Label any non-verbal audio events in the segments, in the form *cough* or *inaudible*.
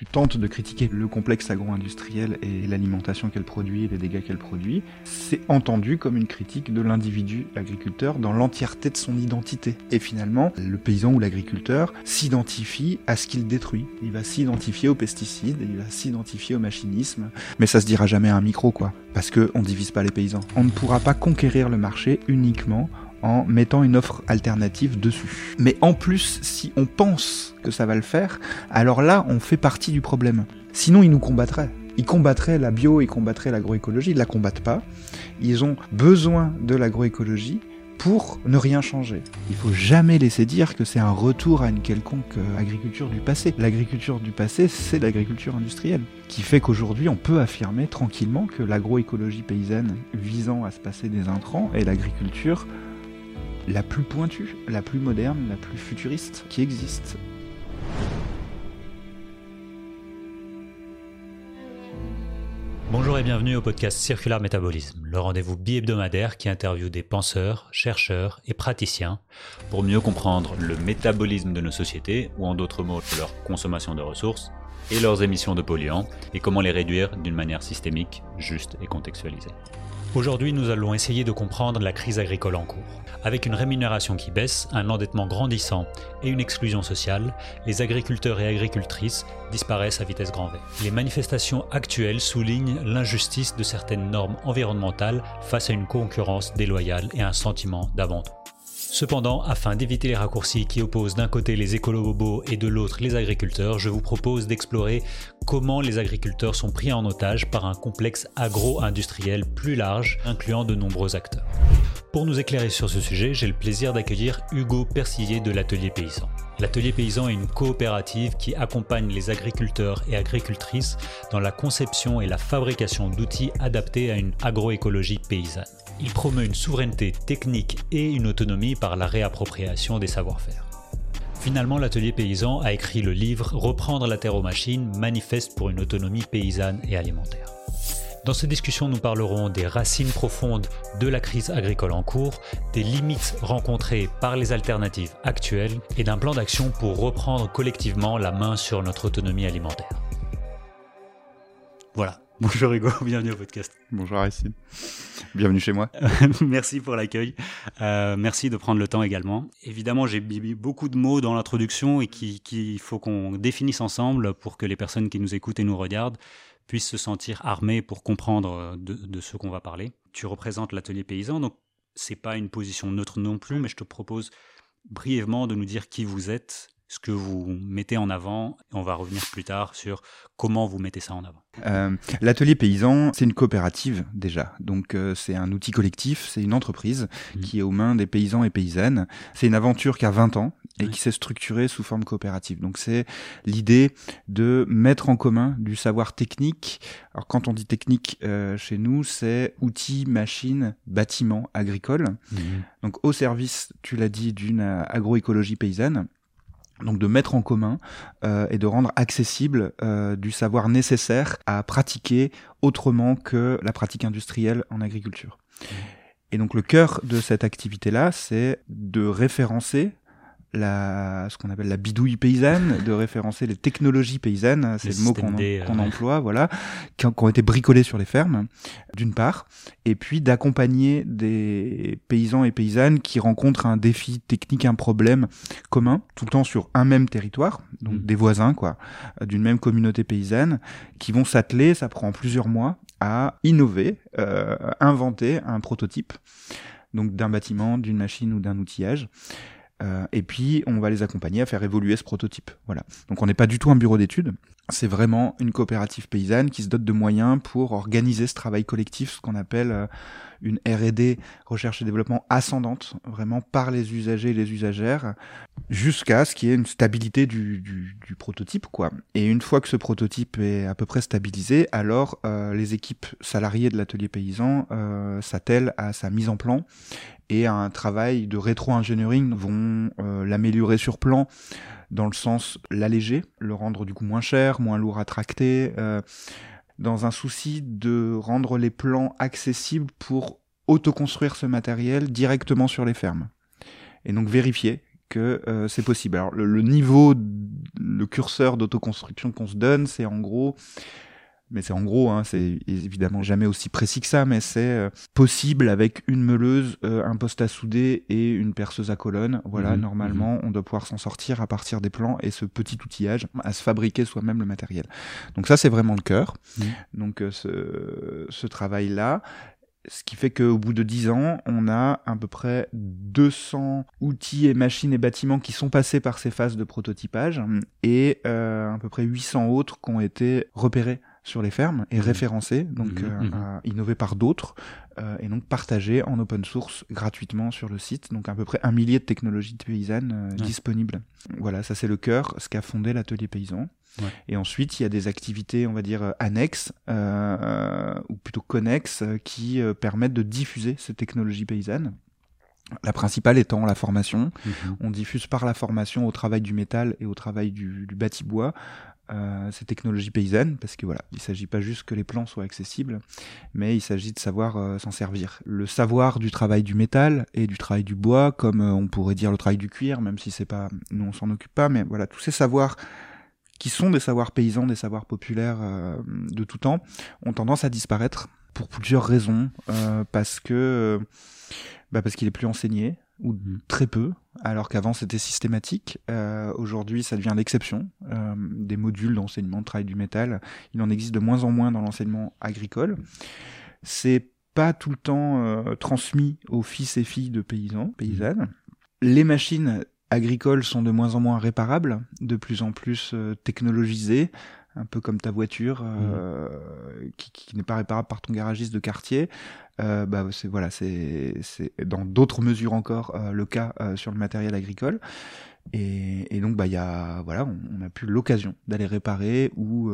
tu tentes de critiquer le complexe agro-industriel et l'alimentation qu'elle produit et les dégâts qu'elle produit, c'est entendu comme une critique de l'individu agriculteur dans l'entièreté de son identité. Et finalement, le paysan ou l'agriculteur s'identifie à ce qu'il détruit. Il va s'identifier aux pesticides, il va s'identifier au machinisme, mais ça se dira jamais à un micro, quoi. Parce que on divise pas les paysans. On ne pourra pas conquérir le marché uniquement en mettant une offre alternative dessus. Mais en plus, si on pense que ça va le faire, alors là, on fait partie du problème. Sinon, ils nous combattraient. Ils combattraient la bio, ils combattraient l'agroécologie, ils la combattent pas. Ils ont besoin de l'agroécologie pour ne rien changer. Il faut jamais laisser dire que c'est un retour à une quelconque euh, agriculture du passé. L'agriculture du passé, c'est l'agriculture industrielle, qui fait qu'aujourd'hui on peut affirmer tranquillement que l'agroécologie paysanne visant à se passer des intrants est l'agriculture la plus pointue, la plus moderne, la plus futuriste qui existe. Bonjour et bienvenue au podcast Circular Métabolisme, le rendez-vous bi-hebdomadaire qui interviewe des penseurs, chercheurs et praticiens pour mieux comprendre le métabolisme de nos sociétés, ou en d'autres mots leur consommation de ressources, et leurs émissions de polluants, et comment les réduire d'une manière systémique, juste et contextualisée. Aujourd'hui, nous allons essayer de comprendre la crise agricole en cours. Avec une rémunération qui baisse, un endettement grandissant et une exclusion sociale, les agriculteurs et agricultrices disparaissent à vitesse grand V. Les manifestations actuelles soulignent l'injustice de certaines normes environnementales face à une concurrence déloyale et un sentiment d'abandon. Cependant, afin d'éviter les raccourcis qui opposent d'un côté les écolo-bobos et de l'autre les agriculteurs, je vous propose d'explorer comment les agriculteurs sont pris en otage par un complexe agro-industriel plus large, incluant de nombreux acteurs. Pour nous éclairer sur ce sujet, j'ai le plaisir d'accueillir Hugo Persillier de l'Atelier Paysan. L'Atelier Paysan est une coopérative qui accompagne les agriculteurs et agricultrices dans la conception et la fabrication d'outils adaptés à une agroécologie paysanne. Il promeut une souveraineté technique et une autonomie par la réappropriation des savoir-faire. Finalement, l'atelier paysan a écrit le livre Reprendre la terre aux machines, manifeste pour une autonomie paysanne et alimentaire. Dans cette discussion, nous parlerons des racines profondes de la crise agricole en cours, des limites rencontrées par les alternatives actuelles et d'un plan d'action pour reprendre collectivement la main sur notre autonomie alimentaire. Voilà, Bonjour Hugo, *laughs* bienvenue au podcast. Bonjour Aristide, bienvenue chez moi. *laughs* merci pour l'accueil, euh, merci de prendre le temps également. Évidemment, j'ai mis beaucoup de mots dans l'introduction et qu'il faut qu'on définisse ensemble pour que les personnes qui nous écoutent et nous regardent puissent se sentir armées pour comprendre euh, de, de ce qu'on va parler. Tu représentes l'atelier paysan, donc c'est pas une position neutre non plus, mais je te propose brièvement de nous dire qui vous êtes, ce que vous mettez en avant. On va revenir plus tard sur comment vous mettez ça en avant. Euh, L'atelier paysan, c'est une coopérative déjà. Donc euh, c'est un outil collectif, c'est une entreprise mmh. qui est aux mains des paysans et paysannes. C'est une aventure qui a 20 ans et qui s'est structurée sous forme coopérative. Donc c'est l'idée de mettre en commun du savoir technique. Alors quand on dit technique euh, chez nous, c'est outils, machines, bâtiments agricoles. Mmh. Donc au service, tu l'as dit, d'une agroécologie paysanne donc de mettre en commun euh, et de rendre accessible euh, du savoir nécessaire à pratiquer autrement que la pratique industrielle en agriculture. Et donc le cœur de cette activité-là, c'est de référencer la, ce qu'on appelle la bidouille paysanne, *laughs* de référencer les technologies paysannes, c'est le mot qu'on euh, emploie, voilà, qui, ont été bricolées sur les fermes, d'une part, et puis d'accompagner des paysans et paysannes qui rencontrent un défi technique, un problème commun, tout le temps sur un même territoire, donc mm. des voisins, quoi, d'une même communauté paysanne, qui vont s'atteler, ça prend plusieurs mois, à innover, euh, inventer un prototype, donc d'un bâtiment, d'une machine ou d'un outillage. Euh, et puis, on va les accompagner à faire évoluer ce prototype. Voilà. Donc, on n'est pas du tout un bureau d'études. C'est vraiment une coopérative paysanne qui se dote de moyens pour organiser ce travail collectif, ce qu'on appelle euh, une R&D, recherche et développement ascendante, vraiment par les usagers et les usagères, jusqu'à ce qu'il y ait une stabilité du, prototype, quoi. Et une fois que ce prototype est à peu près stabilisé, alors euh, les équipes salariées de l'atelier paysan s'attellent à sa mise en plan et un travail de rétro-engineering vont euh, l'améliorer sur plan dans le sens l'alléger, le rendre du coup moins cher, moins lourd à tracter, euh, dans un souci de rendre les plans accessibles pour autoconstruire ce matériel directement sur les fermes. Et donc vérifier que c'est possible. Alors le, niveau, le curseur d'autoconstruction qu'on se donne, c'est en gros mais c'est en gros, hein, c'est évidemment jamais aussi précis que ça, mais c'est euh, possible avec une meuleuse, euh, un poste à souder et une perceuse à colonne. Voilà, mhm, normalement, mhm. on doit pouvoir s'en sortir à partir des plans et ce petit outillage à se fabriquer soi-même le matériel. Donc ça, c'est vraiment le cœur. Mhm. Donc euh, ce, ce travail-là. Ce qui fait qu'au bout de 10 ans, on a à peu près 200 outils et machines et bâtiments qui sont passés par ces phases de prototypage et à peu près 800 autres qui ont été repérés sur les fermes et mmh. référencé, donc mmh. euh, innové par d'autres, euh, et donc partagé en open source gratuitement sur le site. Donc à peu près un millier de technologies paysannes euh, disponibles. Voilà, ça c'est le cœur, ce qu'a fondé l'atelier paysan. Et ensuite, il y a des activités, on va dire, annexes, ou plutôt connexes, qui permettent de diffuser ces technologies paysannes. La principale étant la formation. On diffuse par la formation au travail du métal et au travail du, du bâti-bois euh, ces technologies paysannes, parce que voilà, il s'agit pas juste que les plans soient accessibles, mais il s'agit de savoir euh, s'en servir. Le savoir du travail du métal et du travail du bois, comme euh, on pourrait dire le travail du cuir, même si c'est pas, nous on s'en occupe pas, mais voilà, tous ces savoirs qui sont des savoirs paysans, des savoirs populaires de tout temps, ont tendance à disparaître pour plusieurs raisons, parce que bah parce qu'il est plus enseigné, ou mm. très peu, alors qu'avant c'était systématique. Euh, Aujourd'hui, ça devient l'exception. Euh, des modules d'enseignement de travail du métal, il en existe de moins en moins dans l'enseignement agricole. C'est pas tout le temps euh, transmis aux fils et filles de paysans, paysannes. Les machines agricoles sont de moins en moins réparables, de plus en plus technologisées, un peu comme ta voiture euh, mm. qui, qui n'est pas réparable par ton garagiste de quartier. Euh, bah, c'est voilà, c'est dans d'autres mesures encore euh, le cas euh, sur le matériel agricole. Et, et donc bah il y a voilà, on, a plus l'occasion d'aller réparer ou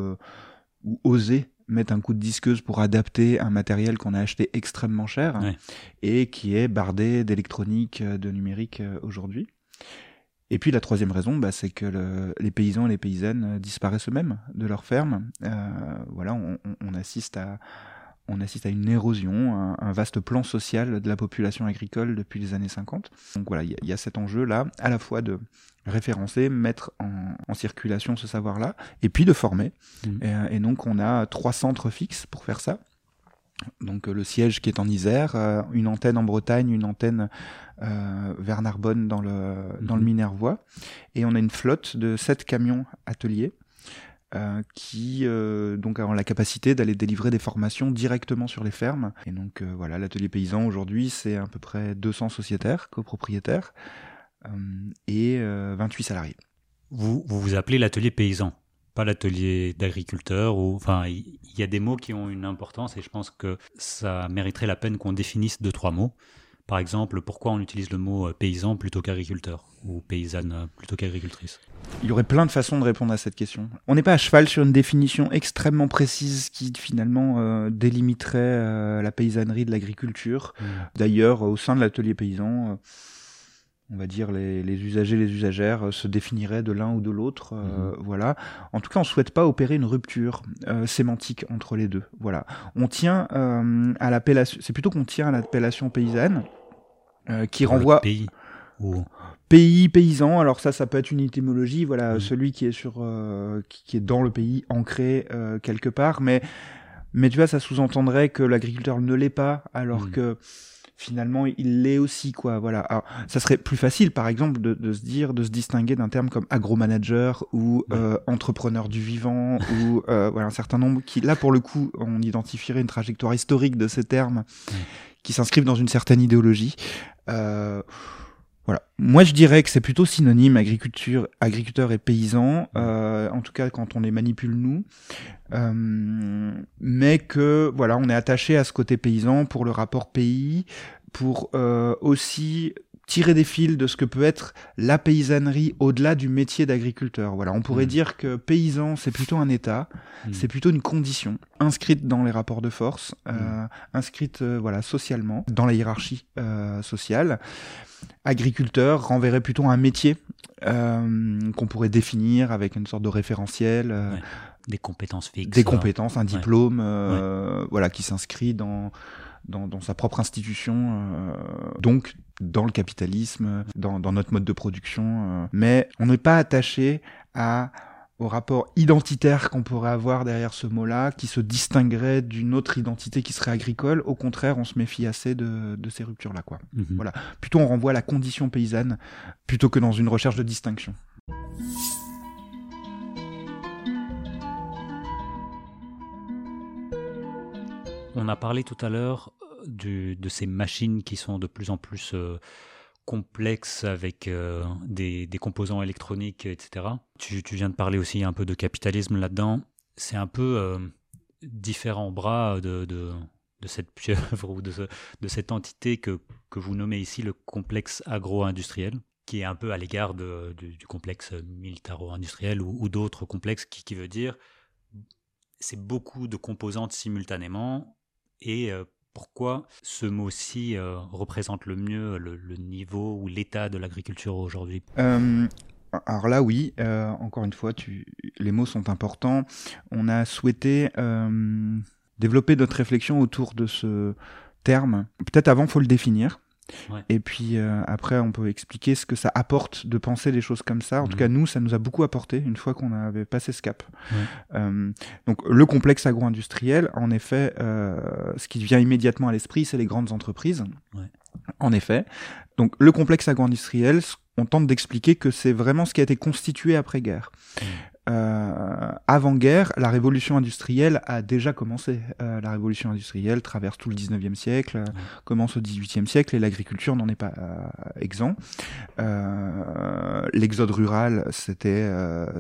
ou oser mettre un coup de disqueuse pour adapter un matériel qu'on a acheté extrêmement cher et qui est bardé d'électronique, de numérique aujourd'hui. Et puis la troisième raison, bah, c'est que les paysans et les paysannes disparaissent eux-mêmes de leurs fermes. Voilà, on, on, assiste à, on assiste à une érosion, un, vaste plan social de la population agricole depuis les années 50. Donc voilà, il y, a cet enjeu-là, à la fois de référencer, mettre en, circulation ce savoir-là, et puis de former. Mmh. Et, et, donc on a trois centres fixes pour faire ça donc euh, le siège qui est en Isère, euh, une antenne en Bretagne, une antenne euh, vers Narbonne dans le, dans le mhm. Minervois. Et on a une flotte de sept camions ateliers qui donc ont la capacité d'aller délivrer des formations directement sur les fermes. Et donc voilà, l'atelier paysan aujourd'hui, c'est à peu près 200 sociétaires, copropriétaires et 28 salariés. Vous vous, appelez l'atelier paysan pas l'atelier d'agriculteur enfin il y a des mots qui ont une importance et je pense que ça mériterait la peine qu'on définisse deux trois mots. Par exemple, pourquoi on utilise le mot euh, paysan plutôt qu'agriculteur ou paysanne euh, plutôt qu'agricultrice? Il y aurait plein de façons de répondre à cette question. On n'est pas à cheval sur une définition extrêmement précise qui finalement euh, délimiterait la paysannerie de l'agriculture. Mmh. D'ailleurs, au sein de l'atelier paysan, on va dire les, les, usagers, les usagères euh, se définiraient de l'un ou de l'autre. Euh, mhm. Voilà. En tout cas, on souhaite pas opérer une rupture euh, sémantique entre les deux. Voilà. On tient à l'appellation. C'est plutôt qu'on tient à l'appellation paysanne qui renvoie. Pays. Ou... Pays paysan. Alors ça, ça peut être une étymologie. Voilà, mhm. celui qui est sur, qui, est dans le pays, ancré quelque part. Mais mais tu vois, ça sous-entendrait que l'agriculteur ne l'est pas, alors mhm. que finalement il l'est aussi quoi voilà. Alors ça serait plus facile par exemple de, de se dire de se distinguer d'un terme comme agromanager ou euh, entrepreneur du vivant *laughs* ou euh, voilà un certain nombre qui là pour le coup on identifierait une trajectoire historique de ces termes qui s'inscrivent dans une certaine idéologie. Euh, voilà. Moi, je dirais que c'est plutôt synonyme agriculture, agriculteur et paysan, euh, en tout cas quand on les manipule nous, euh, mais que voilà, on est attaché à ce côté paysan pour le rapport pays, pour euh, aussi tirer des fils de ce que peut être la paysannerie au-delà du métier d'agriculteur. Voilà, on pourrait mmh. dire que paysan, c'est plutôt un état, mmh. c'est plutôt une condition inscrite dans les rapports de force, euh, mmh. inscrite euh, voilà socialement dans la hiérarchie euh, sociale agriculteur renverrait plutôt un métier euh, qu'on pourrait définir avec une sorte de référentiel. Euh, des compétences fixes. Des compétences, un diplôme, voilà, qui s'inscrit dans, dans, dans, sa propre institution, donc dans le capitalisme, dans, dans, notre mode de production. mais on n'est pas attaché à au rapport identitaire qu'on pourrait avoir derrière ce mot-là, qui se distinguerait d'une autre identité qui serait agricole. Au contraire, on se méfie assez de, de ces ruptures-là, quoi. Mhm. Voilà. Plutôt, on renvoie à la condition paysanne plutôt que dans une recherche de distinction. On a parlé tout à l'heure de ces machines qui sont de plus en plus euh, complexe avec euh, des, composants électroniques, etc. Tu, viens de parler aussi un peu de capitalisme là-dedans. C'est un peu euh, différents bras de, de, cette pieuvre *laughs* ou de, de cette entité que, que, vous nommez ici le complexe agro-industriel, qui est un peu à l'égard du, complexe militaro-industriel ou, d'autres complexes, qui, qui, veut dire c'est beaucoup de composantes simultanément et pourquoi ce mot-ci euh, représente le mieux le, niveau ou l'état de l'agriculture aujourd'hui? Euh, alors là, oui, euh, encore une fois, les mots sont importants. On a souhaité développer notre réflexion autour de ce terme. Peut-être avant, faut le définir. Et puis euh, après, on peut expliquer ce que ça apporte de penser des choses comme ça. En tout mhm. cas, nous, ça nous a beaucoup apporté une fois qu'on avait passé ce cap. Euh, donc, le complexe agro-industriel, en effet, euh, ce qui vient immédiatement à l'esprit, c'est les grandes entreprises. En effet. Donc, le complexe agro-industriel, on tente d'expliquer que c'est vraiment ce qui a été constitué après-guerre. Mhm. Euh, avant-guerre, la révolution industrielle a déjà commencé. Euh, la révolution industrielle traverse tout le 19e siècle, commence au 18e siècle et l'agriculture n'en est pas euh, exempt. L'exode rural, c'était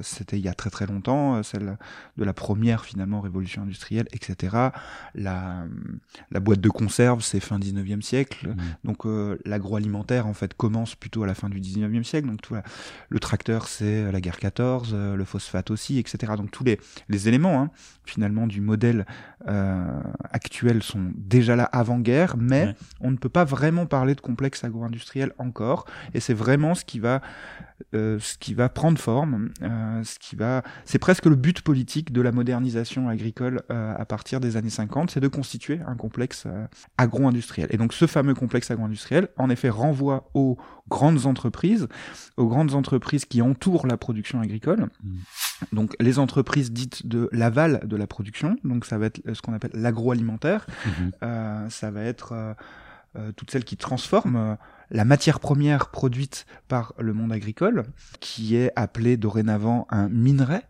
c'était il y a très très longtemps, celle de la première finalement révolution industrielle, etc. La, la boîte de conserve, c'est fin 19e siècle. Mmh. Donc l'agroalimentaire en fait commence plutôt à la fin du 19e siècle. Donc tout le tracteur, c'est la guerre 14, le phosphate aussi, etc. Donc tous les, les éléments hein, finalement du modèle euh, actuel sont déjà là avant-guerre, mais on ne peut pas vraiment parler de complexe agro-industriel encore, et c'est vraiment ce qui va euh, ce qui va prendre forme, euh, ce qui va, c'est presque le but politique de la modernisation agricole à partir des années 50, c'est de constituer un complexe agro-industriel. Et donc ce fameux complexe agro-industriel, en effet, renvoie aux grandes entreprises, aux grandes entreprises qui entourent la production agricole. Mmh. Donc les entreprises dites de l'aval de la production, donc ça va être ce qu'on appelle l'agroalimentaire, euh, ça va être euh, euh, toutes celles qui transforment la matière première produite par le monde agricole, qui est appelée dorénavant un minerai.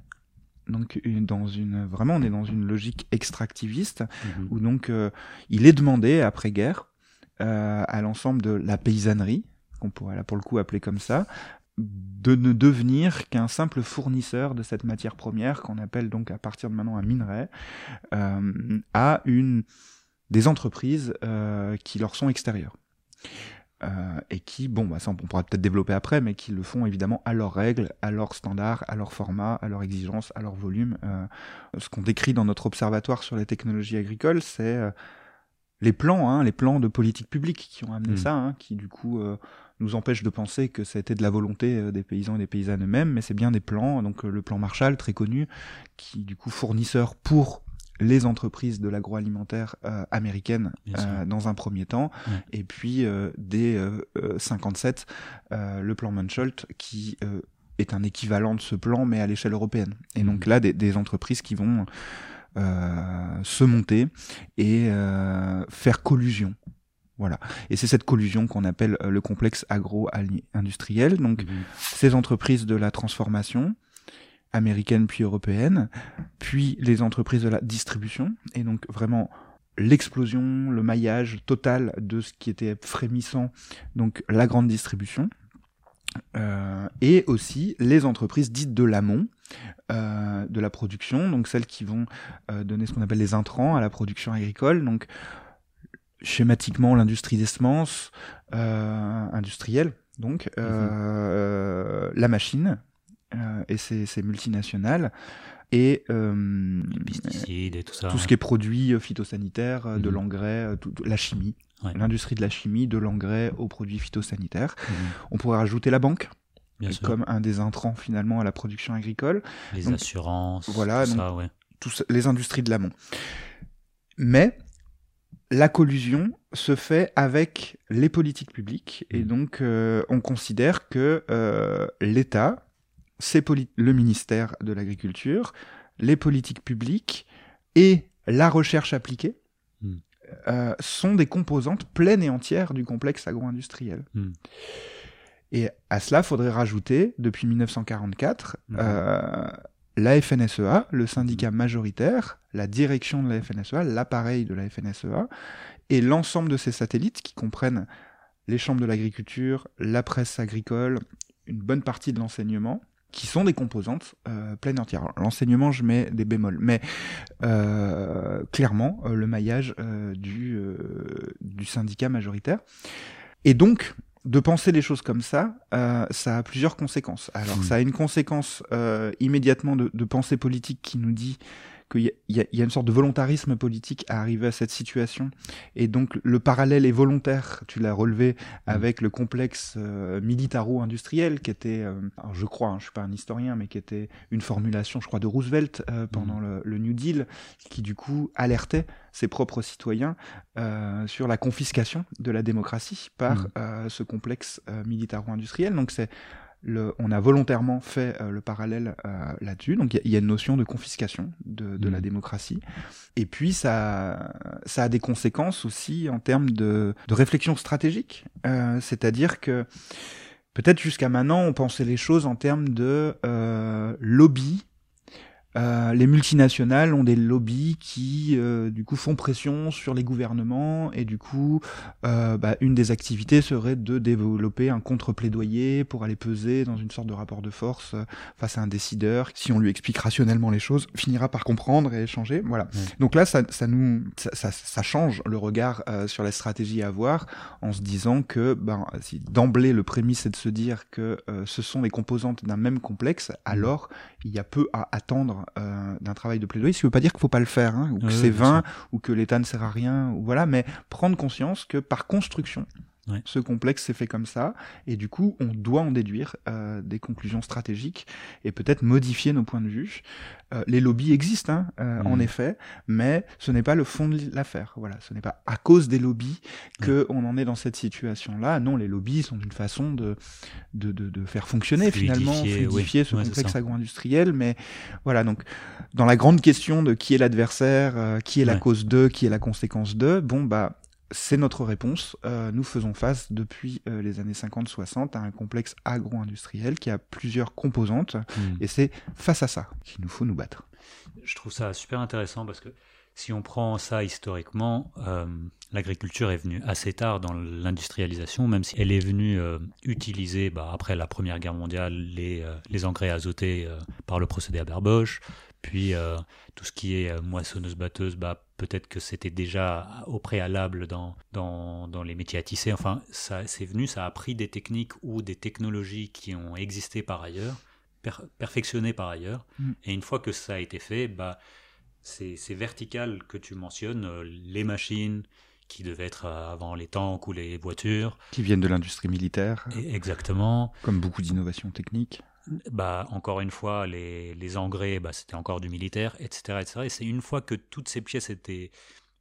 Donc dans une vraiment on est dans une logique extractiviste mhm. où donc il est demandé après guerre à l'ensemble de la paysannerie qu'on pourrait là pour le coup appeler comme ça, de ne devenir qu'un simple fournisseur de cette matière première qu'on appelle donc à partir de maintenant un minerai euh, à une des entreprises euh, qui leur sont extérieures. Euh, et qui, bon, bah ça on pourra peut-être développer après, mais qui le font évidemment à leurs règles, à leurs standards, à leur format, à leurs exigences, à leur volume. ce qu'on décrit dans notre observatoire sur les technologies agricoles, c'est les plans, hein, les plans de politique publique qui ont amené mmh. ça, hein, qui du coup nous empêche de penser que ça a été de la volonté euh, des paysans et des paysannes eux-mêmes, mais c'est bien des plans, donc euh, le plan Marshall, très connu, qui du coup fournisseur pour les entreprises de l'agroalimentaire euh, américaine dans un premier temps, et puis dès 57 le plan Munchalt qui est un équivalent de ce plan mais à l'échelle européenne. Et donc mmh. là des, des, entreprises qui vont se monter et faire collusion voilà. Et c'est cette collusion qu'on appelle euh, le complexe agro-industriel. Donc, mhm. ces entreprises de la transformation, américaine puis européenne, puis les entreprises de la distribution, et donc vraiment l'explosion, le maillage total de ce qui était frémissant, donc la grande distribution, euh, et aussi les entreprises dites de l'amont, euh, de la production, donc celles qui vont donner ce qu'on appelle les intrants à la production agricole, donc schématiquement l'industrie des semences euh, industrielle, donc euh, la machine euh, et ses, multinationales et les pesticides et tout ça. Tout ce qui est produits phytosanitaires, de mhm. l'engrais, la chimie, l'industrie de la chimie, de l'engrais aux produits phytosanitaires. Mhm. On pourrait rajouter la banque. comme un des intrants finalement à la production agricole. Les assurances, voilà, tout ça, ouais. les industries de l'amont. Mais la collusion se fait avec les politiques publiques et mm. donc euh, on considère que euh, l'État, c'est le ministère de l'Agriculture, les politiques publiques et la recherche appliquée mm. euh, sont des composantes pleines et entières du complexe agro-industriel. Mm. Et à cela, faudrait rajouter, depuis 1944, la FNSEA, le syndicat majoritaire, la direction de la FNSEA, l'appareil de la FNSEA, et l'ensemble de ces satellites qui comprennent les chambres de l'agriculture, la presse agricole, une bonne partie de l'enseignement, qui sont des composantes euh, pleines entières. L'enseignement, je mets des bémols, mais euh, clairement, euh, le maillage euh, du, du syndicat majoritaire. Et donc, de penser les choses comme ça, euh, ça a plusieurs conséquences. Alors, hmm. ça a une conséquence euh, immédiatement de, de, pensée politique qui nous dit qu'il y, y, a une sorte de volontarisme politique à arriver à cette situation. Et donc le parallèle est volontaire, tu l'as relevé, mm. avec le complexe euh, militaro-industriel qui était, euh, alors je crois, hein, je suis pas un historien, mais qui était une formulation, je crois, de Roosevelt euh, pendant mm. le, le, New Deal, qui du coup alertait ses propres citoyens sur la confiscation de la démocratie par mm. ce complexe militaro-industriel. Donc c'est on a volontairement fait euh, le parallèle euh, là-dessus. Donc il y, a une notion de confiscation de, la mmh. démocratie. Et puis ça, ça a des conséquences aussi en termes de, réflexion stratégique. Euh, c'est-à-dire que peut-être jusqu'à maintenant on pensait les choses en termes de lobby euh, les multinationales ont des lobbies qui, euh, du coup, font pression sur les gouvernements et du coup, euh, bah, une des activités serait de développer un contre-plaidoyer pour aller peser dans une sorte de rapport de force face à un décideur. Si on lui explique rationnellement les choses, finira par comprendre et changer. Voilà. Donc là, ça, ça nous, ça, ça, change le regard sur la stratégie à avoir en se disant que, ben, si d'emblée le prémisse est de se dire que ce sont les composantes d'un même complexe, alors il y a peu à attendre euh, d'un travail de plaidoyer, ce qui ne veut pas dire qu'il ne faut pas le faire, hein, ou que c'est vain, ou que l'État ne sert à rien, ou voilà, mais prendre conscience que par construction, ce complexe s'est fait comme ça, et du coup, on doit en déduire euh, des conclusions stratégiques et peut-être modifier nos points de vue. Euh, les lobbies existent, hein, euh, en mmh. effet, mais ce n'est pas le fond de l'affaire. Voilà, ce n'est pas à cause des lobbies que on en est dans cette situation-là. Non, les lobbies sont une façon de de, de, de faire fonctionner finalement, fluidifier ce complexe agro-industriel. Mais voilà, donc dans la grande question de qui est l'adversaire, euh, qui est la cause de, qui est la conséquence de, bon bah c'est notre réponse. Euh, nous faisons face depuis euh, les années 50-60 à un complexe agro-industriel qui a plusieurs composantes hmm. et c'est face à ça qu'il nous faut nous battre. Je trouve ça super intéressant parce que si on prend ça historiquement, euh, l'agriculture est venue assez tard dans l'industrialisation, même si elle est venue utiliser, bah, après la Première Guerre mondiale, les, les engrais azotés par le procédé Haber-Bosch, puis tout ce qui est moissonneuse-batteuse, bah, peut-être que c'était déjà au préalable dans, dans, dans, les métiers à tisser. Enfin, ça c'est venu, ça a pris des techniques ou des technologies qui ont existé par ailleurs, perfectionnées par ailleurs. Mm. Et une fois que ça a été fait, bah, c'est vertical que tu mentionnes, euh, les machines qui devaient être euh, avant les tanks ou les voitures. Qui viennent de l'industrie militaire. exactement. Comme beaucoup d'innovations techniques bah, encore une fois, les, les engrais, bah, c'était encore du militaire, etc. etc. Et c'est une fois que toutes ces pièces étaient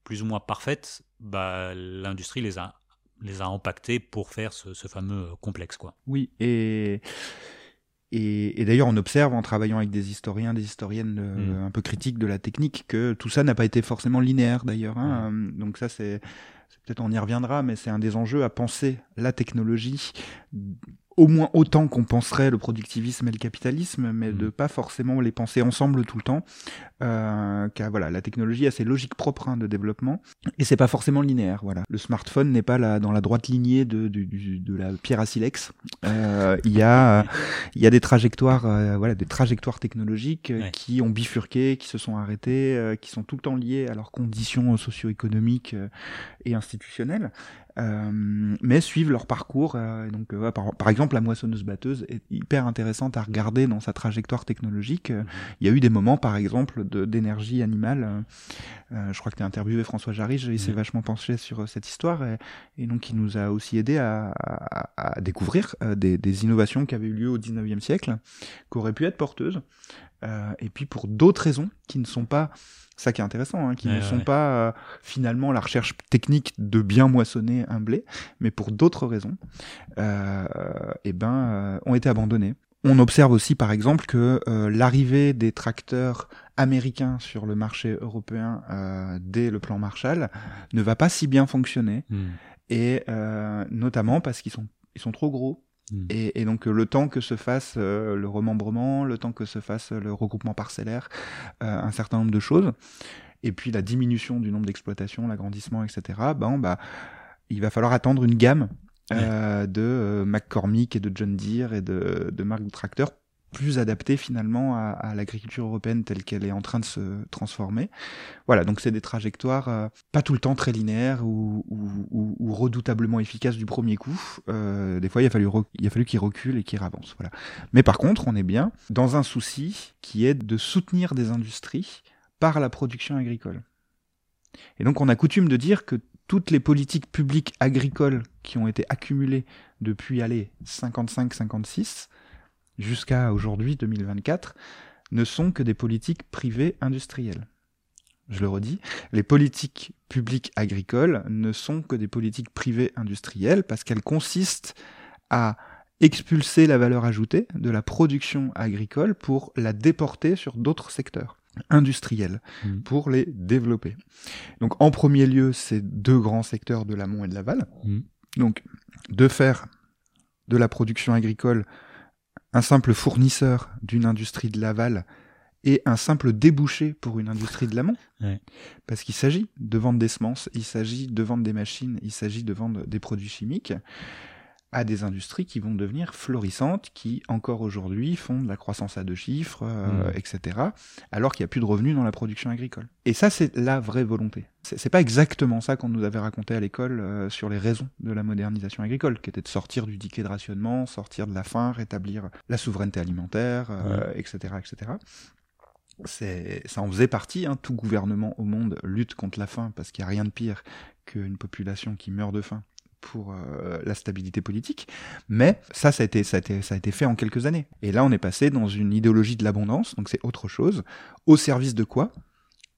plus ou moins parfaites, bah, l'industrie les a, les a impactées pour faire ce, ce fameux complexe. Quoi. Oui, et, et, et d'ailleurs, on observe en travaillant avec des historiens, des historiennes euh, mm. un peu critiques de la technique, que tout ça n'a pas été forcément linéaire d'ailleurs. Hein. Donc ça, c'est peut-être on y reviendra, mais c'est un des enjeux à penser la technologie au moins autant qu'on penserait le productivisme et le capitalisme, mais mm. de pas forcément les penser ensemble tout le temps. Euh, car voilà, la technologie a ses logiques propres hein, de développement et c'est pas forcément linéaire. Voilà, le smartphone n'est pas là dans la droite lignée de, de, de, la pierre à silex. Euh, il y a il y a des trajectoires, euh, voilà, des trajectoires technologiques euh, qui ont bifurqué, qui se sont arrêtées, qui sont tout le temps liées à leurs conditions socio-économiques et institutionnelles. Mais suivent leur parcours. donc, par, exemple, la moissonneuse-batteuse est hyper intéressante à regarder dans sa trajectoire technologique. Mhm. Il y a eu des moments, par exemple, d'énergie animale. je crois que tu as interviewé François Jarry, il s'est vachement penché sur cette histoire, et, donc il nous a aussi aidé à, à, découvrir des, des, innovations qui avaient eu lieu au 19e siècle, qui auraient pu être porteuses. et puis pour d'autres raisons qui ne sont pas ça qui est intéressant, hein, qui ne sont pas euh, finalement la recherche technique de bien moissonner un blé, mais pour d'autres raisons, euh, eh ben, euh, ont été abandonnés. On observe aussi, par exemple, que euh, l'arrivée des tracteurs américains sur le marché européen dès le plan Marshall ne va pas si bien fonctionner, hmm. et notamment parce qu'ils sont ils sont trop gros, Hmm. Et, donc le temps que se fasse euh, le remembrement, le temps que se fasse le regroupement parcellaire, euh, un certain nombre de choses, et puis la diminution du nombre d'exploitations, l'agrandissement, etc. Ben, bah, il va falloir attendre une gamme euh, de McCormick et de John Deere et de, de marques de tracteurs plus adapté finalement à, l'agriculture européenne telle qu'elle est en train de se transformer. Voilà, donc c'est des trajectoires euh, pas tout le temps très linéaires ou, redoutablement efficaces du premier coup. Euh, des fois, il a fallu, qu'ils reculent et qu'ils avancent. Voilà. Mais par contre, on est bien dans un souci qui est de soutenir des industries par la production agricole. Et donc, on a coutume de dire que toutes les politiques publiques agricoles qui ont été accumulées depuis, allez, 55-56, jusqu'à aujourd'hui, 2024, ne sont que des politiques privées industrielles. Je le redis, les politiques publiques agricoles ne sont que des politiques privées industrielles parce qu'elles consistent à expulser la valeur ajoutée de la production agricole pour la déporter sur d'autres secteurs industriels mmh. pour les développer. Donc en premier lieu, ces deux grands secteurs de l'amont et de l'aval. Mmh. Donc de faire de la production agricole un simple fournisseur d'une industrie de l'aval et un simple débouché pour une industrie de l'amont. *laughs* Parce qu'il s'agit de vendre des semences, il s'agit de vendre des machines, il s'agit de vendre des produits chimiques à des industries qui vont devenir florissantes, qui encore aujourd'hui font de la croissance à deux chiffres, euh, mm. etc., alors qu'il n'y a plus de revenus dans la production agricole. Et ça, c'est la vraie volonté. C'est pas exactement ça qu'on nous avait raconté à l'école euh, sur les raisons de la modernisation agricole, qui était de sortir du ticket de rationnement, sortir de la faim, rétablir la souveraineté alimentaire, etc., euh, etc ça en faisait partie. Hein. Tout gouvernement au monde lutte contre la faim parce qu'il n'y a rien de pire qu'une population qui meurt de faim pour euh, la stabilité politique, mais ça, ça a, été, fait en quelques années. Et là, on est passé dans une idéologie de l'abondance, donc c'est autre chose, au service de quoi?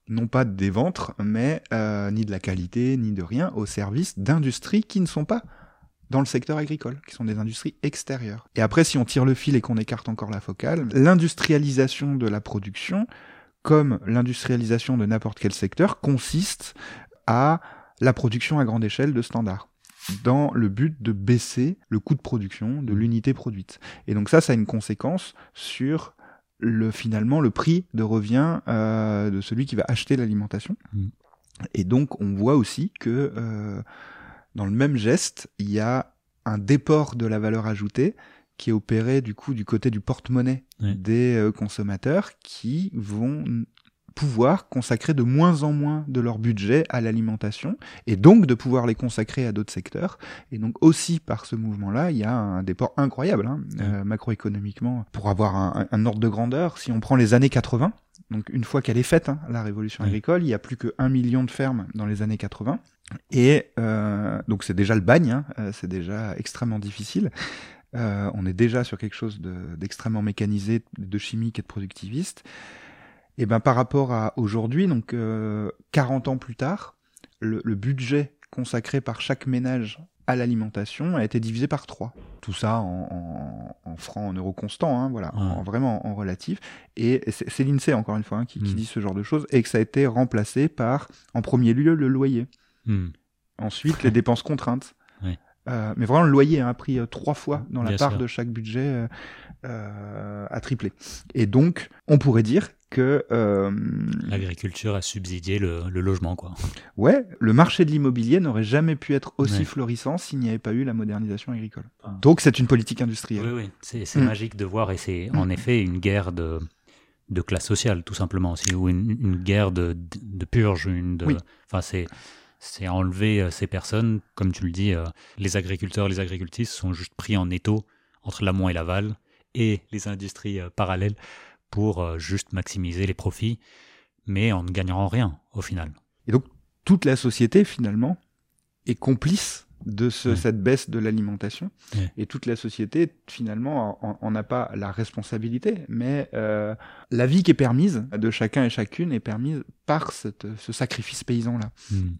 Non pas des ventres, mais euh, ni de la qualité, ni de rien, au service d'industries qui ne sont pas dans le secteur agricole, qui sont des industries extérieures. Et après, si on tire le fil et qu'on écarte encore la focale, l'industrialisation de la production, comme l'industrialisation de n'importe quel secteur, consiste à la production à grande échelle de standards dans le but de baisser le coût de production de l'unité produite. Et donc ça, ça a une conséquence sur le finalement le prix de revient euh, de celui qui va acheter l'alimentation. Mm. Et donc on voit aussi que euh, dans le même geste, il y a un déport de la valeur ajoutée qui est opéré du coup du côté du porte-monnaie des euh, consommateurs qui vont pouvoir consacrer de moins en moins de leur budget à l'alimentation et donc de pouvoir les consacrer à d'autres secteurs. Et donc aussi par ce mouvement-là, il y a un déport incroyable hein, euh, macroéconomiquement. Pour avoir un, ordre de grandeur, si on prend les années 80, donc une fois qu'elle est faite, hein, la révolution agricole, il y a plus que 1 million de fermes dans les années 80. Et euh, donc c'est déjà le bagne, hein, euh, c'est déjà extrêmement difficile. on est déjà sur quelque chose d'extrêmement mécanisé, de chimique et de productiviste. Et ben par rapport à aujourd'hui, donc 40 euh, ans plus tard, le, budget consacré par chaque ménage à l'alimentation a été divisé par 3. Tout ça en, francs, en euros constants, hein, voilà, en, vraiment en relatif. Et c'est l'INSEE, encore une fois, hein, qui, hmm. dit ce genre de choses, et que ça a été remplacé par, en premier lieu, le loyer. Hmm. Ensuite, les dépenses contraintes. *laughs* Euh, mais vraiment, le loyer a pris euh, trois fois dans la part de chaque budget euh, à tripler. Et donc, on pourrait dire que l'agriculture a subsidié le, logement, quoi. Ouais, le marché de l'immobilier n'aurait jamais pu être aussi florissant s'il n'y avait pas eu la modernisation agricole. Ah. Donc, c'est une politique industrielle. Oui, oui, c'est mm. magique de voir, et c'est en effet une guerre de de classe sociale, tout simplement, aussi, ou une, guerre de, de, purge, une de, enfin, c'est c'est enlever ces personnes, comme tu le dis, les agriculteurs, les agricultrices sont juste pris en étau entre l'amont et l'aval et les industries parallèles pour juste maximiser les profits, mais en ne gagnant rien au final. Et donc toute la société finalement est complice de cette baisse de l'alimentation. Et toute la société, finalement, en n'a pas la responsabilité, mais euh, la vie qui est permise de chacun et chacune est permise par ce sacrifice paysan-là. Hmm.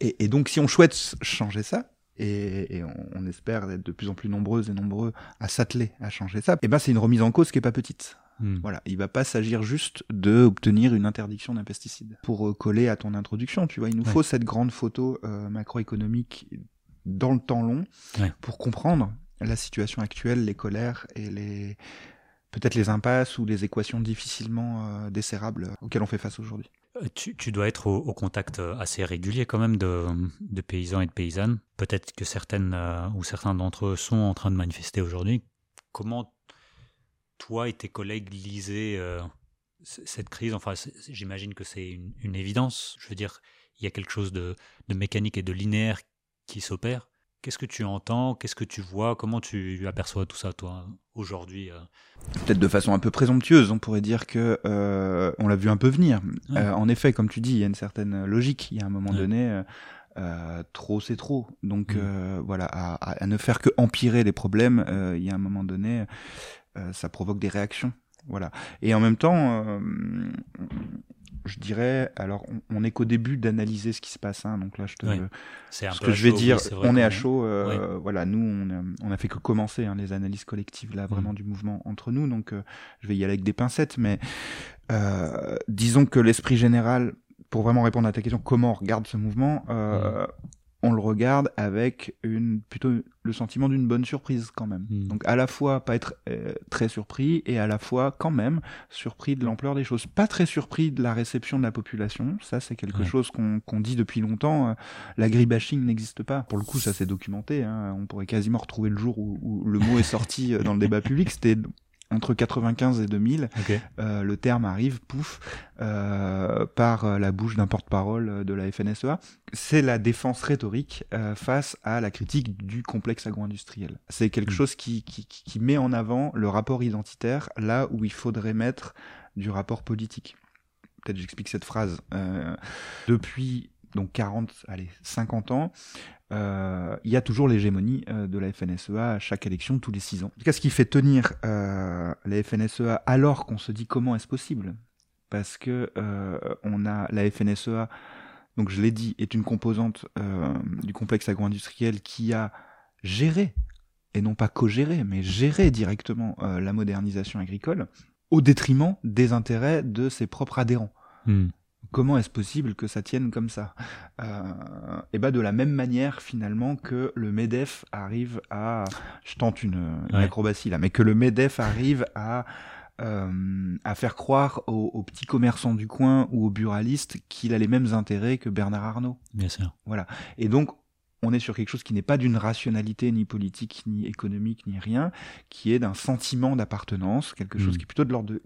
Et, donc, si on souhaite changer ça, et, on, espère être de plus en plus nombreuses et nombreux à s'atteler à changer ça, et eh ben c'est une remise en cause qui est pas petite. Hmm. Voilà, il va pas s'agir juste de obtenir une interdiction d'un pesticide. Pour euh, coller à ton introduction, tu vois, il nous faut cette grande photo euh, macroéconomique dans le temps long pour comprendre la situation actuelle, les colères et les peut-être les impasses ou les équations difficilement euh, desserrables auxquelles on fait face aujourd'hui. Euh, tu, dois être au, contact euh, assez régulier quand même de, paysans et de paysannes. Peut-être que certaines ou certains d'entre eux sont en train de manifester aujourd'hui. Comment toi et tes collègues lisez cette crise Enfin, j'imagine que c'est une, évidence. Je veux dire, il y a quelque chose de mécanique et de linéaire qui s'opère. Qu'est-ce que tu entends? Qu'est-ce que tu vois? Comment tu aperçois tout ça, toi, aujourd'hui euh? Peut-être de façon un peu présomptueuse, on pourrait dire que euh, on l'a vu un peu venir. Euh, en effet, comme tu dis, il y a une certaine logique. Il y a un moment donné, trop c'est trop. Donc mm. voilà, à, à, ne faire que empirer les problèmes, il y a un moment donné, ça provoque des réactions. Voilà. Et en même temps, je dirais, alors on, est qu'au début d'analyser ce qui se passe. Hein, donc là, je te, ce que je vais dire, on est à chaud. Euh, voilà, nous, on a, on a, fait que commencer hein, les analyses collectives là, vraiment mm. du mouvement entre nous. Donc, euh, je vais y aller avec des pincettes, mais euh, disons que l'esprit général, pour vraiment répondre à ta question, comment on regarde ce mouvement, mm on le regarde avec une plutôt le sentiment d'une bonne surprise quand même. Hmm. Donc à la fois pas être euh, très surpris et à la fois quand même surpris de l'ampleur des choses. Pas très surpris de la réception de la population, ça c'est quelque chose qu'on dit depuis longtemps. Euh, l'agribashing n'existe pas. Pour le coup ça s'est documenté. Hein. On pourrait quasiment retrouver le jour où, où le mot est sorti euh, dans le débat public. C'était entre 95 et 2000, euh, le terme arrive, pouf, euh, par euh, la bouche d'un porte-parole de la FNSEA. C'est la défense rhétorique face à la critique du complexe agro-industriel. C'est quelque hmm. chose qui, qui, qui, met en avant le rapport identitaire là où il faudrait mettre du rapport politique. Peut-être j'explique cette phrase. depuis donc 40, allez, 50 ans, euh, il y a toujours l'hégémonie euh, de la FNSEA à chaque élection, tous les six ans. Qu'est-ce qui fait tenir euh, la FNSEA alors qu'on se dit comment est-ce possible Parce que on a la FNSEA, donc je l'ai dit, est une composante du complexe agro-industriel qui a géré, et non pas co-géré, mais géré directement la modernisation agricole au détriment des intérêts de ses propres adhérents. Hmm comment est-ce possible que ça tienne comme ça? Euh, Et bah de la même manière finalement que le Medef arrive à, je tente une, acrobatie là, mais que le Medef arrive à euh, à faire croire aux, petits commerçants du coin ou aux buralistes qu'il a les mêmes intérêts que Bernard Arnault. Bien sûr. Voilà. Et donc on est sur quelque chose qui n'est pas d'une rationalité ni politique, ni économique, ni rien, qui est d'un sentiment d'appartenance, quelque chose mm. qui est plutôt de l'ordre de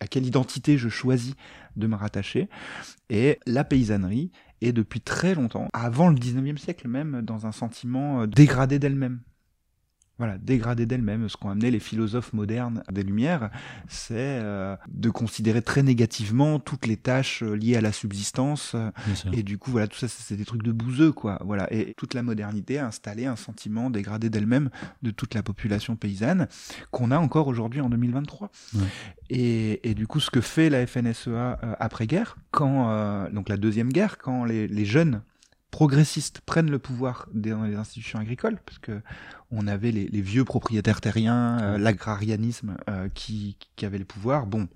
à quelle identité je choisis de me rattacher. Et la paysannerie est depuis très longtemps, avant le 19e siècle même, dans un sentiment euh, dégradé d'elle-même voilà, dégradée d'elle-même. Ce qu'ont amené les philosophes modernes des Lumières, c'est euh, de considérer très négativement toutes les tâches euh, liées à la subsistance. Et du coup, voilà, tout ça, c'est des trucs de bouseux, quoi. Voilà, et toute la modernité a installé un sentiment dégradé d'elle-même de toute la population paysanne qu'on a encore aujourd'hui en 2023. Et, et, du coup, ce que fait la FNSEA euh, après-guerre, quand donc la deuxième guerre, quand les, les jeunes progressistes prennent le pouvoir dans les institutions agricoles, parce que on avait les, vieux propriétaires terriens, euh, l'agrarianisme euh, qui, qui avait le pouvoir. Bon,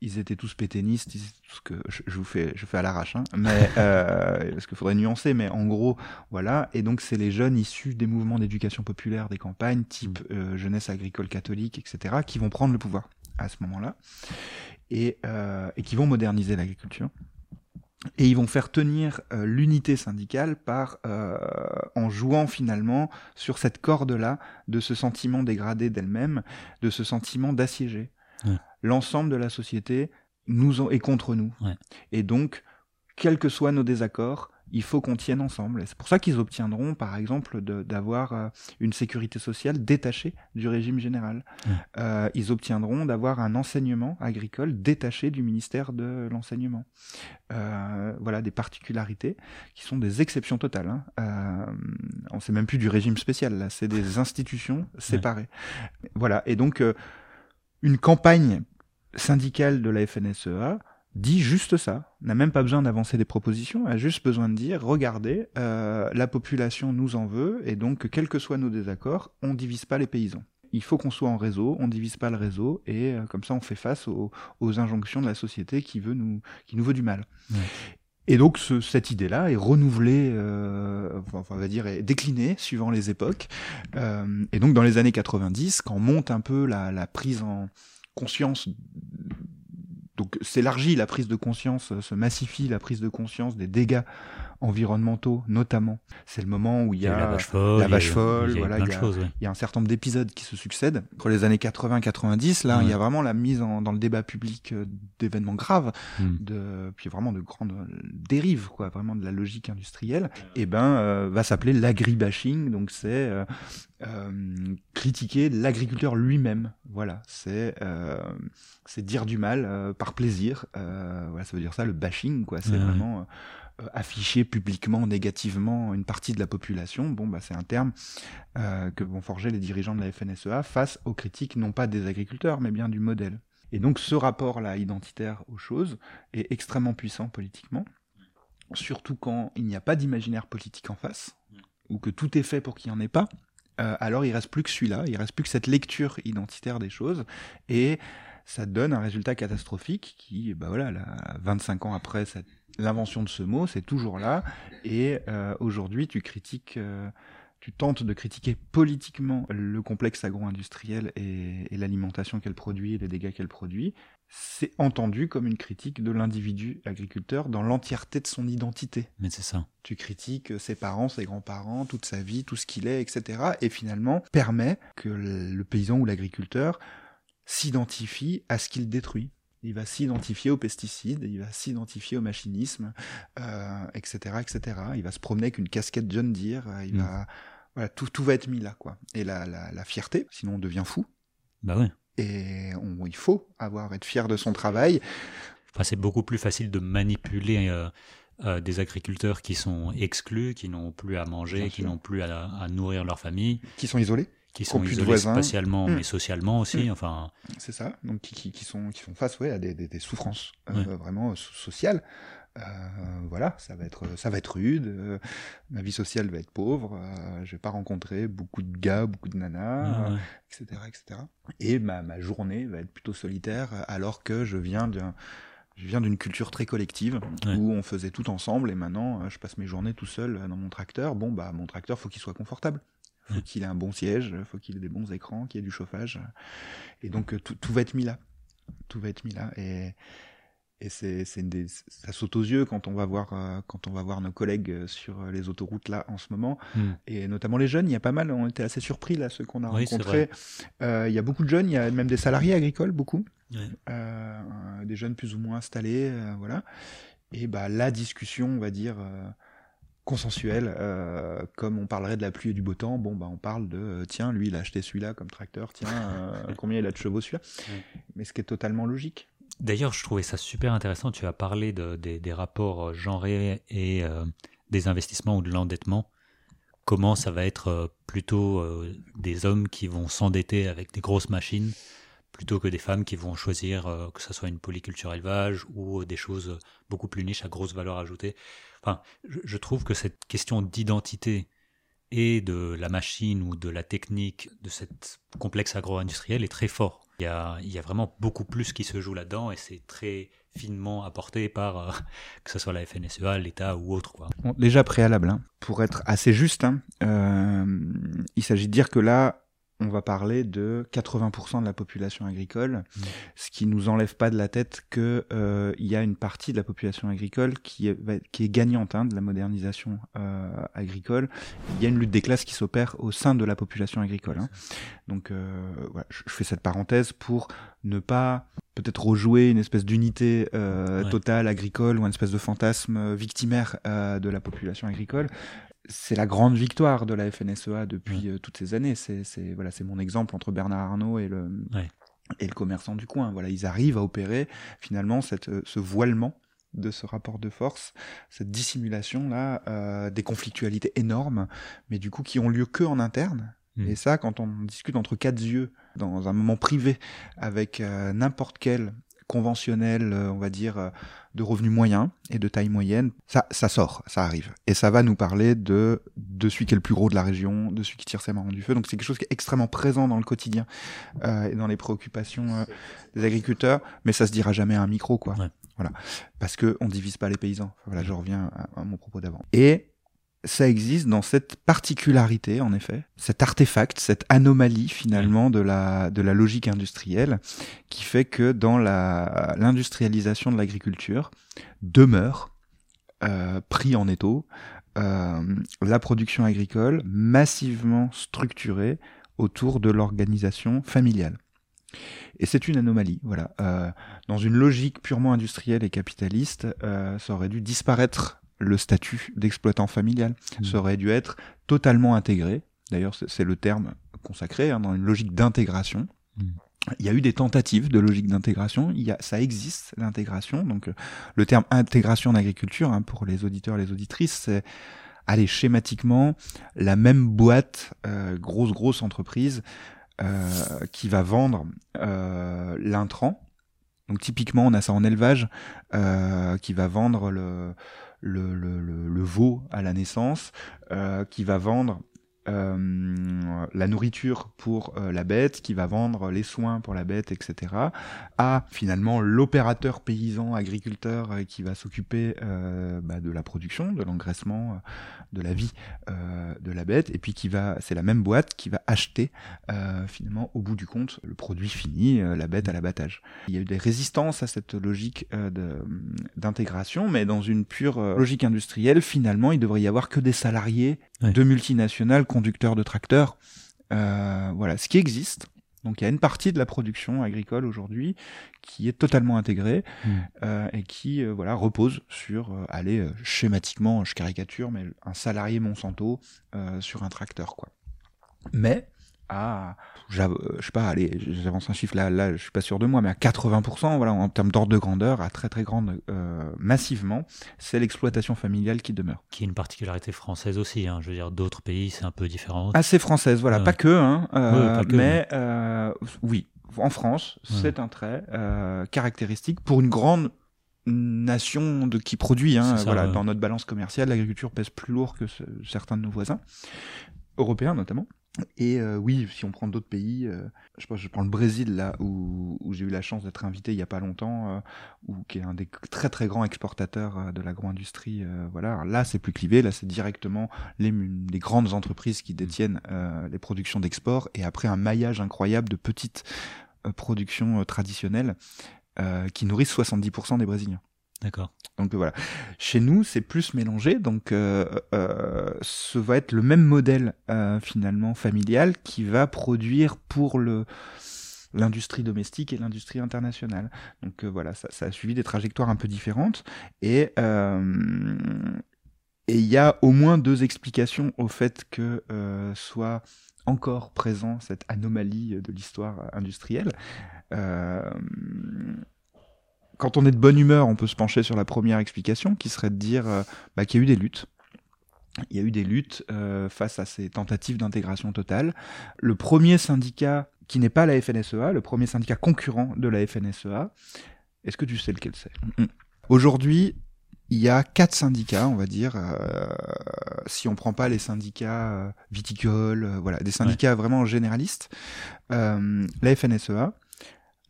ils étaient tous pétainistes, ils tout que je, vous fais, je fais à l'arrache, hein, mais *laughs* euh, parce qu'il faudrait nuancer, mais en gros, voilà. Et donc c'est les jeunes issus des mouvements d'éducation populaire des campagnes, type mm. jeunesse agricole catholique, etc., qui vont prendre le pouvoir à ce moment-là et, et qui vont moderniser l'agriculture et ils vont faire tenir euh, l'unité syndicale par euh, en jouant finalement sur cette corde là de ce sentiment dégradé d'elle-même, de ce sentiment d'assiéger. L'ensemble de la société nous est contre nous. Et donc, quels que soient nos désaccords, il faut qu'on tienne ensemble. C'est pour ça qu'ils obtiendront, par exemple, d'avoir euh, une sécurité sociale détachée du régime général. Euh, ils obtiendront d'avoir un enseignement agricole détaché du ministère de l'enseignement. Euh, voilà des particularités qui sont des exceptions totales. Hein. Euh, on sait même plus du régime spécial, là, c'est des institutions séparées. Voilà, et donc une campagne syndicale de la FNSEA dit juste ça, n'a même pas besoin d'avancer des propositions, a juste besoin de dire, regardez, euh, la population nous en veut, et donc, quels que soient nos désaccords, on divise pas les paysans. Il faut qu'on soit en réseau, on divise pas le réseau, et euh, comme ça, on fait face aux, injonctions de la société qui, veut nous, qui nous veut du mal. Et donc cette idée-là est renouvelée, euh, enfin, on va dire, est déclinée suivant les époques. Euh, et donc dans les années 90, quand monte un peu la, la prise en conscience donc s'élargit la prise de conscience, se massifie la prise de conscience des dégâts environnementaux notamment. C'est le moment où il y a, la vache folle, la vache folle voilà, il, y a, un certain nombre d'épisodes qui se succèdent. Entre les années 80-90, là, il y a vraiment la mise en, dans le débat public euh, d'événements graves, hmm. de, puis vraiment de grandes dérives, quoi, vraiment de la logique industrielle. Et eh ben, euh, va s'appeler l'agribashing, donc c'est euh, euh, critiquer l'agriculteur lui-même. Voilà, c'est c'est dire du mal par plaisir. voilà, ça veut dire ça, le bashing, quoi. C'est vraiment euh, afficher publiquement négativement une partie de la population, bon, bah, c'est un terme euh, que vont forger les dirigeants de la FNSEA face aux critiques non pas des agriculteurs, mais bien du modèle. Et donc ce rapport-là identitaire aux choses est extrêmement puissant politiquement, surtout quand il n'y a pas d'imaginaire politique en face, ou que tout est fait pour qu'il n'y en ait pas. Euh, alors il reste plus que celui-là, il reste plus que cette lecture identitaire des choses, et ça donne un résultat catastrophique qui, bah voilà, là, 25 ans après l'invention de ce mot, c'est toujours là. Et euh, aujourd'hui, tu critiques, euh, tu tentes de critiquer politiquement le complexe agro-industriel et, l'alimentation qu'elle produit et les dégâts qu'elle produit. C'est entendu comme une critique de l'individu agriculteur dans l'entièreté de son identité. Mais c'est ça. Tu critiques ses parents, ses grands-parents, toute sa vie, tout ce qu'il est, etc. Et finalement, permet que le paysan ou l'agriculteur s'identifie à ce qu'il détruit. Il va s'identifier aux pesticides, il va s'identifier au machinisme, euh, etc., etc. Il va se promener avec une casquette John Deere. Il mm. va, voilà, tout, tout va être mis là, quoi. Et la, la, fierté, sinon on devient fou. Bah ouais. Et il faut avoir être fier de son travail. Enfin, c'est beaucoup plus facile de manipuler euh, euh, des agriculteurs qui sont exclus, qui n'ont plus à manger, qui n'ont plus à, à, nourrir leur famille, qui sont isolés qui sont isolés spatialement hmm. mais socialement aussi. Hmm. Enfin, c'est ça. Donc qui, qui, sont qui font face ouais, à des, des, souffrances euh, vraiment sociales. Euh, voilà, ça va être ça va être rude. Euh, ma vie sociale va être pauvre. je vais pas rencontrer beaucoup de gars, beaucoup de nanas, etc., etc. Et ma, ma journée va être plutôt solitaire, alors que je viens d'un je viens d'une culture très collective où on faisait tout ensemble et maintenant je passe mes journées tout seul dans mon tracteur. Bon bah mon tracteur faut qu'il soit confortable faut qu'il ait un bon siège, faut qu'il ait des bons écrans, qu'il y ait du chauffage. Et donc euh, tout, tout, va être mis là. Tout va être mis là. Et, et c'est, ça saute aux yeux quand on va voir euh, quand on va voir nos collègues euh, sur les autoroutes là en ce moment hmm. et notamment les jeunes il y a pas mal on était assez surpris là ceux qu'on a rencontrés il y a beaucoup de jeunes il y a même des salariés agricoles beaucoup des jeunes plus ou moins installés voilà et bah la discussion on va dire consensuel, euh, comme on parlerait de la pluie et du beau temps, bon bah on parle de euh, tiens lui il a acheté celui-là comme tracteur, tiens euh, *laughs* combien il a de chevaux celui-là, mais ce qui est totalement logique. D'ailleurs je trouvais ça super intéressant, tu as parlé de, des rapports genrés et des investissements ou de l'endettement, comment ça va être plutôt des hommes qui vont s'endetter avec des grosses machines plutôt que des femmes qui vont choisir que ce soit une polyculture élevage ou des choses beaucoup plus niches à grosse valeur ajoutée? Enfin, je, trouve que cette question d'identité et de la machine ou de la technique de cette complexe agro-industriel est très fort. Il y, a, vraiment beaucoup plus qui se joue là-dedans et c'est très finement apporté par euh, *laughs* que ce soit la FNSEA, l'État ou autre. Quoi. déjà préalable, hein, pour être assez juste, hein, euh, il s'agit de dire que là, on va parler de 80% de la population agricole, mmh. ce qui nous enlève pas de la tête que euh, il y a une partie de la population agricole qui est, qui est gagnante hein, de la modernisation euh, agricole. Il y a une lutte des classes qui s'opère au sein de la population agricole. Hein. Donc euh, voilà, je, fais cette parenthèse pour ne pas peut-être rejouer une espèce d'unité euh, totale agricole ou une espèce de fantasme victimaire euh, de la population agricole c'est la grande victoire de la FNSEA depuis euh, toutes ces années. C'est voilà, c'est mon exemple entre Bernard Arnault et le et le commerçant du coin. Voilà, ils arrivent à opérer finalement cette, euh, ce voilement de ce rapport de force, cette dissimulation là, euh, des conflictualités énormes, mais du coup qui ont lieu que en interne. Mmh. Et ça, quand on discute entre quatre yeux dans un moment privé avec n'importe quel conventionnel, euh, on va dire, euh, de revenus moyens et de taille moyenne, ça, ça sort, ça arrive. Et ça va nous parler de, de celui qui est le plus gros de la région, de celui qui tire ses marrons du feu. Donc c'est quelque chose qui est extrêmement présent dans le quotidien euh, et dans les préoccupations des agriculteurs, mais ça se dira jamais à un micro, quoi. Voilà. Parce que on divise pas les paysans. Voilà, je reviens à, à mon propos d'avant. Et ça existe dans cette particularité, en effet, cet artefact, cette anomalie finalement de la, de la logique industrielle, qui fait que dans l'industrialisation de l'agriculture demeure euh, pris en étau euh, la production agricole massivement structurée autour de l'organisation familiale. Et c'est une anomalie, voilà. Euh, dans une logique purement industrielle et capitaliste, ça aurait dû disparaître le statut d'exploitant familial. Mmh. Ça aurait dû être totalement intégré. D'ailleurs, c'est le terme consacré hein, dans une logique d'intégration. Mmh. Il y a eu des tentatives de logique d'intégration. Il y a, ça existe l'intégration. Donc, euh, le terme intégration en agriculture, hein, pour les auditeurs et les auditrices, c'est allez schématiquement la même boîte, euh, grosse grosse entreprise euh, qui va vendre euh, l'intrant. Donc typiquement, on a ça en élevage, euh, qui va vendre le le, le, le, veau à la naissance, euh, qui va vendre euh, la nourriture pour euh, la bête, qui va vendre les soins pour la bête, etc., à finalement l'opérateur paysan agriculteur euh, qui va s'occuper bah, de la production, de l'engraissement, de la vie de la bête, et puis qui va, c'est la même boîte qui va acheter finalement au bout du compte le produit fini, la bête à l'abattage. Il y a eu des résistances à cette logique d'intégration, mais dans une pure logique industrielle, finalement, il devrait y avoir que des salariés de multinationales conducteurs de tracteurs. Euh, voilà, ce qui existe. Donc il y a une partie de la production agricole aujourd'hui qui est totalement intégrée mm. euh, et qui euh, voilà repose sur, euh, allez schématiquement, je caricature, mais un salarié Monsanto sur un tracteur quoi. Mais à, je sais pas, allez, j'avance un chiffre là, là, je suis pas sûr de moi, mais à 80%, voilà, en termes d'ordre de grandeur, à très très grande, euh, massivement, c'est l'exploitation familiale qui demeure. Qui est une particularité française aussi, hein. je veux dire, d'autres pays, c'est un peu différent. Assez française, voilà, pas que, hein, euh, mais euh, oui, en France, c'est un trait euh, caractéristique pour une grande nation de qui produit, hein, voilà, dans notre balance commerciale, l'agriculture pèse plus lourd que certains de nos voisins européens notamment. Et euh, oui, si on prend d'autres pays, euh, je, sais je prends le Brésil là où, où j'ai eu la chance d'être invité il y a pas longtemps, euh, où qui est un des très très grands exportateurs de l'agro-industrie. voilà, là c'est plus clivé, là c'est directement les, les, grandes entreprises qui détiennent les productions d'export et après un maillage incroyable de petites productions traditionnelles qui nourrissent 70% des Brésiliens. D'accord. Donc voilà. Chez nous, c'est plus mélangé. Donc, euh, euh, ce va être le même modèle euh, finalement familial qui va produire pour le l'industrie domestique et l'industrie internationale. Donc voilà, ça, a suivi des trajectoires un peu différentes et et il y a au moins deux explications au fait que soit encore présent cette anomalie de l'histoire industrielle. Quand on est de bonne humeur, on peut se pencher sur la première explication, qui serait de dire euh, bah, qu'il y a eu des luttes. Il y a eu des luttes euh, face à ces tentatives d'intégration totale. Le premier syndicat qui n'est pas la FNSEA, le premier syndicat concurrent de la FNSEA, est-ce que tu sais lequel c'est? Mm. Aujourd'hui, il y a quatre syndicats, on va dire, euh, si on prend pas les syndicats viticoles, voilà, des syndicats vraiment généralistes. la FNSEA,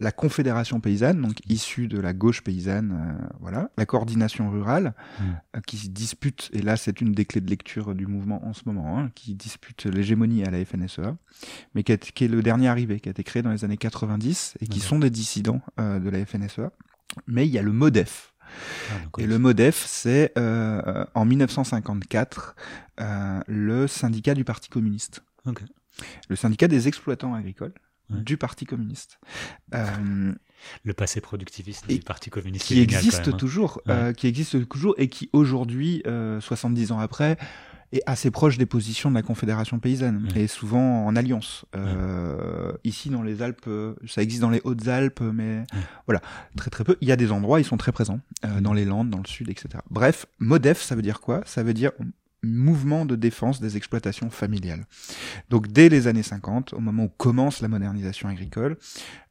la Confédération paysanne, donc issue de la gauche paysanne, euh, voilà, la coordination rurale, Mm. euh, qui se dispute, et là c'est une des clés de lecture du mouvement en ce moment, hein, qui dispute l'hégémonie à la FNSEA, mais qui, est- qui est le dernier arrivé, qui a été créé dans les années 90, et qui sont des dissidents euh, de la FNSEA. Mais il y a le MODEF. Ah, Et le MODEF, c'est euh, en 1954 euh, le syndicat du Parti communiste. Ok. Le syndicat des exploitants agricoles Ouais. du Parti communiste. Euh, Le passé productiviste Et du Parti communiste qui génial, existe quand même, hein. toujours, Ouais. euh, qui existe toujours et qui aujourd'hui, euh, 70 ans après, est assez proche des positions de la Confédération paysanne Ouais. et souvent en alliance. Euh, Ici dans les Alpes, ça existe dans les Hautes-Alpes, mais voilà, très très peu. Il y a des endroits, ils sont très présents, euh, dans les Landes, dans le Sud, etc. Bref, MODEF, ça veut dire quoi? Ça veut dire mouvement de défense des exploitations familiales. Donc dès les années 50, au moment où commence la modernisation agricole,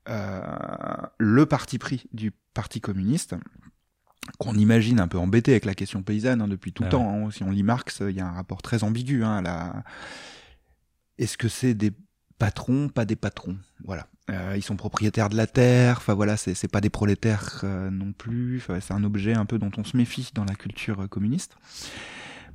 euh, le parti pris du Parti communiste, qu'on imagine un peu embêté avec la question paysanne hein, depuis tout le Ah temps. hein. Si on lit Marx, il y a un rapport très ambigu. Hein, à la... Est-ce que c'est des patrons, pas des patrons? Voilà. Euh, ils sont propriétaires de la terre. Enfin voilà, c'est pas des prolétaires euh, non plus. C'est un objet un peu dont on se méfie dans la culture communiste.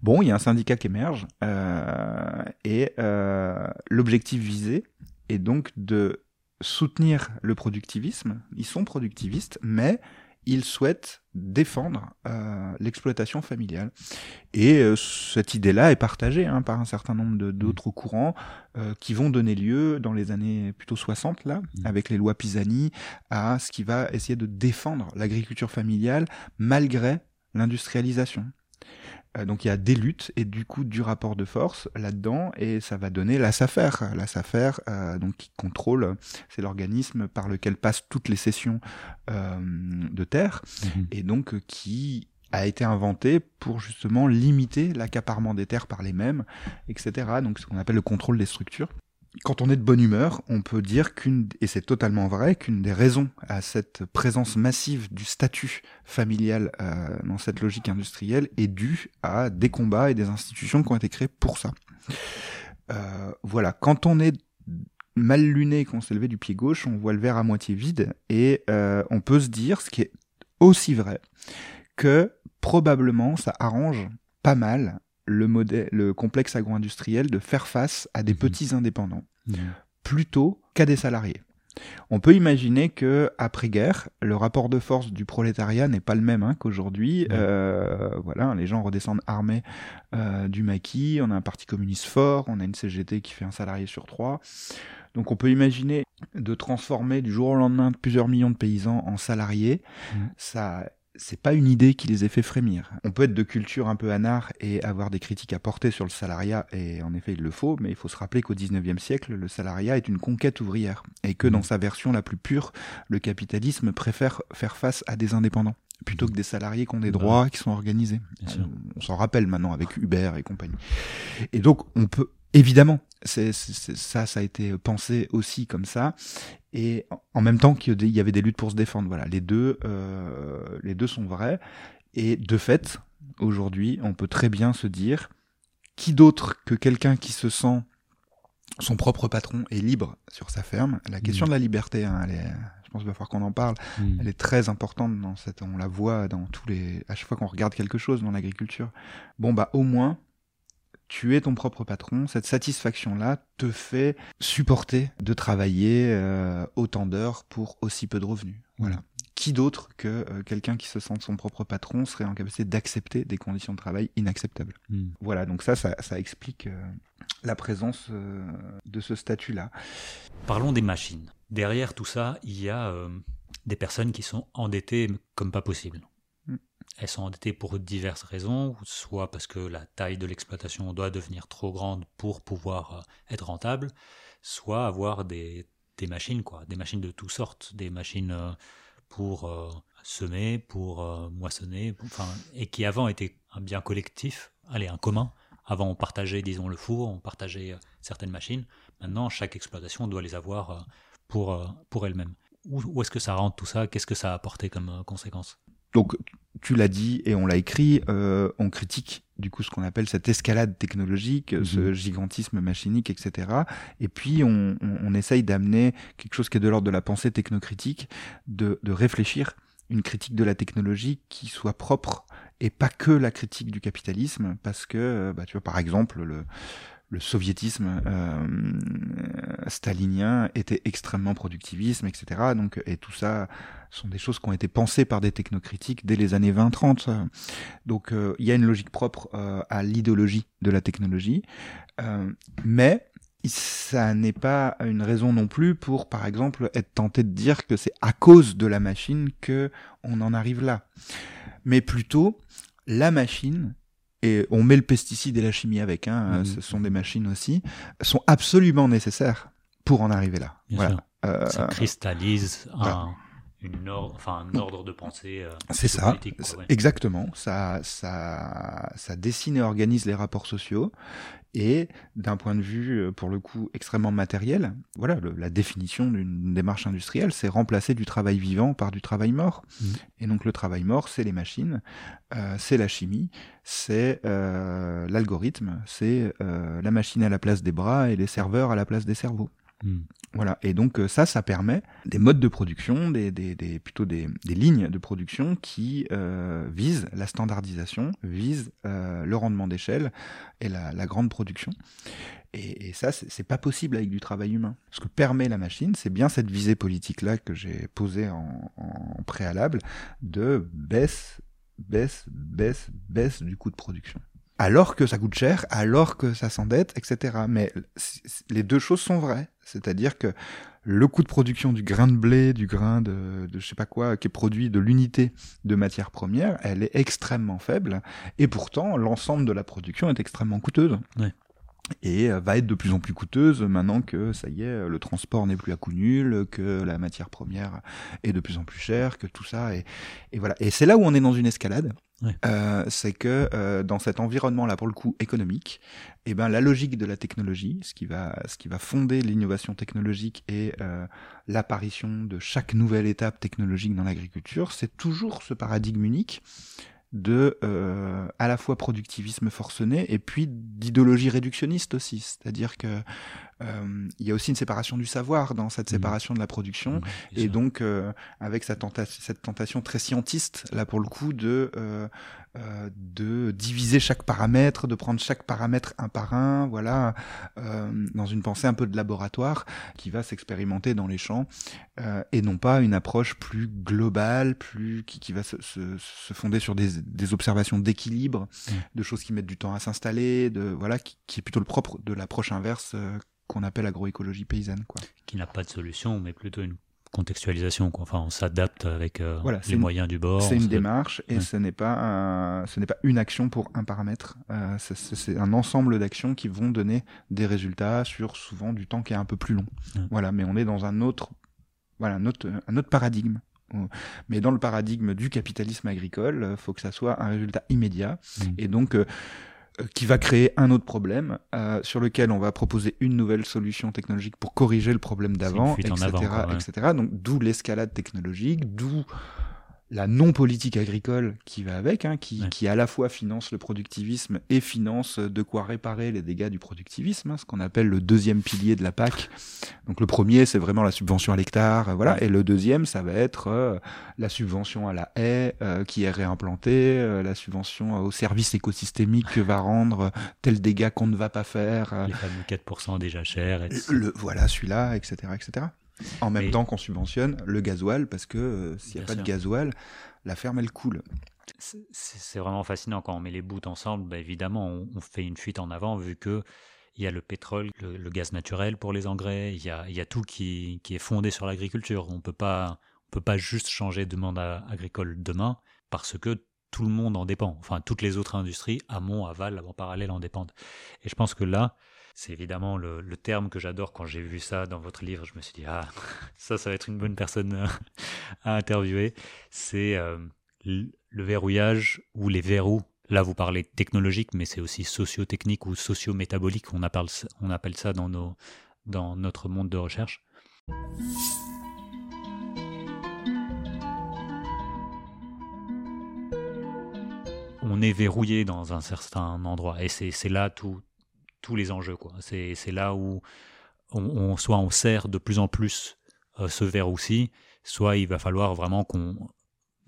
Bon, il y a un syndicat qui émerge euh, et euh, l'objectif visé est donc de soutenir le productivisme. Ils sont productivistes, mais ils souhaitent défendre euh, l'exploitation familiale. Et euh, cette idée-là est partagée hein, par un certain nombre d'autres courants euh, qui vont donner lieu dans les années plutôt 60, là, Mhm. avec les lois Pisani, à ce qui va essayer de défendre l'agriculture familiale malgré l'industrialisation. Euh, donc il y a des luttes et du coup du rapport de force là-dedans et ça va donner la SAFER. La SAFER, euh, donc qui contrôle, c'est l'organisme par lequel passent toutes les cessions euh, de terre Mhm. et donc qui a été inventé pour justement limiter l'accaparement des terres par les mêmes, etc. Donc ce qu'on appelle le contrôle des structures. Quand on est de bonne humeur, on peut dire qu'une, et c'est totalement vrai, qu'une des raisons à cette présence massive du statut familial euh, dans cette logique industrielle est due à des combats et des institutions qui ont été créées pour ça. Euh, voilà, quand on est mal luné, qu'on s'est levé du pied gauche, on voit le verre à moitié vide et euh, on peut se dire, ce qui est aussi vrai, que probablement ça arrange pas mal le, modèle, le complexe agro-industriel de faire face à des Mhm. petits indépendants Mhm. plutôt qu'à des salariés. On peut imaginer que après guerre, le rapport de force du prolétariat n'est pas le même hein, qu'aujourd'hui. Ouais. Euh, voilà, les gens redescendent armés euh, du maquis. On a un parti communiste fort, on a une CGT qui fait un salarié sur trois. Donc on peut imaginer de transformer du jour au lendemain plusieurs millions de paysans en salariés. Mhm. Ça, c'est pas une idée qui les ait fait frémir. On peut être de culture un peu anard et avoir des critiques à porter sur le salariat, et en effet il le faut, mais il faut se rappeler qu'au 19e siècle, le salariat est une conquête ouvrière, et que dans sa version la plus pure, le capitalisme préfère faire face à des indépendants plutôt que des salariés qui ont des Bah droits, qui sont organisés. On, on s'en rappelle maintenant avec Uber et compagnie. Et donc on peut évidemment, c'est, c'est- c'est- ça, ça a été pensé aussi comme ça, et en- même temps qu'il y avait des luttes pour se défendre. Voilà, les deux, euh, les deux sont vrais. Et de fait, aujourd'hui, on peut très bien se dire qui d'autre que quelqu'un qui se sent son propre patron et libre sur sa ferme? La question Mhm. de la liberté, hein, elle est, je pense qu'il va falloir qu'on en parle. Mhm. Elle est très importante dans cette, on la voit dans tous les, à chaque fois qu'on regarde quelque chose dans l'agriculture. Bon bah au moins, tu es ton propre patron. Cette satisfaction-là te fait supporter de travailler euh, autant d'heures pour aussi peu de revenus. Voilà. Qui d'autre que euh, quelqu'un qui se sent son propre patron serait en capacité d'accepter des conditions de travail inacceptables? Mhm. Voilà, donc ça, ça, ça explique euh, la présence de ce statut-là. Parlons des machines. Derrière tout ça, il y a des personnes qui sont endettées comme pas possible. Elles sont endettées pour diverses raisons, soit parce que la taille de l'exploitation doit devenir trop grande pour pouvoir euh, être rentable, soit avoir des, machines, quoi, des machines de toutes sortes, des machines euh, pour euh, semer, pour moissonner, pour- enfin, et qui avant étaient un bien collectif, allez, un commun. Avant, on partageait, disons, le four, on partageait certaines machines. Maintenant, chaque exploitation doit les avoir pour, pour elle-même. Où, est-ce que ça rentre tout ça? Qu'est-ce que ça a apporté comme conséquence? Donc, tu l'as dit et on l'a écrit, euh, on critique du coup ce qu'on appelle cette escalade technologique, ce Mhm. gigantisme machinique, etc. Et puis on, on, on essaye d'amener quelque chose qui est de l'ordre de la pensée technocritique, de, de réfléchir une critique de la technologie qui soit propre et pas que la critique du capitalisme, parce que, euh, bah, tu vois, par exemple, le, le soviétisme euh, stalinien était extrêmement productivisme, etc. Donc, et tout ça sont des choses qui ont été pensées par des technocritiques dès les années 20-30. Donc, euh, il y a une logique propre euh, à l'idéologie de la technologie, mais ça n'est pas une raison non plus pour, par exemple, être tenté de dire que c'est à cause de la machine que on en arrive là. Mais plutôt, la machine, et on met le pesticide et la chimie avec, hein, Mhm. ce sont des machines aussi, sont absolument nécessaires pour en arriver là. Bien voilà. sûr. Euh, Ça cristallise voilà. un, une or- enfin, un ordre de pensée. euh, C'est ça, quoi, ouais. exactement. Ça, ça, ça dessine et organise les rapports sociaux. Et d'un point de vue, euh, pour le coup, extrêmement matériel, voilà, le- la définition d'une démarche industrielle, c'est remplacer du travail vivant par du travail mort. Mhm. Et donc le travail mort, c'est les machines, euh, c'est la chimie, c'est euh, l'algorithme, c'est euh, la machine à la place des bras et les serveurs à la place des cerveaux. Hmm. Voilà. Et donc euh, ça, ça permet des modes de production, des, des, des plutôt des, des lignes de production qui euh, visent la standardisation, visent euh, le rendement d'échelle et la, la grande production. Et, et ça, c'est pas possible avec du travail humain. Ce que permet la machine, c'est bien cette visée politique-là que j'ai posée en, en préalable de baisse, baisse, baisse, baisse du coût de production. Alors que ça coûte cher, alors que ça s'endette, etc. Mais les deux choses sont vraies. C'est-à-dire que le coût de production du grain de blé, du grain de, de je sais pas quoi, qui est produit de l'unité de matière première, elle est extrêmement faible. Et pourtant, l'ensemble de la production est extrêmement coûteuse. Ouais. Et euh, va être de plus en plus coûteuse maintenant que, ça y est, le transport n'est plus à coût nul, que la matière première est de plus en plus chère, que tout ça. Et, et voilà. Et c'est là où on est dans une escalade. Euh, c'est que euh, dans cet environnement-là, pour le coup économique, eh ben, la logique de la technologie, ce qui va, ce qui va fonder l'innovation technologique et euh, l'apparition de chaque nouvelle étape technologique dans l'agriculture, c'est toujours ce paradigme unique de euh, à la fois productivisme forcené et puis d'idéologie réductionniste aussi. C'est-à-dire que euh, il y a aussi une séparation du savoir dans cette Mhm. séparation de la production. Bien Et donc, euh, avec cette, tenta- cette tentation très scientiste, là pour le coup, de, euh, euh, de diviser chaque paramètre, de prendre chaque paramètre un par un, voilà, euh, dans une pensée un peu de laboratoire qui va s'expérimenter dans les champs, euh, et non pas une approche plus globale, plus qui, qui va se, se, se fonder sur des, des observations d'équilibre, Mm. de choses qui mettent du temps à s'installer, de voilà, qui, qui est plutôt le propre de l'approche inverse euh, qu'on appelle agroécologie paysanne, quoi. qui n'a pas de solution, mais plutôt une contextualisation. Quoi. Enfin, on s'adapte avec euh, Voilà, les une- moyens du bord. C'est une démarche et Ouais. ce n'est pas un- ce n'est pas une action pour un paramètre. Euh, c'est- un ensemble d'actions qui vont donner des résultats sur souvent du temps qui est un peu plus long. Ouais. Voilà, mais on est dans un autre voilà un autre un autre paradigme. Euh, Mais dans le paradigme du capitalisme agricole, euh, faut que ça soit un résultat immédiat Mm. et donc euh, qui va créer un autre problème euh, sur lequel on va proposer une nouvelle solution technologique pour corriger le problème d'avant, etc., avant, quoi, ouais. etc. Donc d'où l'escalade technologique, d'où la non-politique agricole qui va avec, hein, qui, Ouais. qui à la fois finance le productivisme et finance de quoi réparer les dégâts du productivisme, hein, ce qu'on appelle le deuxième pilier de la PAC. *laughs* Donc le premier, c'est vraiment la subvention à l'hectare, euh, voilà, et le deuxième, ça va être euh, la subvention à la haie euh, qui est réimplantée, euh, la subvention au service écosystémique que va rendre euh, tel dégât qu'on ne va pas faire. euh, Les fameux 4% déjà chers. Et... le, voilà celui-là, etc., etc. En même Mais- temps qu'on subventionne le gasoil, parce que euh, s'il n'y a Bien pas de gasoil, la ferme elle coule. C'est- vraiment fascinant quand on met les bouts ensemble. Bah, évidemment, on, on fait une fuite en avant vu que il y a le pétrole, le, le gaz naturel pour les engrais. Il y a, il y a tout qui, qui est fondé sur l'agriculture. On peut pas, on peut pas juste changer de monde à- agricole demain parce que tout le monde en dépend. Enfin, toutes les autres industries, amont, aval, en parallèle, en dépendent. Et je pense que là, c'est évidemment le, terme que j'adore quand j'ai vu ça dans votre livre. Je me suis dit, ah, *laughs* ça, ça va être une bonne personne euh, *laughs* à interviewer. C'est euh, le verrouillage ou les verrous. Là, vous parlez technologique, mais c'est aussi socio-technique ou socio-métabolique. On appelle, ça- dans, dans notre monde de recherche. On est verrouillé dans un certain endroit. Et c'est là tous les enjeux. C'est là où on, soit on serre de plus en plus euh, ce verrou-ci, soit il va falloir vraiment qu'on,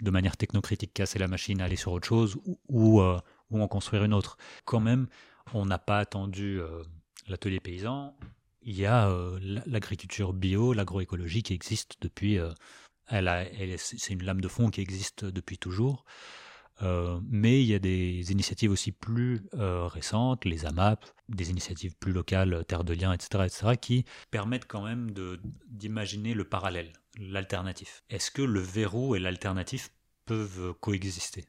de manière technocritique, casser la machine, aller sur autre chose, ou, euh, ou, en construire une autre. Quand même, on n'a pas attendu euh, l'atelier paysan. Il y a l'agriculture bio, l'agroécologie qui existe depuis. elle, elle c'est une lame de fond qui existe depuis toujours. Euh, mais il y a des initiatives aussi plus euh, récentes, les AMAP, des initiatives plus locales, Terre de Liens, etc., etc., qui permettent quand même d'imaginer le parallèle, l'alternatif. Est-ce que le verrou et l'alternatif peuvent coexister?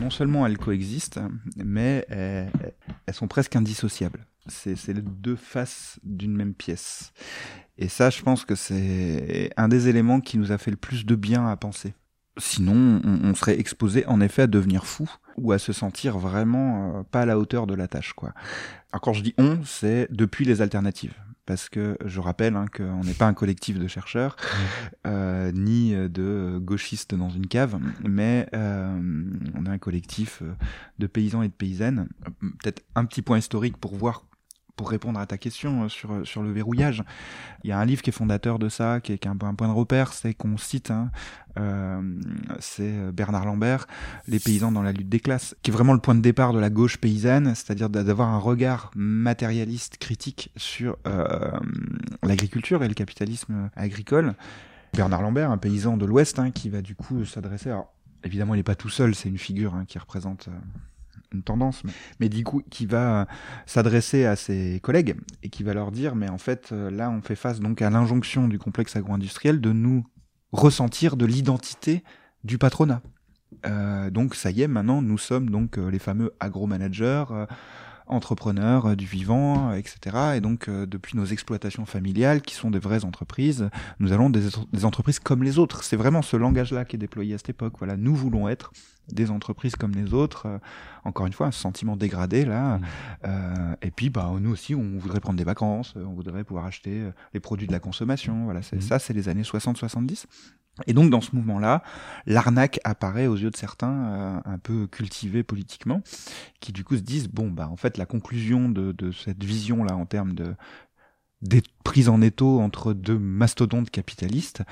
Non seulement elles coexistent, mais elles, elles sont presque indissociables. C'est les deux faces d'une même pièce. Et ça, je pense que c'est un des éléments qui nous a fait le plus de bien à penser Sinon, on, serait exposé en effet à devenir fou ou à se sentir vraiment euh, pas à la hauteur de la tâche. Quoi. Alors quand je dis on, c'est depuis les alternatives. Parce que je rappelle hein, qu'on n'est pas un collectif de chercheurs, euh, ni de gauchistes dans une cave, mais euh, on est un collectif de paysans et de paysannes. Peut-être un petit point historique pour voir pour répondre à ta question euh, sur, euh, sur le verrouillage, il y a un livre qui est fondateur de ça, qui est, un, un, point de repère, c'est qu'on cite, hein, euh, c'est Bernard Lambert, Les paysans dans la lutte des classes, qui est vraiment le point de départ de la gauche paysanne, c'est-à-dire d'avoir un regard matérialiste, critique sur l'agriculture et le capitalisme agricole. Bernard Lambert, un paysan de l'Ouest, hein, qui va du coup s'adresser. Alors, évidemment, il n'est pas tout seul, c'est une figure hein, qui représente une tendance, mais, du coup qui va s'adresser à ses collègues et qui va leur dire mais en fait euh, là on fait face donc à l'injonction du complexe agro-industriel de nous ressentir de l'identité du patronat. Euh, donc ça y est, maintenant nous sommes donc euh, les fameux agro-managers, entrepreneurs du vivant, etc. Et donc depuis nos exploitations familiales qui sont des vraies entreprises, nous allons des entreprises comme les autres. C'est vraiment ce langage-là qui est déployé à cette époque. Voilà, nous voulons être des entreprises comme les autres. Euh, encore une fois, un sentiment dégradé là. Mmh. Euh, et puis, bah, nous aussi, on voudrait prendre des vacances, on voudrait pouvoir acheter euh, les produits de la consommation. Voilà, c'est mmh. ça, c'est les années 60-70. Et donc, dans ce mouvement-là, l'arnaque apparaît aux yeux de certains un peu cultivés politiquement, qui du coup se disent bon, bah, en fait, la conclusion de, de cette vision-là en termes de d'être prise en étau entre deux mastodontes capitalistes,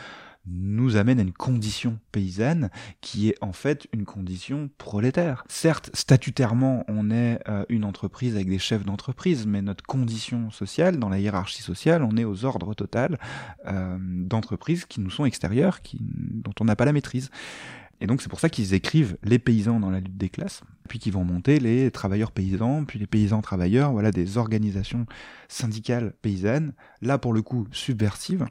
nous amène à une condition paysanne qui est en fait une condition prolétaire. Certes, statutairement, on est euh, une entreprise avec des chefs d'entreprise, mais notre condition sociale, dans la hiérarchie sociale, on est aux ordres total euh, d'entreprises qui nous sont extérieures, dont on n'a pas la maîtrise. Et donc c'est pour ça qu'ils écrivent les paysans dans la lutte des classes, puis qu'ils vont monter les travailleurs paysans, puis les paysans travailleurs, voilà des organisations syndicales paysannes, là pour le coup subversives,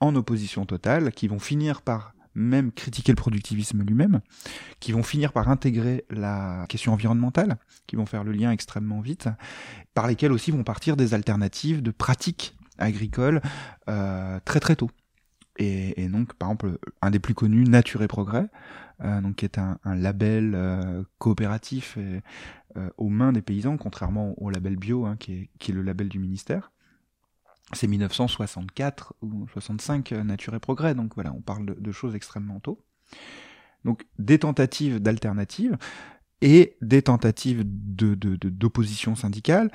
en opposition totale, qui vont finir par même critiquer le productivisme lui-même, qui vont finir par intégrer la question environnementale, qui vont faire le lien extrêmement vite, par lesquels aussi vont partir des alternatives de pratiques agricoles euh, très très tôt. Et, donc, par exemple, un des plus connus, Nature et Progrès, euh, donc qui est un, label euh, coopératif et, aux mains des paysans, contrairement au label bio, hein, qui, est, le label du ministère. C'est 1964 ou 65 euh, Nature et Progrès, donc voilà, on parle de, choses extrêmement tôt. Donc des tentatives d'alternatives et des tentatives d'opposition de, syndicale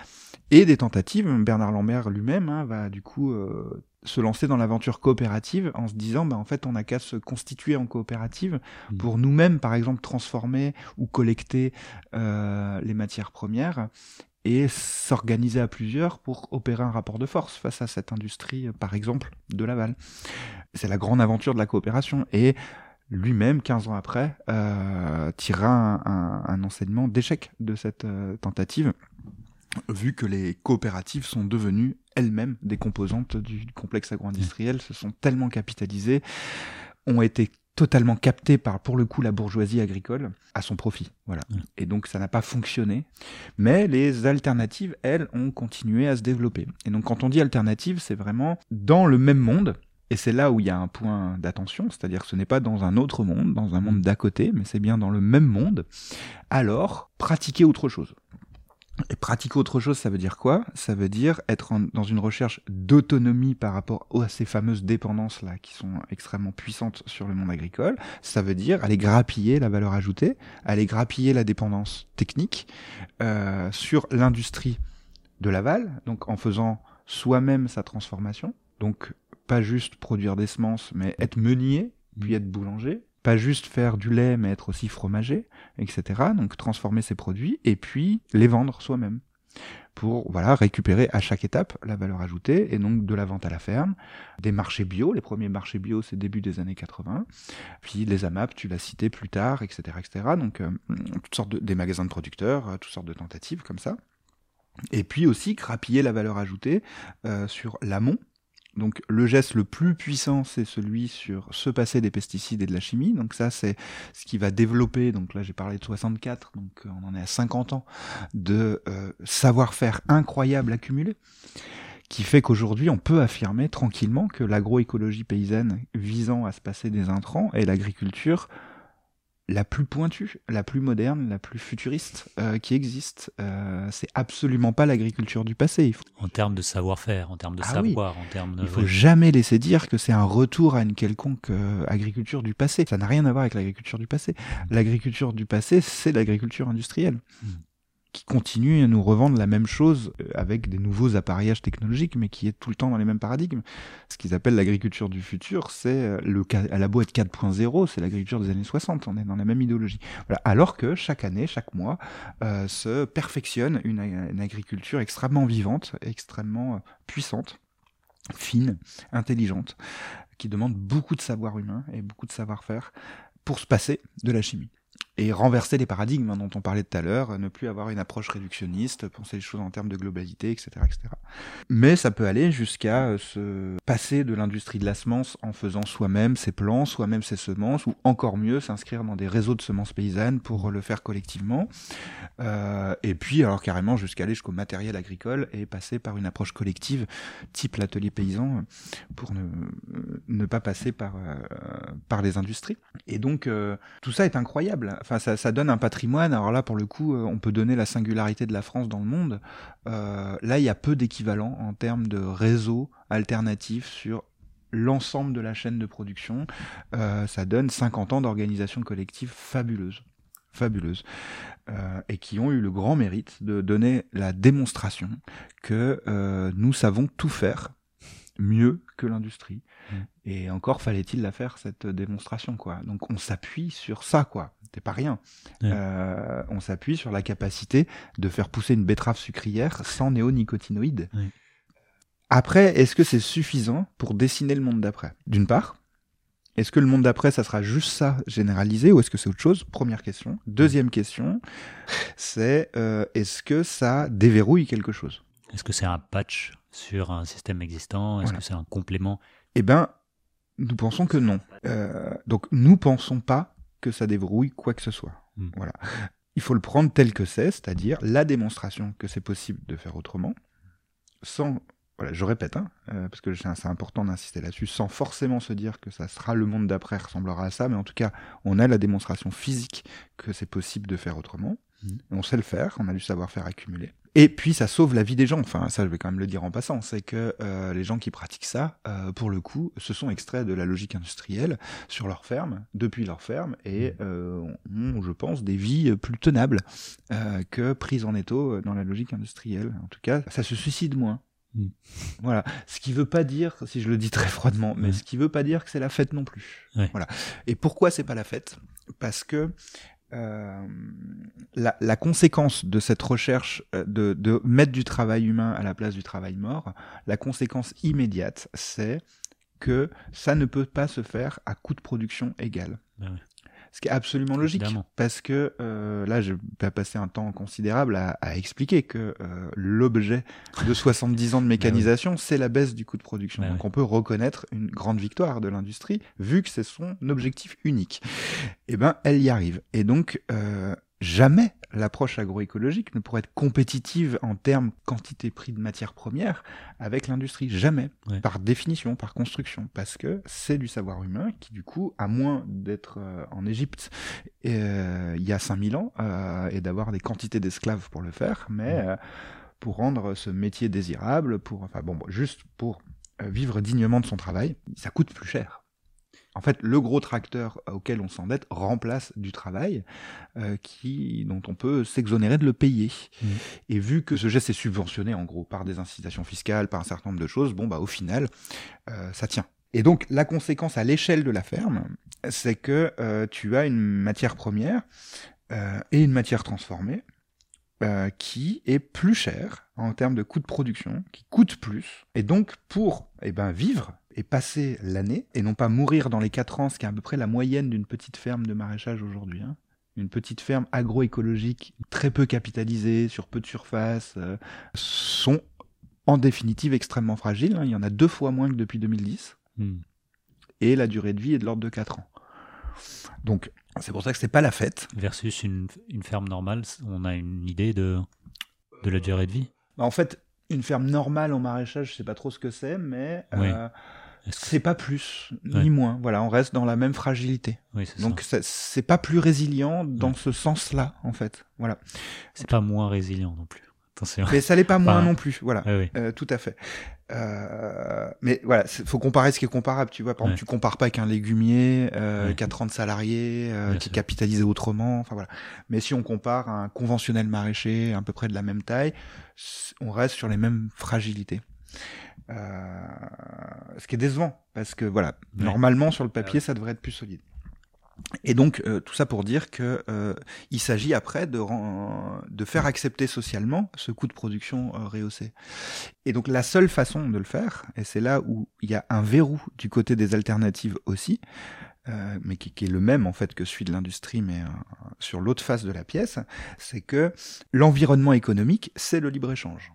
et des tentatives, Bernard Lambert lui-même hein, va du coup euh, se lancer dans l'aventure coopérative en se disant bah en fait on n'a qu'à se constituer en coopérative mmh. pour nous-mêmes par exemple transformer ou collecter euh, les matières premières et s'organiser à plusieurs pour opérer un rapport de force face à cette industrie, par exemple, de Laval. C'est la grande aventure de la coopération. Et lui-même, 15 ans après, euh, tirera un, enseignement d'échec de cette euh, tentative, vu que les coopératives sont devenues elles-mêmes des composantes du complexe agro-industriel, se sont tellement capitalisées, ont été totalement capté par, pour le coup, la bourgeoisie agricole à son profit. Voilà. Mm. Et donc, ça n'a pas fonctionné. Mais les alternatives, elles, ont continué à se développer. Et donc, quand on dit alternative, c'est vraiment dans le même monde. Et c'est là où il y a un point d'attention, c'est-à-dire que ce n'est pas dans un autre monde, dans un monde d'à côté, mais c'est bien dans le même monde. Alors, pratiquer autre chose. Et pratiquer autre chose, ça veut dire quoi? Ça veut dire être dans une recherche d'autonomie par rapport à ces fameuses dépendances là qui sont extrêmement puissantes sur le monde agricole. Ça veut dire aller grappiller la valeur ajoutée, aller grappiller la dépendance technique euh, sur l'industrie de l'aval, donc en faisant soi-même sa transformation. Donc pas juste produire des semences, mais être meunier, puis être boulanger, pas juste faire du lait, mais être aussi fromager, etc. Donc transformer ses produits et puis les vendre soi-même pour voilà récupérer à chaque étape la valeur ajoutée et donc de la vente à la ferme, des marchés bio, les premiers marchés bio c'est début des années 80, puis les AMAP tu l'as cité plus tard, etc. etc. Donc euh, toutes sortes de, des magasins de producteurs, euh, toutes sortes de tentatives comme ça. Et puis aussi crapiller la valeur ajoutée euh, sur l'amont, donc le geste le plus puissant, c'est celui sur se passer des pesticides et de la chimie. Donc ça, c'est ce qui va développer, donc là j'ai parlé de 64, donc euh, on en est à 50 ans, de euh, savoir-faire incroyable accumulé, qui fait qu'aujourd'hui on peut affirmer tranquillement que l'agroécologie paysanne visant à se passer des intrants et l'agriculture la plus pointue, la plus moderne, la plus futuriste euh, qui existe. Euh, c'est absolument pas l'agriculture du passé. En termes de savoir-faire, en termes de ah savoir, en termes de... Il faut jamais laisser dire que c'est un retour à une quelconque euh, agriculture du passé. Ça n'a rien à voir avec l'agriculture du passé. L'agriculture du passé, c'est l'agriculture industrielle. Hmm qui continue à nous revendre la même chose euh, avec des nouveaux appareillages technologiques, mais qui est tout le temps dans les mêmes paradigmes. Ce qu'ils appellent l'agriculture du futur, c'est euh, à la boîte 4.0, c'est l'agriculture des années 60. On est dans la même idéologie. Alors que chaque année, chaque mois, euh, se perfectionne une, agriculture extrêmement vivante, extrêmement puissante, fine, intelligente, qui demande beaucoup de savoir humain et beaucoup de savoir-faire pour se passer de la chimie et renverser les paradigmes hein, dont on parlait tout à l'heure, ne plus avoir une approche réductionniste, penser les choses en termes de globalité, etc. etc. Mais ça peut aller jusqu'à euh, se passer de l'industrie de la semence en faisant soi-même ses plants, soi-même ses semences, ou encore mieux, s'inscrire dans des réseaux de semences paysannes pour le faire collectivement. Euh, et puis, alors carrément, jusqu'à aller jusqu'au matériel agricole et passer par une approche collective, type l'atelier paysan, pour ne, ne pas passer par, euh, par les industries. Et donc, euh, tout ça est incroyable enfin ça, ça, donne un patrimoine. Alors là, pour le coup, euh, on peut donner la singularité de la France dans le monde. Euh, là, il y a peu d'équivalent en termes de réseaux alternatifs sur l'ensemble de la chaîne de production. Euh, ça donne 50 ans d'organisation collective fabuleuse fabuleuses euh, et qui ont eu le grand mérite de donner la démonstration que euh, nous savons tout faire mieux que l'industrie. Mmh. Et encore fallait-il la faire cette démonstration quoi. Donc on s'appuie sur ça quoi. C'est pas rien. Euh, on s'appuie sur la capacité de faire pousser une betterave sucrière sans néonicotinoïdes. Après, est-ce que c'est suffisant pour dessiner le monde d'après? D'une part, est-ce que le monde d'après, ça sera juste ça généralisé ou est-ce que c'est autre chose? Première question. Deuxième question, c'est euh, est-ce que ça déverrouille quelque chose? Est-ce que c'est un patch sur un système existant? Est-ce que c'est un complément? Eh ben, nous pensons que non. Euh, donc, nous pensons pas que ça déverrouille quoi que ce soit. Hmm. Voilà. Il faut le prendre tel que c'est, c'est-à-dire la démonstration que c'est possible de faire autrement, sans, voilà, je répète, hein, euh, parce que c'est important d'insister là-dessus, sans forcément se dire que ça sera le monde d'après ressemblera à ça, mais en tout cas, on a la démonstration physique que c'est possible de faire autrement. Hmm. On sait le faire, on a du savoir-faire accumulé. Et puis ça sauve la vie des gens. Enfin, ça, je vais quand même le dire en passant, c'est que euh, les gens qui pratiquent ça, euh, pour le coup, se sont extraits de la logique industrielle sur leur ferme, depuis leur ferme, et mmh. euh, ont, je pense, des vies plus tenables que prises en étau dans la logique industrielle. En tout cas, ça se suicide moins. Mmh. Voilà. Ce qui veut pas dire, si je le dis très froidement, mais ce qui veut pas dire que c'est la fête non plus. Voilà. Et pourquoi c'est pas la fête? Parce que euh, la, conséquence de cette recherche euh, de, de, mettre du travail humain à la place du travail mort, la conséquence immédiate, c'est que ça ne peut pas se faire à coût de production égal. Ben ce qui est absolument logique. Parce que euh, là, je vais passer un temps considérable à, à expliquer que euh, l'objet de *laughs* 70 ans de ben mécanisation, c'est la baisse du coût de production. Ben Donc on peut reconnaître une grande victoire de l'industrie, vu que c'est son objectif unique. Eh ben, elle y arrive. Et donc, euh, jamais l'approche agroécologique ne pourrait être compétitive en termes quantité-prix de matières premières avec l'industrie. Jamais. Ouais. Par définition, par construction. Parce que c'est du savoir humain qui, du coup, à moins d'être euh, en Égypte euh, il y a 5000 ans euh, et d'avoir des quantités d'esclaves pour le faire, mais euh, pour rendre ce métier désirable, pour, enfin bon, juste pour vivre dignement de son travail, ça coûte plus cher. En fait, le gros tracteur auquel on s'endette remplace du travail euh, qui, dont on peut s'exonérer de le payer. Mhm. Et vu que ce geste est subventionné en gros par des incitations fiscales, par un certain nombre de choses, bon bah au final, euh, ça tient. Et donc la conséquence à l'échelle de la ferme, c'est que euh, tu as une matière première euh, et une matière transformée euh, qui est plus chère en termes de coût de production, qui coûte plus. Et donc pour eh ben, vivre et passer l'année, et non pas mourir dans les 4 ans, ce qui est à peu près la moyenne d'une petite ferme de maraîchage aujourd'hui. hein. Une petite ferme agroécologique très peu capitalisée, sur peu de surface, euh, sont en définitive extrêmement fragiles. hein. Il y en a deux fois moins que depuis 2010 Hmm. et la durée de vie est de l'ordre de 4 ans. Donc, c'est pour ça que c'est pas la fête. Versus une, une ferme normale, on a une idée de, de la durée de vie? Bah, en fait, une ferme normale en maraîchage, je sais pas trop ce que c'est, mais Oui. euh, c'est pas plus Ouais. ni moins. Voilà, on reste dans la même fragilité. Oui, c'est Donc, ça. c'est- pas plus résilient dans Ouais. ce sens-là, en fait. Voilà. C'est pas moins résilient non plus. Attention. Mais ça l'est pas moins Enfin, non plus. Voilà. Ouais. Euh, tout à fait. Euh, mais voilà, faut comparer ce qui est comparable. Tu vois, par exemple, tu compares pas qu'un légumier euh, qui a 30 salariés, euh, qui est capitalisé autrement. Enfin voilà. Mais si on compare un conventionnel maraîcher à peu près de la même taille, on reste sur les mêmes fragilités. Euh, ce qui est décevant parce que voilà, Ouais. normalement sur le Ah papier, ça devrait être plus solide. Et donc euh, tout ça pour dire que euh, il s'agit après de, faire accepter socialement ce coût de production rehaussé. Et donc la seule façon de le faire, et c'est là où il y a un verrou du côté des alternatives aussi, euh, mais qui, qui est le même en fait que celui de l'industrie, mais euh, sur l'autre face de la pièce, c'est que l'environnement économique, c'est le libre-échange.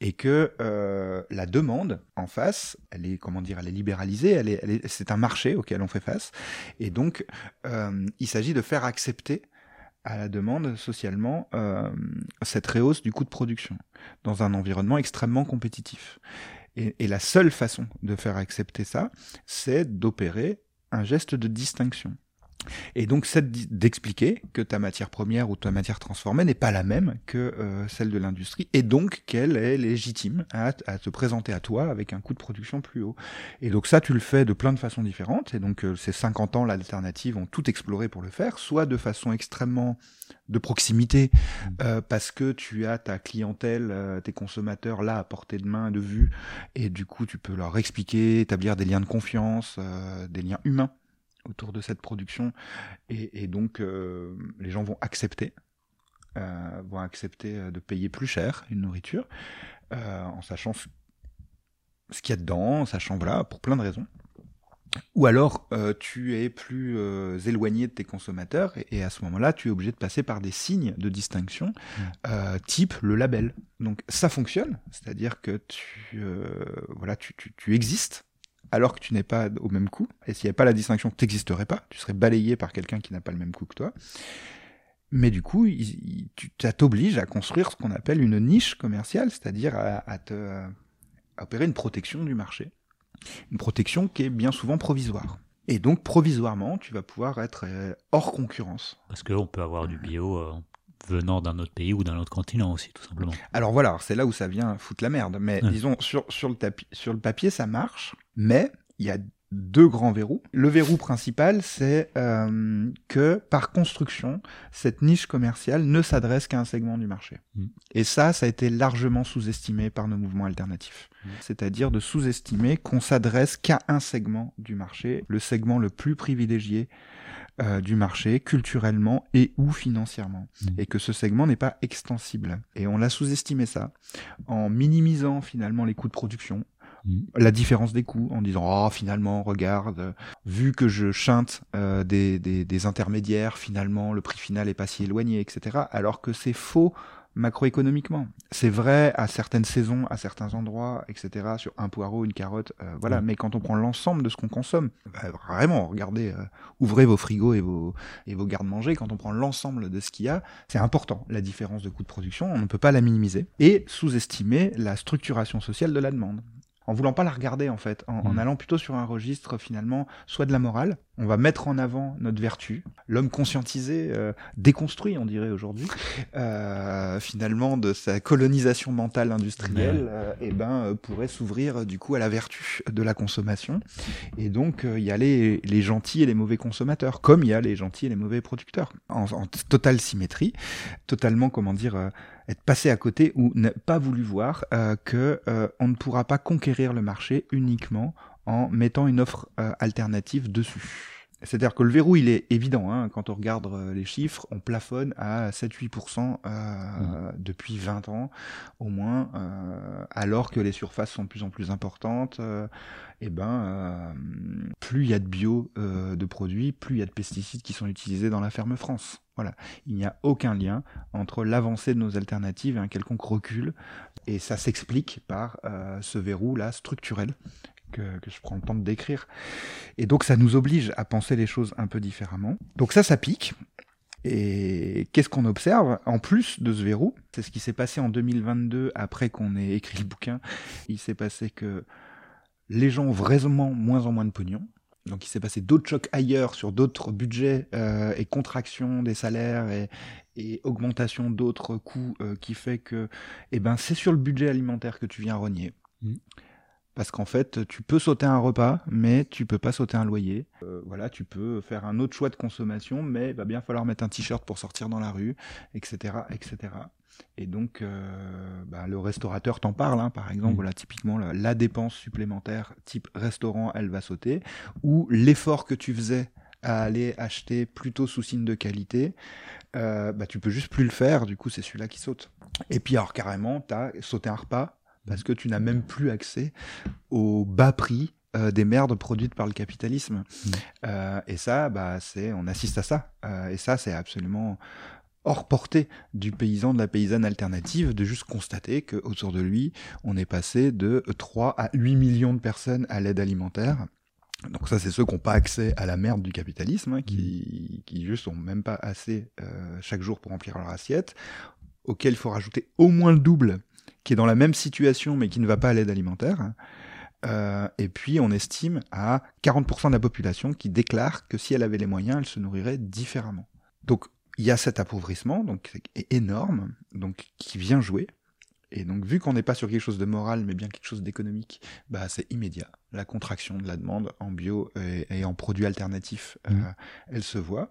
Et que euh, la demande en face, elle est comment dire, elle est libéralisée, c'est un marché auquel on fait face, et donc euh, il s'agit de faire accepter à la demande socialement euh, cette rehausse du coût de production dans un environnement extrêmement compétitif. Et la seule façon de faire accepter ça, c'est d'opérer un geste de distinction. Et donc c'est d'expliquer que ta matière première ou ta matière transformée n'est pas la même que euh, celle de l'industrie, et donc qu'elle est légitime à, te présenter à toi avec un coût de production plus haut. Et donc ça, tu le fais de plein de façons différentes, et donc euh, ces 50 ans, l'alternative, ont tout exploré pour le faire, soit de façon extrêmement de proximité, euh, parce que tu as ta clientèle, tes consommateurs là à portée de main, de vue, et du coup tu peux leur expliquer, établir des liens de confiance, des liens humains autour de cette production, et, et donc euh, les gens vont accepter, euh, vont accepter euh, de payer plus cher une nourriture, en sachant ce, qu'il y a dedans, en sachant voilà pour plein de raisons. Ou alors euh, tu es plus euh, éloigné de tes consommateurs et, et à ce moment-là tu es obligé de passer par des signes de distinction euh, type le label. Donc ça fonctionne, c'est-à-dire que tu voilà tu, tu, tu existes alors que tu n'es pas au même coût. Et s'il n'y avait pas la distinction, tu n'existerais pas. Tu serais balayé par quelqu'un qui n'a pas le même coût que toi. Mais du coup, il, il- tu ça t'oblige à construire ce qu'on appelle une niche commerciale, c'est-à-dire à, te, opérer une protection du marché. Une protection qui est bien souvent provisoire. Et donc, provisoirement, tu vas pouvoir être euh, hors concurrence. Parce qu'on peut avoir du bio euh, venant d'un autre pays ou d'un autre continent aussi, tout simplement. Alors voilà, c'est là où ça vient foutre la merde. Mais Ouais. disons, sur, sur, le tapi- sur le papier, ça marche. Mais il y a deux grands verrous. Le verrou principal, c'est euh, que par construction, cette niche commerciale ne s'adresse qu'à un segment du marché. Mm. Et ça, ça a été largement sous-estimé par nos mouvements alternatifs. Mm. C'est-à-dire de sous-estimer qu'on s'adresse qu'à un segment du marché, le segment le plus privilégié euh, du marché, culturellement et ou financièrement. Mm. Et que ce segment n'est pas extensible. Et on l'a sous-estimé ça, en minimisant finalement les coûts de production, Mm. la différence des coûts, en disant oh finalement regarde, vu que je chinte euh, des, des, des intermédiaires, finalement le prix final est pas si éloigné, etc. Alors que c'est faux macroéconomiquement. C'est vrai à certaines saisons, à certains endroits, etc. Sur un poireau, une carotte, euh, voilà. Mais quand on prend l'ensemble de ce qu'on consomme, bah, vraiment, regardez, euh, ouvrez vos frigos et vos et vos gardes-manger. Quand on prend l'ensemble de ce qu'il y a, c'est important. La différence de coût de production, on ne peut pas la minimiser et sous-estimer la structuration sociale de la demande en voulant pas la regarder en fait, en, mm. allant plutôt sur un registre finalement soit de la morale, on va mettre en avant notre vertu, l'homme conscientisé, euh, déconstruit on dirait aujourd'hui, euh, finalement de sa colonisation mentale industrielle, euh, et ben pourrait s'ouvrir du coup à la vertu de la consommation, et donc il y a les, les, gentils et les mauvais consommateurs, comme il y a les gentils et les mauvais producteurs, en, en totale symétrie, totalement comment dire être passé à côté ou ne pas voulu voir euh, que euh, on ne pourra pas conquérir le marché uniquement en mettant une offre euh, alternative dessus. C'est-à-dire que le verrou, il est évident. Hein, quand on regarde euh, les chiffres, on plafonne à 7-8% euh, mmh. depuis 20 ans au moins, euh, alors que les surfaces sont de plus en plus importantes. et ben, plus il y a de bio de produits, plus il y a de pesticides qui sont utilisés dans la ferme France. Voilà, il n'y a aucun lien entre l'avancée de nos alternatives et un quelconque recul, et ça s'explique par ce verrou là structurel que, je prends le temps de décrire. Et donc ça nous oblige à penser les choses un peu différemment. Donc ça, ça pique. Et qu'est-ce qu'on observe en plus de ce verrou? C'est ce qui s'est passé en 2022 après qu'on ait écrit le bouquin. Il s'est passé que les gens ont vraiment moins en moins de pognon. Donc il s'est passé d'autres chocs ailleurs sur d'autres budgets euh, et contraction des salaires et, augmentation d'autres coûts euh, qui fait que eh ben, c'est sur le budget alimentaire que tu viens rogner. Mmh parce qu'en fait, tu peux sauter un repas, mais tu peux pas sauter un loyer. Euh, voilà, tu peux faire un autre choix de consommation, mais il va bien falloir mettre un t-shirt pour sortir dans la rue, etc., etc. Et donc, euh, bah, le restaurateur t'en parle, hein, par exemple, mmh. voilà, typiquement la, dépense supplémentaire type restaurant, elle va sauter, ou l'effort que tu faisais à aller acheter plutôt sous signe de qualité, euh, bah, tu peux juste plus le faire, du coup c'est celui-là qui saute. Et puis alors carrément, tu as sauté un repas, parce que tu n'as même plus accès au bas prix euh, des merdes produites par le capitalisme. Mmh. Euh, et ça, bah, c'est, on assiste à ça. Euh, et ça, c'est absolument hors portée du paysan, de la paysanne alternative, de juste constater qu'autour de lui, on est passé de 3 à 8 millions de personnes à l'aide alimentaire. Donc ça, c'est ceux qui n'ont pas accès à la merde du capitalisme, hein, qui, qui juste ont même pas assez chaque jour pour remplir leur assiette, auquel il faut rajouter au moins le double qui est dans la même situation mais qui ne va pas à l'aide alimentaire. Euh, et puis on estime à 40% de la population qui déclare que si elle avait les moyens, elle se nourrirait différemment. Donc il y a cet appauvrissement, donc est énorme, donc qui vient jouer. Et donc vu qu'on n'est pas sur quelque chose de moral, mais bien quelque chose d'économique, bah c'est immédiat. La contraction de la demande en bio et, en produits alternatifs, euh, mmh. elle se voit.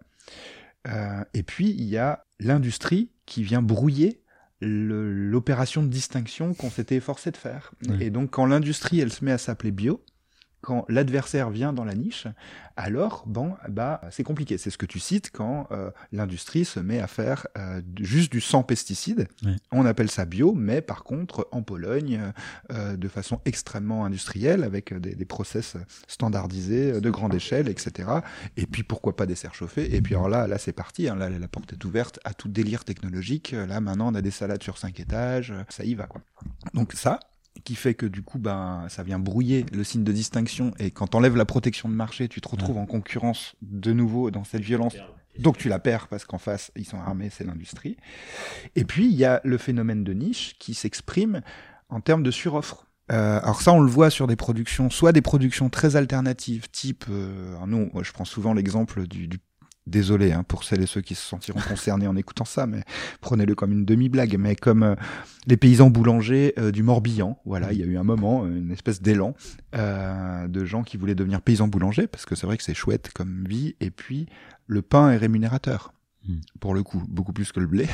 Euh, et puis il y a l'industrie qui vient brouiller l'opération de distinction qu'on s'était efforcé de faire. Et donc quand l'industrie, elle se met à s'appeler bio, quand l'adversaire vient dans la niche, alors bon, bah c'est compliqué. C'est ce que tu cites quand euh, l'industrie se met à faire euh, juste du sans pesticides. On appelle ça bio, mais par contre en Pologne, euh, de façon extrêmement industrielle, avec des, des process standardisés de grande échelle, etc. Et puis pourquoi pas des serres chauffées? Et puis alors là, là c'est parti. Hein, là la porte est ouverte à tout délire technologique. Là maintenant on a des salades sur cinq étages, ça y va quoi. Donc ça, qui fait que du coup ben ça vient brouiller le signe de distinction. Et quand t'enlèves la protection de marché tu te retrouves en concurrence de nouveau dans cette violence. Donc tu la perds parce qu'en face ils sont armés c'est l'industrie. Et puis il y a le phénomène de niche qui s'exprime en termes de suroffre. Euh, alors ça, on le voit sur des productions, soit des productions très alternatives, type, euh, nous, je prends souvent l'exemple du, du désolé hein, pour celles et ceux qui se sentiront concernés en écoutant ça, mais prenez-le comme une demi-blague, mais comme euh, les paysans boulangers euh, du Morbihan. Voilà, il y a eu un moment, une espèce d'élan euh, de gens qui voulaient devenir paysans boulangers, parce que c'est vrai que c'est chouette comme vie, et puis le pain est rémunérateur. Hmm. Pour le coup, beaucoup plus que le blé.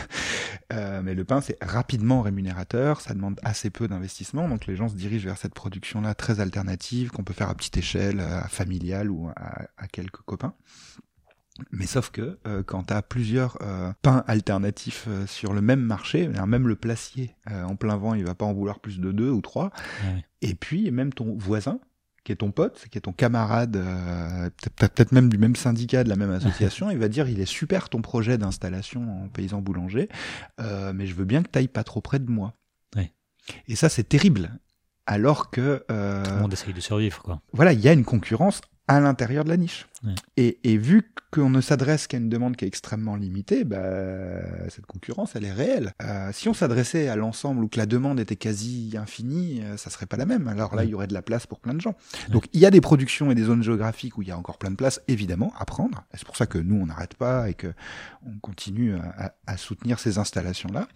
mais le pain, c'est rapidement rémunérateur, ça demande assez peu d'investissement, donc les gens se dirigent vers cette production-là très alternative, qu'on peut faire à petite échelle, à familiale ou à, à quelques copains. Mais sauf que euh, quand tu as plusieurs euh, pains alternatifs euh, sur le même marché, même le placier en plein vent, il va pas en vouloir plus de deux ou trois. Et puis même ton voisin qui est ton pote, qui est ton camarade, euh, peut-être même du même syndicat, de la même association, *laughs* il va dire il est super ton projet d'installation en paysan boulanger, euh, mais je veux bien que tu ailles pas trop près de moi. Et ça, c'est terrible. Alors que... Euh, Tout le monde essaye de survivre, quoi. Voilà, il y a une concurrence à l'intérieur de la niche. Et, et, vu qu'on ne s'adresse qu'à une demande qui est extrêmement limitée, bah, cette concurrence, elle est réelle. Euh, si on s'adressait à l'ensemble ou que la demande était quasi infinie, euh, ça serait pas la même. Alors là, il y aurait de la place pour plein de gens. Donc il y a des productions et des zones géographiques où il y a encore plein de place, évidemment, à prendre. C'est pour ça que nous, on n'arrête pas et que on continue à, à soutenir ces installations-là.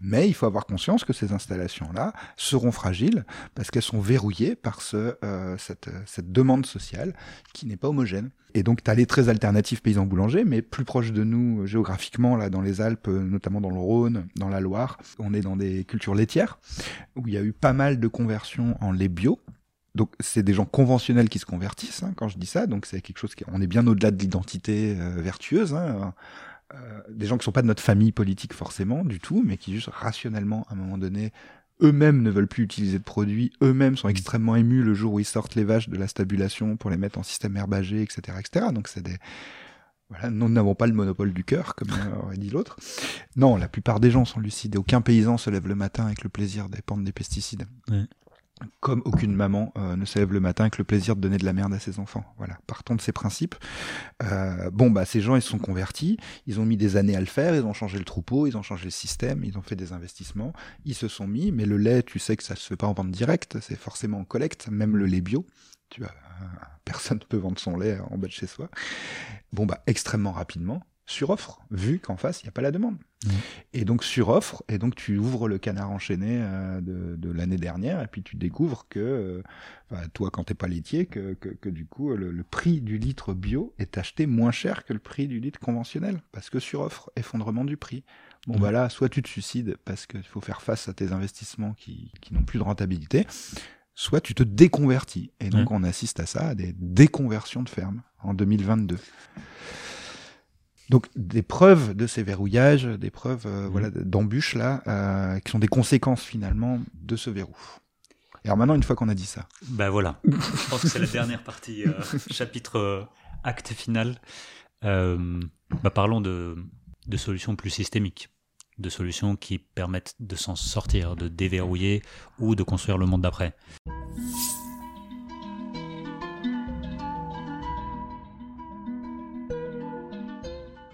Mais il faut avoir conscience que ces installations-là seront fragiles parce qu'elles sont verrouillées par ce, euh, cette, cette demande sociale qui n'est pas homogène. Et donc, tu as les très alternatifs paysans boulangers, mais plus proche de nous géographiquement, là, dans les Alpes, notamment dans le Rhône, dans la Loire, on est dans des cultures laitières, où il y a eu pas mal de conversions en lait bio. Donc, c'est des gens conventionnels qui se convertissent, hein, quand je dis ça. Donc, c'est quelque chose qui, on est bien au-delà de l'identité euh, vertueuse. Hein, euh, des gens qui sont pas de notre famille politique forcément, du tout, mais qui juste rationnellement, à un moment donné, eux-mêmes ne veulent plus utiliser de produits, eux-mêmes sont extrêmement émus le jour où ils sortent les vaches de la stabulation pour les mettre en système herbagé, etc., etc. Donc c'est des voilà, nous n'avons pas le monopole du cœur, comme *laughs* aurait dit l'autre. Non, la plupart des gens sont lucides et aucun paysan se lève le matin avec le plaisir d'épandre des pesticides comme aucune maman euh, ne se lève le matin avec le plaisir de donner de la merde à ses enfants. Voilà, partons de ces principes. Euh, bon, bah ces gens, ils se sont convertis, ils ont mis des années à le faire, ils ont changé le troupeau, ils ont changé le système, ils ont fait des investissements, ils se sont mis, mais le lait, tu sais que ça se fait pas en vente directe, c'est forcément en collecte, même le lait bio. Tu vois, personne ne peut vendre son lait en bas de chez soi. Bon, bah extrêmement rapidement, suroffre, vu qu'en face, il n'y a pas la demande. Mmh. Et donc suroffre, et donc tu ouvres le canard enchaîné euh, de, l'année dernière, et puis tu découvres que, euh, toi quand t'es pas laitier, que, que, du coup le, prix du litre bio est acheté moins cher que le prix du litre conventionnel, parce que suroffre, effondrement du prix. Bon mmh. bah là, soit tu te suicides parce qu'il faut faire face à tes investissements qui, qui n'ont plus de rentabilité, soit tu te déconvertis. Et donc mmh. on assiste à ça, à des déconversions de fermes en 2022. Donc des preuves de ces verrouillages, des preuves euh, mmh. voilà d'embûches là, euh, qui sont des conséquences finalement de ce verrou. Et alors maintenant, une fois qu'on a dit ça. Ben voilà. *laughs* Je pense que c'est la dernière partie, euh, *laughs* chapitre acte final. Bah parlons de, de solutions plus systémiques, de solutions qui permettent de s'en sortir, de déverrouiller ou de construire le monde d'après.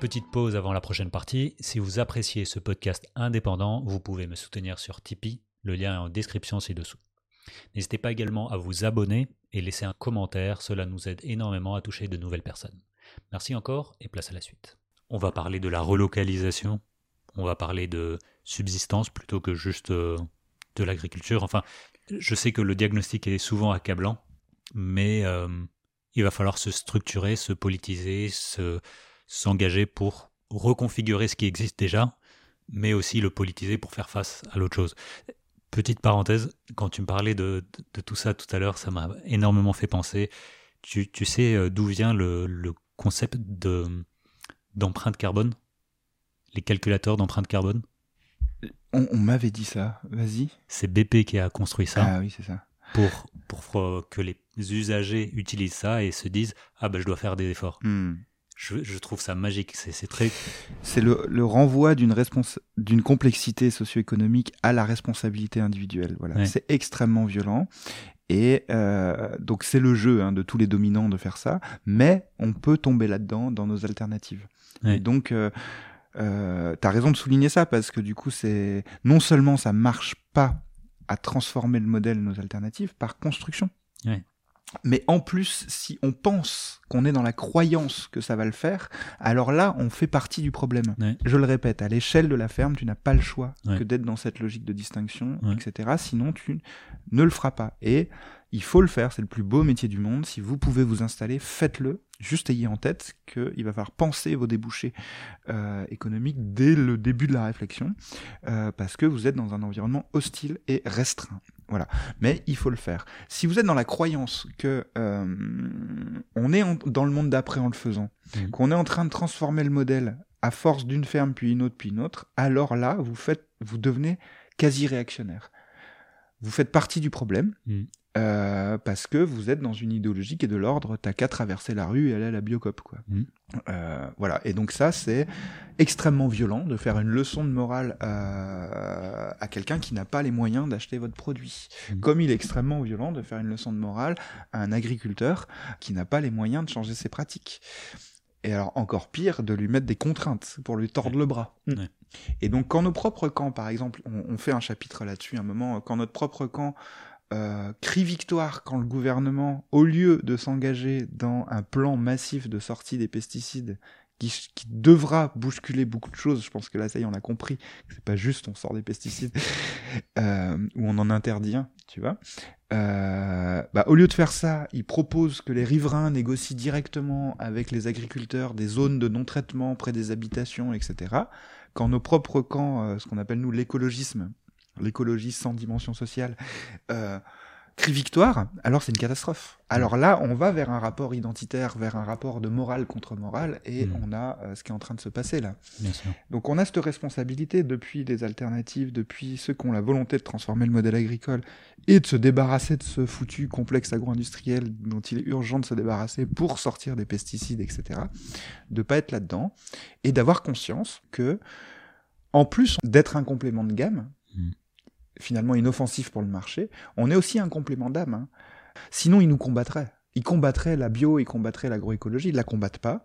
Petite pause avant la prochaine partie. Si vous appréciez ce podcast indépendant, vous pouvez me soutenir sur Tipeee. Le lien est en description ci-dessous. N'hésitez pas également à vous abonner et laisser un commentaire. Cela nous aide énormément à toucher de nouvelles personnes. Merci encore et place à la suite. On va parler de la relocalisation. On va parler de subsistance plutôt que juste euh, de l'agriculture. Enfin, je sais que le diagnostic est souvent accablant, mais euh, il va falloir se structurer, se politiser, se s'engager pour reconfigurer ce qui existe déjà, mais aussi le politiser pour faire face à l'autre chose. Petite parenthèse, quand tu me parlais de, tout ça tout à l'heure, ça m'a énormément fait penser. Tu, sais euh, d'où vient le, concept de, d'empreinte carbone? Les calculateurs d'empreinte carbone? On, m'avait dit ça, vas-y. C'est BP qui a construit ça. Ah oui, c'est ça. Pour, pour que les usagers utilisent ça et se disent Ah ben je dois faire des efforts. Hmm. Je, trouve ça magique. C'est très. C'est le, le, renvoi d'une d'une complexité socio-économique à la responsabilité individuelle. Voilà, c'est extrêmement violent. Et euh, donc c'est le jeu hein, de tous les dominants de faire ça, mais on peut tomber là-dedans dans nos alternatives. Et donc euh, euh, t'as raison de souligner ça parce que du coup c'est non seulement ça marche pas à transformer le modèle nos alternatives par construction. Ouais. Mais en plus, si on pense qu'on est dans la croyance que ça va le faire, alors là, on fait partie du problème. Je le répète, à l'échelle de la ferme, tu n'as pas le choix que d'être dans cette logique de distinction, etc. Sinon, tu ne le feras pas. Et il faut le faire, c'est le plus beau métier du monde. Si vous pouvez vous installer, faites-le. Juste ayez en tête qu'il va falloir penser vos débouchés euh, économiques dès le début de la réflexion, euh, parce que vous êtes dans un environnement hostile et restreint. Voilà. Mais il faut le faire. Si vous êtes dans la croyance que euh, on est dans le monde d'après en le faisant, mmh. qu'on est en train de transformer le modèle à force d'une ferme puis une autre puis une autre, alors là, vous faites, vous devenez quasi réactionnaire. Vous faites partie du problème. Mmh. Euh, parce que vous êtes dans une idéologie qui est de l'ordre, t'as qu'à traverser la rue et aller à la biocop, quoi. Mmh. Euh, voilà. Et donc ça, c'est extrêmement violent de faire une leçon de morale euh, à quelqu'un qui n'a pas les moyens d'acheter votre produit. Mhm. Comme il est extrêmement violent de faire une leçon de morale à un agriculteur qui n'a pas les moyens de changer ses pratiques. Et alors encore pire, de lui mettre des contraintes pour lui tordre le bras. Ouais. Et donc quand nos propres camps, par exemple, on, on fait un chapitre là-dessus, un moment, quand notre propre camp euh, crie victoire quand le gouvernement, au lieu de s'engager dans un plan massif de sortie des pesticides, qui, devra bousculer beaucoup de choses, je pense que là, ça y est, on a compris, c'est pas juste on sort des pesticides, *laughs* euh, ou on en interdit un, tu vois. Euh, bah, au lieu de faire ça, il propose que les riverains négocient directement avec les agriculteurs des zones de non-traitement près des habitations, etc. Quand nos propres camps, euh, ce qu'on appelle nous l'écologisme, l'écologie sans dimension sociale, euh, crie victoire, alors c'est une catastrophe. Alors là, on va vers un rapport identitaire, vers un rapport de morale contre morale, et mmh. on a euh, ce qui est en train de se passer là. Bien sûr. Donc on a cette responsabilité depuis les alternatives, depuis ceux qui ont la volonté de transformer le modèle agricole et de se débarrasser de ce foutu complexe agro-industriel dont il est urgent de se débarrasser pour sortir des pesticides, etc. De pas être là-dedans et d'avoir conscience que, en plus d'être un complément de gamme, mmh finalement inoffensif pour le marché, on est aussi un complément d'âme. Hein. Sinon, ils nous combattraient. Ils combattraient la bio, ils combattraient l'agroécologie, ils la combattent pas.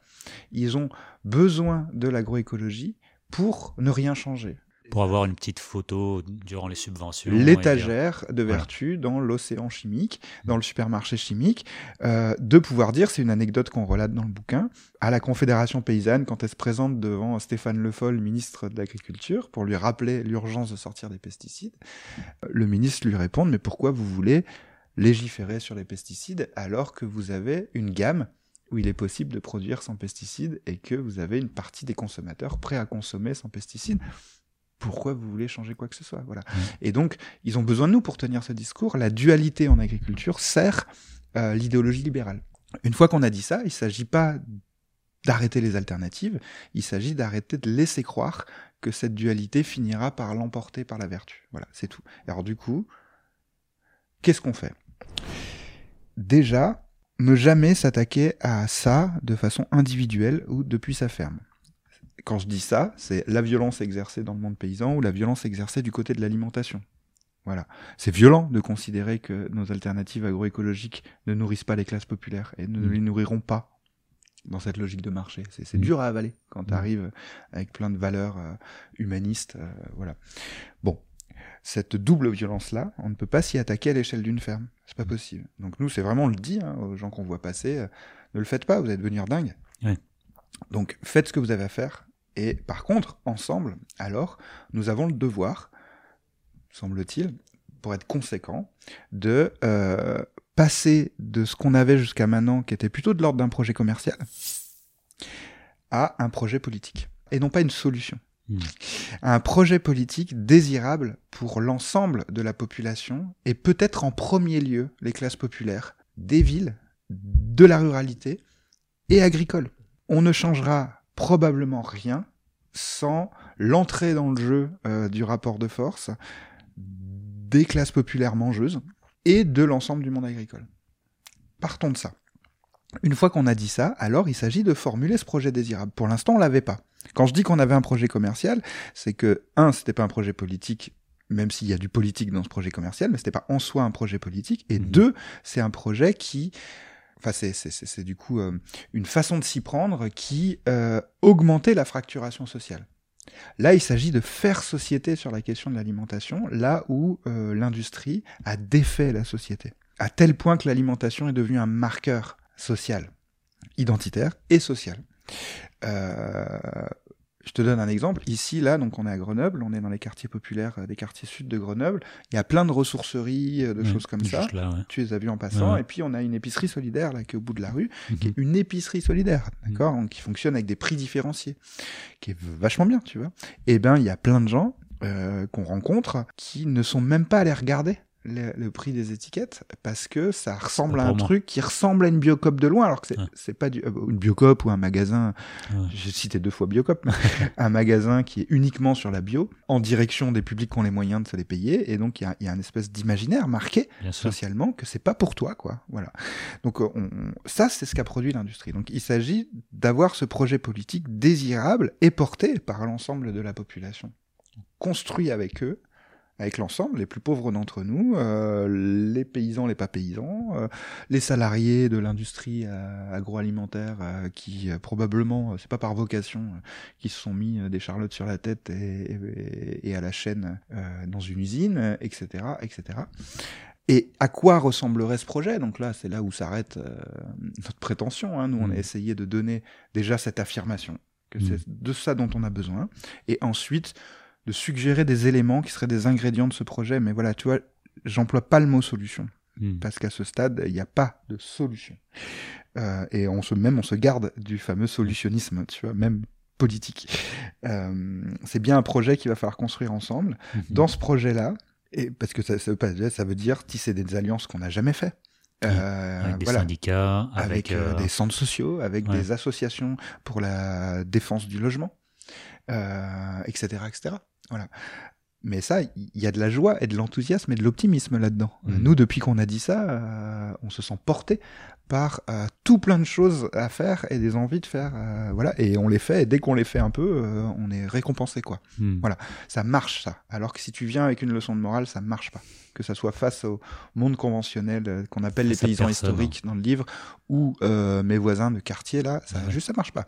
Ils ont besoin de l'agroécologie pour ne rien changer. Pour avoir une petite photo durant les subventions. L'étagère de vertu voilà. dans l'océan chimique, dans le supermarché chimique, euh, de pouvoir dire, c'est une anecdote qu'on relate dans le bouquin, à la Confédération paysanne, quand elle se présente devant Stéphane Le Foll, ministre de l'Agriculture, pour lui rappeler l'urgence de sortir des pesticides, le ministre lui répond, mais pourquoi vous voulez légiférer sur les pesticides alors que vous avez une gamme où il est possible de produire sans pesticides et que vous avez une partie des consommateurs prêts à consommer sans pesticides? Pourquoi vous voulez changer quoi que ce soit voilà. Et donc, ils ont besoin de nous pour tenir ce discours. La dualité en agriculture sert euh, l'idéologie libérale. Une fois qu'on a dit ça, il ne s'agit pas d'arrêter les alternatives, il s'agit d'arrêter de laisser croire que cette dualité finira par l'emporter par la vertu. Voilà, c'est tout. Alors du coup, qu'est-ce qu'on fait? Déjà, ne jamais s'attaquer à ça de façon individuelle ou depuis sa ferme quand je dis ça, c'est la violence exercée dans le monde paysan ou la violence exercée du côté de l'alimentation. Voilà. C'est violent de considérer que nos alternatives agroécologiques ne nourrissent pas les classes populaires et ne mmh. les nourriront pas dans cette logique de marché. C'est mmh. dur à avaler quand tu arrives avec plein de valeurs euh, humanistes. Euh, voilà. Bon. Cette double violence-là, on ne peut pas s'y attaquer à l'échelle d'une ferme. C'est pas possible. Donc nous, c'est vraiment, on le dit hein, aux gens qu'on voit passer, euh, ne le faites pas, vous allez devenir dingue. Ouais. Donc faites ce que vous avez à faire, et par contre, ensemble, alors, nous avons le devoir, semble-t-il, pour être conséquent, de euh, passer de ce qu'on avait jusqu'à maintenant, qui était plutôt de l'ordre d'un projet commercial, à un projet politique. Et non pas une solution. Mmh. Un projet politique désirable pour l'ensemble de la population, et peut-être en premier lieu les classes populaires, des villes, de la ruralité et agricole. On ne changera probablement rien sans l'entrée dans le jeu euh, du rapport de force des classes populaires mangeuses et de l'ensemble du monde agricole. Partons de ça. Une fois qu'on a dit ça, alors il s'agit de formuler ce projet désirable. Pour l'instant, on l'avait pas. Quand je dis qu'on avait un projet commercial, c'est que un, c'était pas un projet politique, même s'il y a du politique dans ce projet commercial, mais c'était pas en soi un projet politique. Et mmh. deux, c'est un projet qui Enfin, c'est du coup euh, une façon de s'y prendre qui euh, augmentait la fracturation sociale. Là, il s'agit de faire société sur la question de l'alimentation, là où euh, l'industrie a défait la société, à tel point que l'alimentation est devenue un marqueur social, identitaire et social. Je te donne un exemple. Ici, là, donc on est à Grenoble, on est dans les quartiers populaires, euh, des quartiers sud de Grenoble. Il y a plein de ressourceries, euh, de choses comme ça. Là, ouais. Tu les as vues en passant. Ouais. Et puis on a une épicerie solidaire là qui est au bout de la rue, Mhm. qui est une épicerie solidaire, d'accord, Donc, qui fonctionne avec des prix différenciés, qui est vachement bien, tu vois. Et ben, il y a plein de gens euh, qu'on rencontre qui ne sont même pas allés regarder le, prix des étiquettes parce que ça ressemble à un truc qui ressemble à une biocop de loin alors que c'est pas du, euh, une biocop ou un magasin j'ai cité deux fois biocop *laughs* un magasin qui est uniquement sur la bio en direction des publics qui ont les moyens de se les payer et donc il y a, y a une espèce d'imaginaire marqué socialement que c'est pas pour toi quoi. Voilà. Donc euh, on, ça c'est ce qu'a produit l'industrie. Donc il s'agit d'avoir ce projet politique désirable et porté par l'ensemble de la population. Construit avec eux avec l'ensemble, les plus pauvres d'entre nous, euh, les paysans, les pas paysans, euh, les salariés de l'industrie euh, agroalimentaire qui probablement, c'est pas par vocation, qui se sont mis des charlottes sur la tête et, et, à la chaîne dans une usine, etc., etc. Et à quoi ressemblerait ce projet? Donc là, c'est là où s'arrête notre prétention. Hein. Nous, on a mmh. essayé de donner déjà cette affirmation que c'est mmh. de ça dont on a besoin, et ensuite de suggérer des éléments qui seraient des ingrédients de ce projet. Mais voilà, tu vois, j'emploie pas le mot solution. Hmm. Parce qu'à ce stade, il n'y a pas de solution. Euh, et on se, même on se garde du fameux solutionnisme, tu vois, même politique. Euh, c'est bien un projet qu'il va falloir construire ensemble. Hmm. Dans ce projet-là, et parce que ça, ça, veut pas, ça veut dire tisser des alliances qu'on n'a jamais fait. Euh, avec des syndicats, avec, euh, des centres sociaux, avec des associations pour la défense du logement, etc., etc. Voilà. Mais ça, il y a de la joie et de l'enthousiasme et de l'optimisme là-dedans. Mmh. Nous, depuis qu'on a dit ça, euh, on se sent porté par euh, tout plein de choses à faire et des envies de faire. Euh, voilà, et on les fait. Et dès qu'on les fait un peu, on est récompensé, quoi. Mmh. Voilà, ça marche ça. Alors que si tu viens avec une leçon de morale, ça marche pas. Que ça soit face au monde conventionnel qu'on appelle les paysans historiques dans le livre, ou mes voisins de quartier là, ça juste ça marche pas.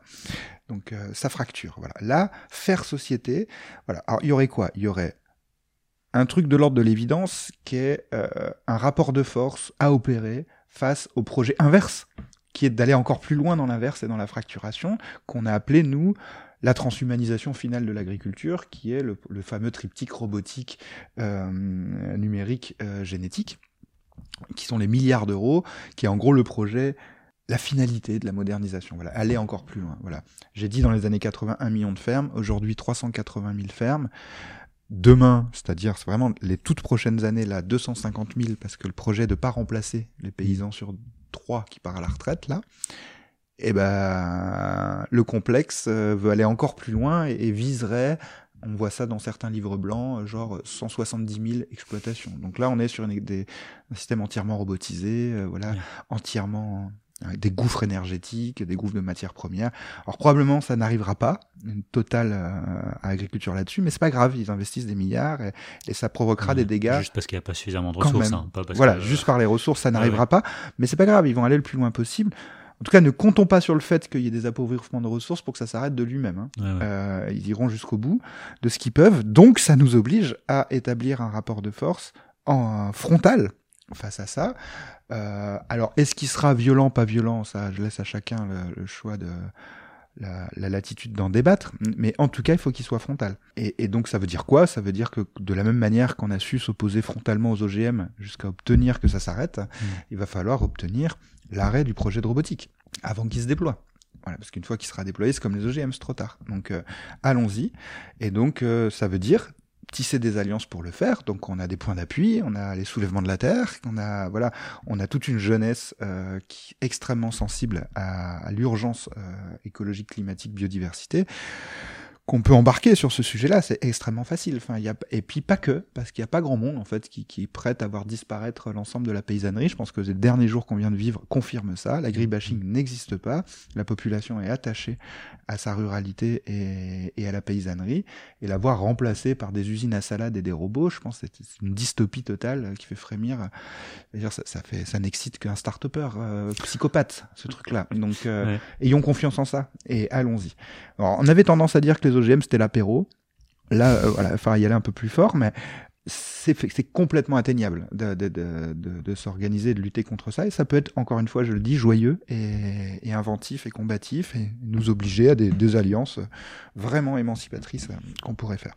Donc ça fracture. Voilà. Là, faire société. Voilà. Alors il y aurait quoi? Il y aurait un truc de l'ordre de l'évidence qui est euh, un rapport de force à opérer face au projet inverse, qui est d'aller encore plus loin dans l'inverse et dans la fracturation, qu'on a appelé, nous, la transhumanisation finale de l'agriculture, qui est le, fameux triptyque robotique, euh, numérique, euh, génétique, qui sont les milliards d'euros, qui est en gros le projet la finalité de la modernisation, voilà, aller encore plus loin. Voilà. J'ai dit dans les années 80 1 million de fermes, aujourd'hui 380 000 fermes demain, c'est-à-dire vraiment les toutes prochaines années, là, 250 000, parce que le projet de pas remplacer les paysans sur trois qui part à la retraite, là, eh ben, le complexe euh, veut aller encore plus loin et, viserait, on voit ça dans certains livres blancs, euh, genre 170 000 exploitations. Donc là, on est sur des, un système entièrement robotisé, euh, voilà, entièrement des gouffres énergétiques, des gouffres de matières premières. Alors probablement ça n'arrivera pas, une totale euh, agriculture là-dessus, mais c'est pas grave, ils investissent des milliards et, ça provoquera des dégâts. Juste parce qu'il n'y a pas suffisamment de ressources. Hein, pas voilà, juste par les ressources, ça n'arrivera pas, mais c'est pas grave, ils vont aller le plus loin possible. En tout cas, ne comptons pas sur le fait qu'il y ait des appauvrissements de ressources pour que ça s'arrête de lui-même. Hein. Euh, ils iront jusqu'au bout de ce qu'ils peuvent. Donc, ça nous oblige à établir un rapport de force en frontal face à ça. Euh, alors, est-ce qu'il sera violent, pas violent? Ça, je laisse à chacun le, choix de la, latitude d'en débattre. Mais en tout cas, il faut qu'il soit frontal. Et, donc, ça veut dire quoi? Ça veut dire que de la même manière qu'on a su s'opposer frontalement aux OGM jusqu'à obtenir que ça s'arrête, mmh. il va falloir obtenir l'arrêt du projet de robotique avant qu'il se déploie. Voilà, parce qu'une fois qu'il sera déployé, c'est comme les OGM, c'est trop tard. Donc euh, allons-y. Et donc euh, ça veut dire tisser des alliances pour le faire. Donc on a des points d'appui, on a les soulèvements de la terre, on a voilà, on a toute une jeunesse euh, qui est extrêmement sensible à, l'urgence euh, écologique, climatique, biodiversité qu'on peut embarquer sur ce sujet-là, c'est extrêmement facile. Enfin, y a, et puis pas que, parce qu'il n'y a pas grand monde en fait qui, qui est prêt à voir disparaître l'ensemble de la paysannerie. Je pense que les derniers jours qu'on vient de vivre confirment ça. L'agribashing n'existe pas. La population est attachée à sa ruralité et, et, à la paysannerie. Et la voir remplacée par des usines à salade et des robots, je pense que c'est une dystopie totale qui fait frémir. Dire, ça, ça, fait, ça n'excite qu'un start-upper euh, psychopathe, ce truc-là. Donc, euh, ayons confiance en ça et allons-y. on avait tendance à dire que les OGM, c'était l'apéro. Là, euh, voilà, enfin, y aller un peu plus fort, mais c'est complètement atteignable de, s'organiser, de lutter contre ça. Et ça peut être, encore une fois, je le dis, joyeux et, inventif et combatif et nous obliger à des, des alliances vraiment émancipatrices euh, qu'on pourrait faire.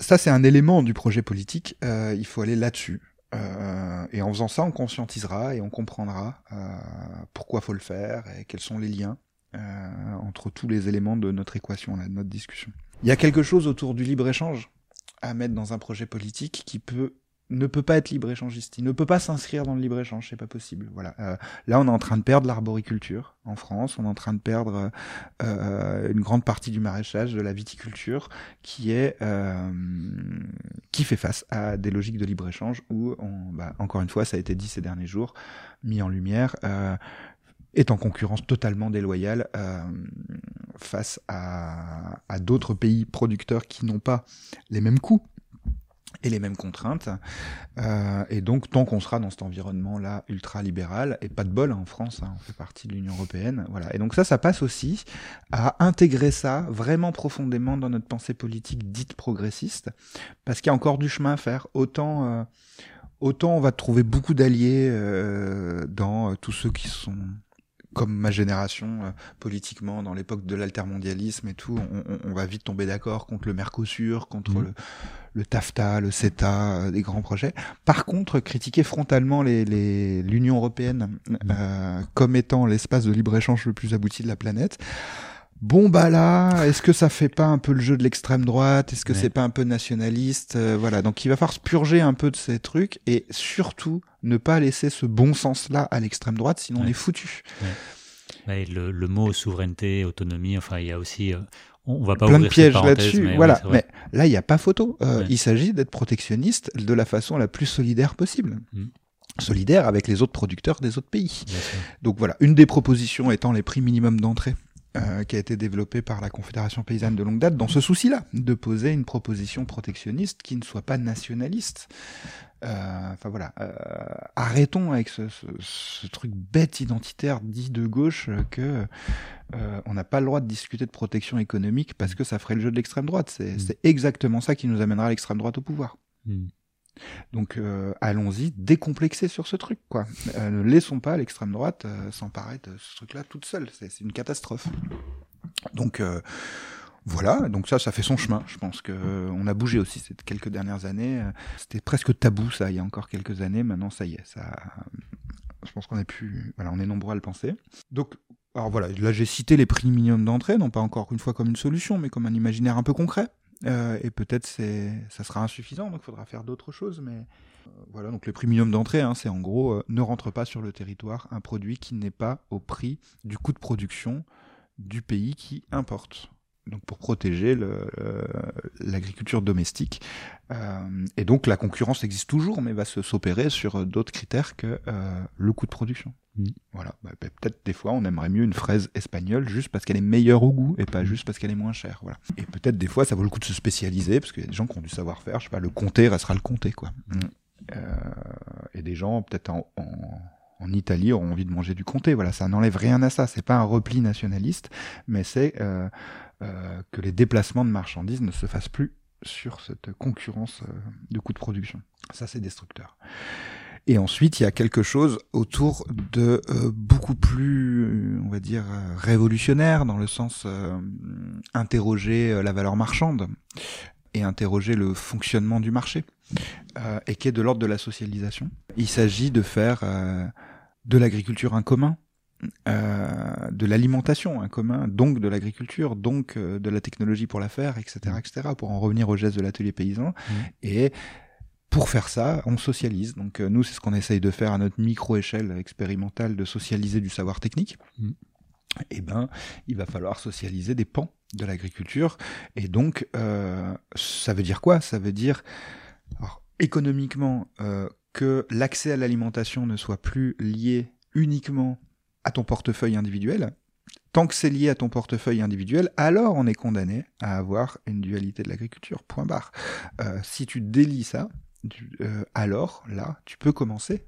Ça, c'est un élément du projet politique. Euh, il faut aller là-dessus. Euh, et en faisant ça, on conscientisera et on comprendra euh, pourquoi faut le faire et quels sont les liens euh, entre tous les éléments de notre équation, là, de notre discussion. Il y a quelque chose autour du libre-échange à mettre dans un projet politique qui peut ne peut pas être libre-échangiste. Il ne peut pas s'inscrire dans le libre-échange, c'est pas possible. Voilà. Euh, là, on est en train de perdre l'arboriculture en France. On est en train de perdre euh, une grande partie du maraîchage, de la viticulture, qui est euh, qui fait face à des logiques de libre-échange où, bah, encore une fois, ça a été dit ces derniers jours, mis en lumière. Est en concurrence totalement déloyale euh, face à, à d'autres pays producteurs qui n'ont pas les mêmes coûts et les mêmes contraintes. Euh, et donc, tant qu'on sera dans cet environnement-là ultra-libéral, et pas de bol hein, en France, hein, on fait partie de l'Union européenne, voilà. Et donc ça, ça passe aussi à intégrer ça vraiment profondément dans notre pensée politique dite progressiste, parce qu'il y a encore du chemin à faire. Autant, euh, autant on va trouver beaucoup d'alliés euh, dans tous ceux qui sont comme ma génération, euh, politiquement, dans l'époque de l'altermondialisme et tout, on, on, on va vite tomber d'accord contre le Mercosur, contre mmh. le, le TAFTA, le CETA, euh, des grands projets. Par contre, critiquer frontalement l'Union les, européenne mmh. euh, comme étant l'espace de libre-échange le plus abouti de la planète, Bon bah là, est-ce que ça fait pas un peu le jeu de l'extrême droite? Est-ce que ouais. c'est pas un peu nationaliste? Euh, Voilà, donc il va falloir se purger un peu de ces trucs et surtout ne pas laisser ce bon sens-là à l'extrême droite, sinon ouais. on est foutu. Ouais. Le, le, mot souveraineté, autonomie, enfin il y a aussi, euh, on va pas plein de pièges là-dessus. Mais voilà, mais là il n'y a pas photo. Euh, il s'agit d'être protectionniste de la façon la plus solidaire possible. Mm solidaire avec les autres producteurs des autres pays. Donc voilà, une des propositions étant les prix minimum d'entrée euh, qui a été développé par la Confédération paysanne de longue date dans ce souci-là, de poser une proposition protectionniste qui ne soit pas nationaliste. Euh, enfin voilà, euh, arrêtons avec ce, ce, ce, truc bête identitaire dit de gauche que euh, on n'a pas le droit de discuter de protection économique parce que ça ferait le jeu de l'extrême droite. C'est mmh. exactement ça qui nous amènera à l'extrême droite au pouvoir. Mmh. Donc euh, allons-y, décomplexer sur ce truc, quoi. Euh, ne laissons pas l'extrême droite euh, s'emparer de ce truc-là toute seule. C'est une catastrophe. Donc euh, voilà, donc ça, ça fait son chemin. Je pense que on a bougé aussi ces quelques dernières années. C'était presque tabou ça il y a encore quelques années. Maintenant, ça y est, ça. Je pense qu'on est plus, voilà, on est nombreux à le penser. Donc alors voilà, là j'ai cité les prix minimum d'entrée, non pas encore une fois comme une solution, mais comme un imaginaire un peu concret. Euh, et peut-être c'est ça sera insuffisant, donc il faudra faire d'autres choses. Mais euh, voilà, donc le prix minimum d'entrée, hein, c'est en gros euh, ne rentre pas sur le territoire un produit qui n'est pas au prix du coût de production du pays qui importe. Donc pour protéger l'agriculture domestique. Euh, et donc la concurrence existe toujours, mais va s'opérer sur d'autres critères que euh, le coût de production. Mmh. Voilà. Bah, bah, Peut-être des fois on aimerait mieux une fraise espagnole juste parce qu'elle est meilleure au goût et pas juste parce qu'elle est moins chère. Voilà. Et peut-être des fois ça vaut le coup de se spécialiser parce qu'il y a des gens qui ont du savoir-faire. Je sais pas, le comté restera le comté quoi. Mmh. Euh, et des gens peut-être en, en en Italie auront envie de manger du comté. Voilà, ça n'enlève rien à ça. C'est pas un repli nationaliste, mais c'est euh, euh, que les déplacements de marchandises ne se fassent plus sur cette concurrence euh, de coûts de production. Ça, c'est destructeur. Et ensuite, il y a quelque chose autour de euh, beaucoup plus, on va dire, révolutionnaire, dans le sens euh, interroger la valeur marchande et interroger le fonctionnement du marché, euh, et qui est de l'ordre de la socialisation. Il s'agit de faire euh, de l'agriculture un commun, euh, de l'alimentation un commun, donc de l'agriculture, donc euh, de la technologie pour la faire, etc., etc., pour en revenir au geste de l'atelier paysan. Mmh. Et pour faire ça, on socialise. Donc euh, nous, c'est ce qu'on essaye de faire à notre micro-échelle expérimentale, de socialiser du savoir technique. Mmh. Eh ben, il va falloir socialiser des pans de l'agriculture. Et donc, ça veut dire quoi? Ça veut dire, alors, économiquement, que l'accès à l'alimentation ne soit plus lié uniquement à ton portefeuille individuel. Tant que c'est lié à ton portefeuille individuel, alors on est condamné à avoir une dualité de l'agriculture. Point barre. Euh, si tu délies ça, tu, euh, alors là, tu peux commencer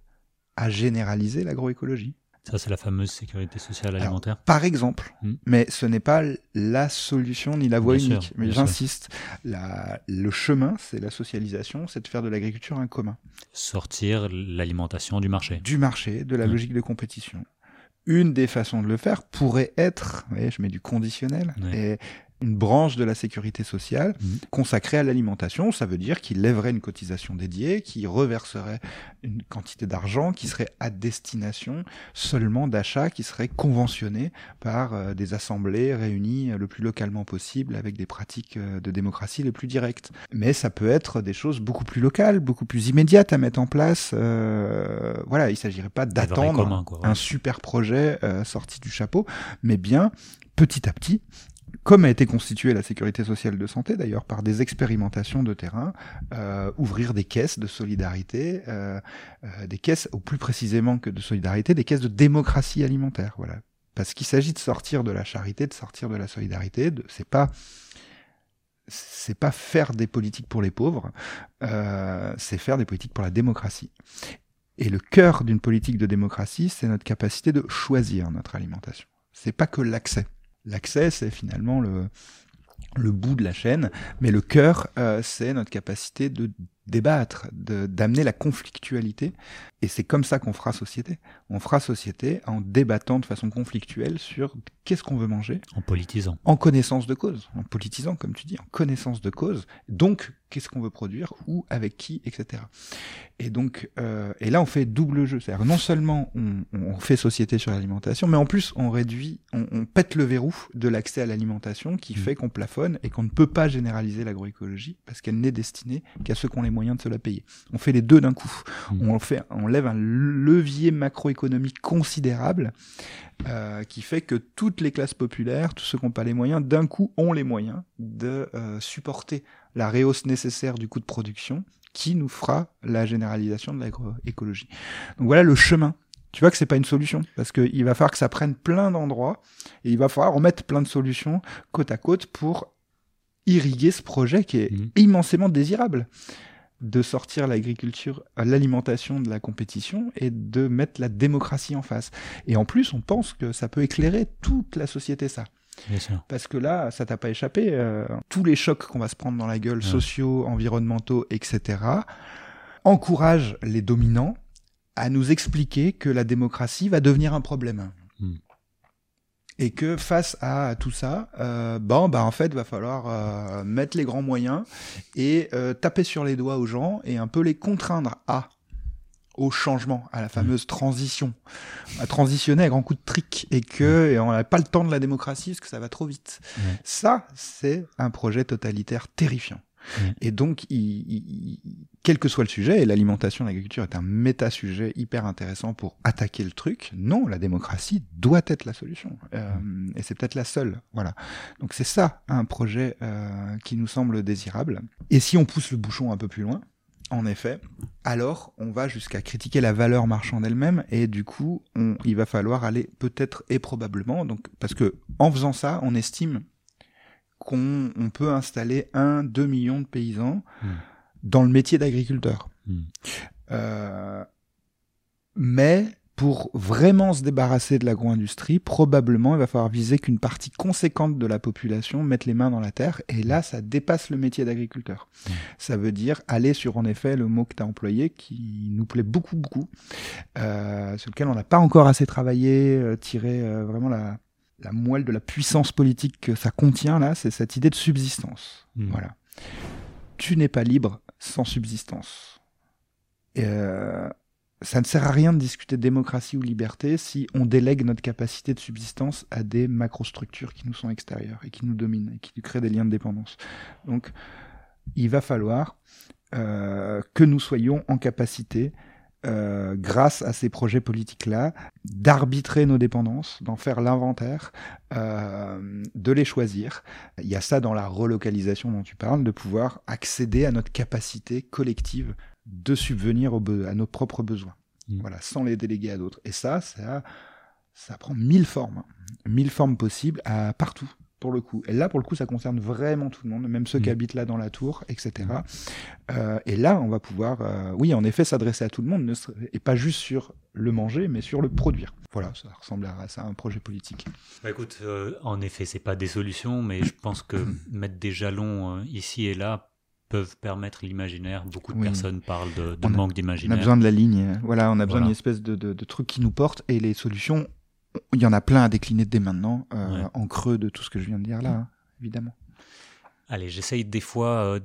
à généraliser l'agroécologie. Ça, c'est la fameuse sécurité sociale alimentaire. Alors, par exemple, mmh. mais ce n'est pas la solution ni la voie bien unique. Sûr, mais j'insiste, le chemin, c'est la socialisation, c'est de faire de l'agriculture un commun. Sortir l'alimentation du marché. Du marché, de la mmh. logique de compétition. Une des façons de le faire pourrait être, vous voyez, je mets du conditionnel, et une branche de la sécurité sociale Mhm. consacrée à l'alimentation. Ça veut dire qu'il lèverait une cotisation dédiée, qui reverserait une quantité d'argent qui serait à destination seulement d'achats qui seraient conventionnés par euh, des assemblées réunies le plus localement possible avec des pratiques euh, de démocratie les plus directes. Mais ça peut être des choses beaucoup plus locales, beaucoup plus immédiates à mettre en place. Euh, voilà, il s'agirait pas d'attendre ouais. un super projet euh, sorti du chapeau, mais bien petit à petit, comme a été constituée la sécurité sociale de santé d'ailleurs par des expérimentations de terrain, euh, ouvrir des caisses de solidarité, euh, euh, des caisses, ou plus précisément que de solidarité, des caisses de démocratie alimentaire. Voilà, parce qu'il s'agit de sortir de la charité, de sortir de la solidarité. De, c'est pas c'est pas faire des politiques pour les pauvres, euh, c'est faire des politiques pour la démocratie. Et le cœur d'une politique de démocratie, c'est notre capacité de choisir notre alimentation. C'est pas que l'accès. L'accès, c'est finalement le, le bout de la chaîne, mais le cœur, euh, c'est notre capacité de débattre, d'amener la conflictualité. Et c'est comme ça qu'on fera société. On fera société en débattant de façon conflictuelle sur qu'est-ce qu'on veut manger, En politisant. en connaissance de cause, en politisant, comme tu dis, en connaissance de cause. Donc, qu'est-ce qu'on veut produire, où, avec qui, etc. Et donc, euh, et là, on fait double jeu. C'est-à-dire, non seulement on, on fait société sur l'alimentation, mais en plus, on réduit, on, on pète le verrou de l'accès à l'alimentation qui Mm. fait qu'on plafonne et qu'on ne peut pas généraliser l'agroécologie parce qu'elle n'est destinée qu'à ceux qui ont les moyens de se la payer. On fait les deux d'un coup. Mm. On fait, on lève un levier macroéconomique considérable euh, qui fait que toutes les classes populaires, tous ceux qui n'ont pas les moyens, d'un coup ont les moyens de euh, supporter la réhausse nécessaire du coût de production qui nous fera la généralisation de l'agroécologie. Donc voilà le chemin. Tu vois que c'est pas une solution parce qu'il va falloir que ça prenne plein d'endroits et il va falloir remettre plein de solutions côte à côte pour irriguer ce projet qui est Mhm. immensément désirable de sortir l'agriculture, euh, l'alimentation de la compétition et de mettre la démocratie en face. Et en plus, on pense que ça peut éclairer toute la société, ça. Bien sûr. Parce que là, ça t'a pas échappé. euh, tous les chocs qu'on va se prendre dans la gueule, Ouais. sociaux, environnementaux, etc., encouragent les dominants à nous expliquer que la démocratie va devenir un problème. Et que face à tout ça, euh, bon, bah en fait, va falloir euh, mettre les grands moyens et euh, taper sur les doigts aux gens et un peu les contraindre à au changement, à la fameuse transition, à transitionner à grands coups de trick et que et on n'a pas le temps de la démocratie parce que ça va trop vite. Ouais. Ça, c'est un projet totalitaire terrifiant. Et donc, il, il- il- quel que soit le sujet, et l'alimentation, l'agriculture est un méta-sujet hyper intéressant pour attaquer le truc. Non, la démocratie doit être la solution. Euh, et c'est peut-être la seule. Voilà. Donc c'est ça un projet euh, qui nous semble désirable. Et si on pousse le bouchon un peu plus loin, en effet, alors on va jusqu'à critiquer la valeur marchande elle-même et du coup, on, il va falloir aller peut-être et probablement, donc parce que en faisant ça, on estime qu'on on peut installer un, deux millions de paysans Mm. dans le métier d'agriculteur. Mm. Euh, mais pour vraiment se débarrasser de l'agro-industrie, probablement il va falloir viser qu'une partie conséquente de la population mette les mains dans la terre, et là ça dépasse le métier d'agriculteur. Mm. Ça veut dire aller sur en effet le mot que tu as employé, qui nous plaît beaucoup, beaucoup, euh, sur lequel on n'a pas encore assez travaillé, euh, tiré euh, vraiment la, la moelle de la puissance politique que ça contient là, c'est cette idée de subsistance. Mm. Voilà. Tu n'es pas libre sans subsistance. Et, euh, ça ne sert à rien de discuter de démocratie ou liberté si on délègue notre capacité de subsistance à des macrostructures qui nous sont extérieures et qui nous dominent et qui nous créent des liens de dépendance. Donc, il va falloir euh, que nous soyons en capacité, euh, grâce à ces projets politiques-là, d'arbitrer nos dépendances, d'en faire l'inventaire, euh, de les choisir. Il y a ça dans la relocalisation dont tu parles, de pouvoir accéder à notre capacité collective de subvenir aux à nos propres besoins. Mm. Voilà, sans les déléguer à d'autres. Et ça, ça, ça prend mille formes, hein. mille formes possibles à partout. Pour le coup. Et là, pour le coup, ça concerne vraiment tout le monde, même ceux qui Mm. habitent là dans la tour, etc. Euh, et là, on va pouvoir, euh, oui, en effet, s'adresser à tout le monde, ne et pas juste sur le manger, mais sur le produire. Voilà, ça ressemble à ça, à un projet politique. Bah écoute, euh, en effet, c'est pas des solutions, mais je pense que mettre des jalons euh, ici et là peuvent permettre l'imaginaire. Beaucoup de Oui. personnes parlent de, manque On a d'imaginaire. besoin de la ligne, voilà, on a besoin Voilà. d'une espèce de, de, de truc qui nous porte, et les solutions, il y en a plein à décliner dès maintenant, euh, Ouais. en creux de tout ce que je viens de dire là. hein. évidemment. Allez, j'essaye des fois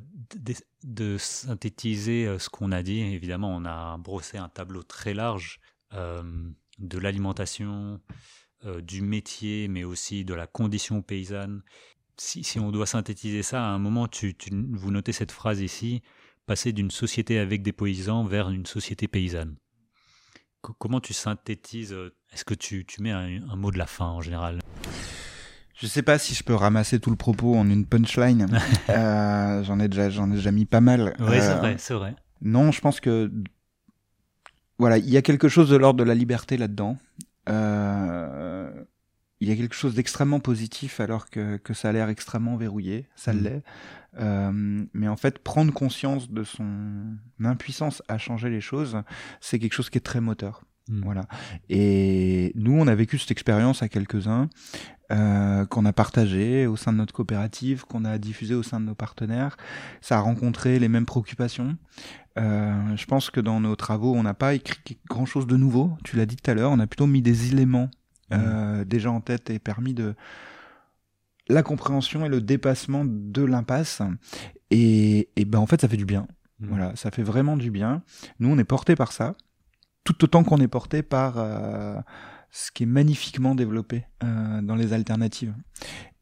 de, synthétiser ce qu'on a dit. Évidemment, on a brossé un tableau très large de l'alimentation, du métier, mais aussi de la condition paysanne. Si, si, on doit synthétiser ça, à un moment, tu, vous notez cette phrase ici, passer d'une société avec des paysans vers une société paysanne. Comment tu synthétises Est-ce que tu, tu mets un, mot de la fin en général? Je sais pas si je peux ramasser tout le propos en une punchline. *laughs* euh, j'en ai déjà, j'en ai déjà mis pas mal. Oui, c'est vrai, c'est vrai. Non, je pense que voilà, il y a quelque chose de l'ordre de la liberté là-dedans. Euh, il y a quelque chose d'extrêmement positif alors que, que ça a l'air extrêmement verrouillé, ça mm. l'est. Euh, mais en fait, prendre conscience de son impuissance à changer les choses, c'est quelque chose qui est très moteur. Mm. Voilà. Et nous, on a vécu cette expérience à quelques-uns, euh, qu'on a partagé au sein de notre coopérative, qu'on a diffusé au sein de nos partenaires. Ça a rencontré les mêmes préoccupations. Euh, je pense que dans nos travaux, on n'a pas écrit grand-chose de nouveau. Tu l'as dit tout à l'heure, on a plutôt mis des éléments mmh. déjà en tête et permis de la compréhension et le dépassement de l'impasse. Et, et, ben en fait, ça fait du bien. Mmh. Voilà, ça fait vraiment du bien. Nous, on est porté par ça, tout autant qu'on est porté par euh, ce qui est magnifiquement développé euh, dans les alternatives.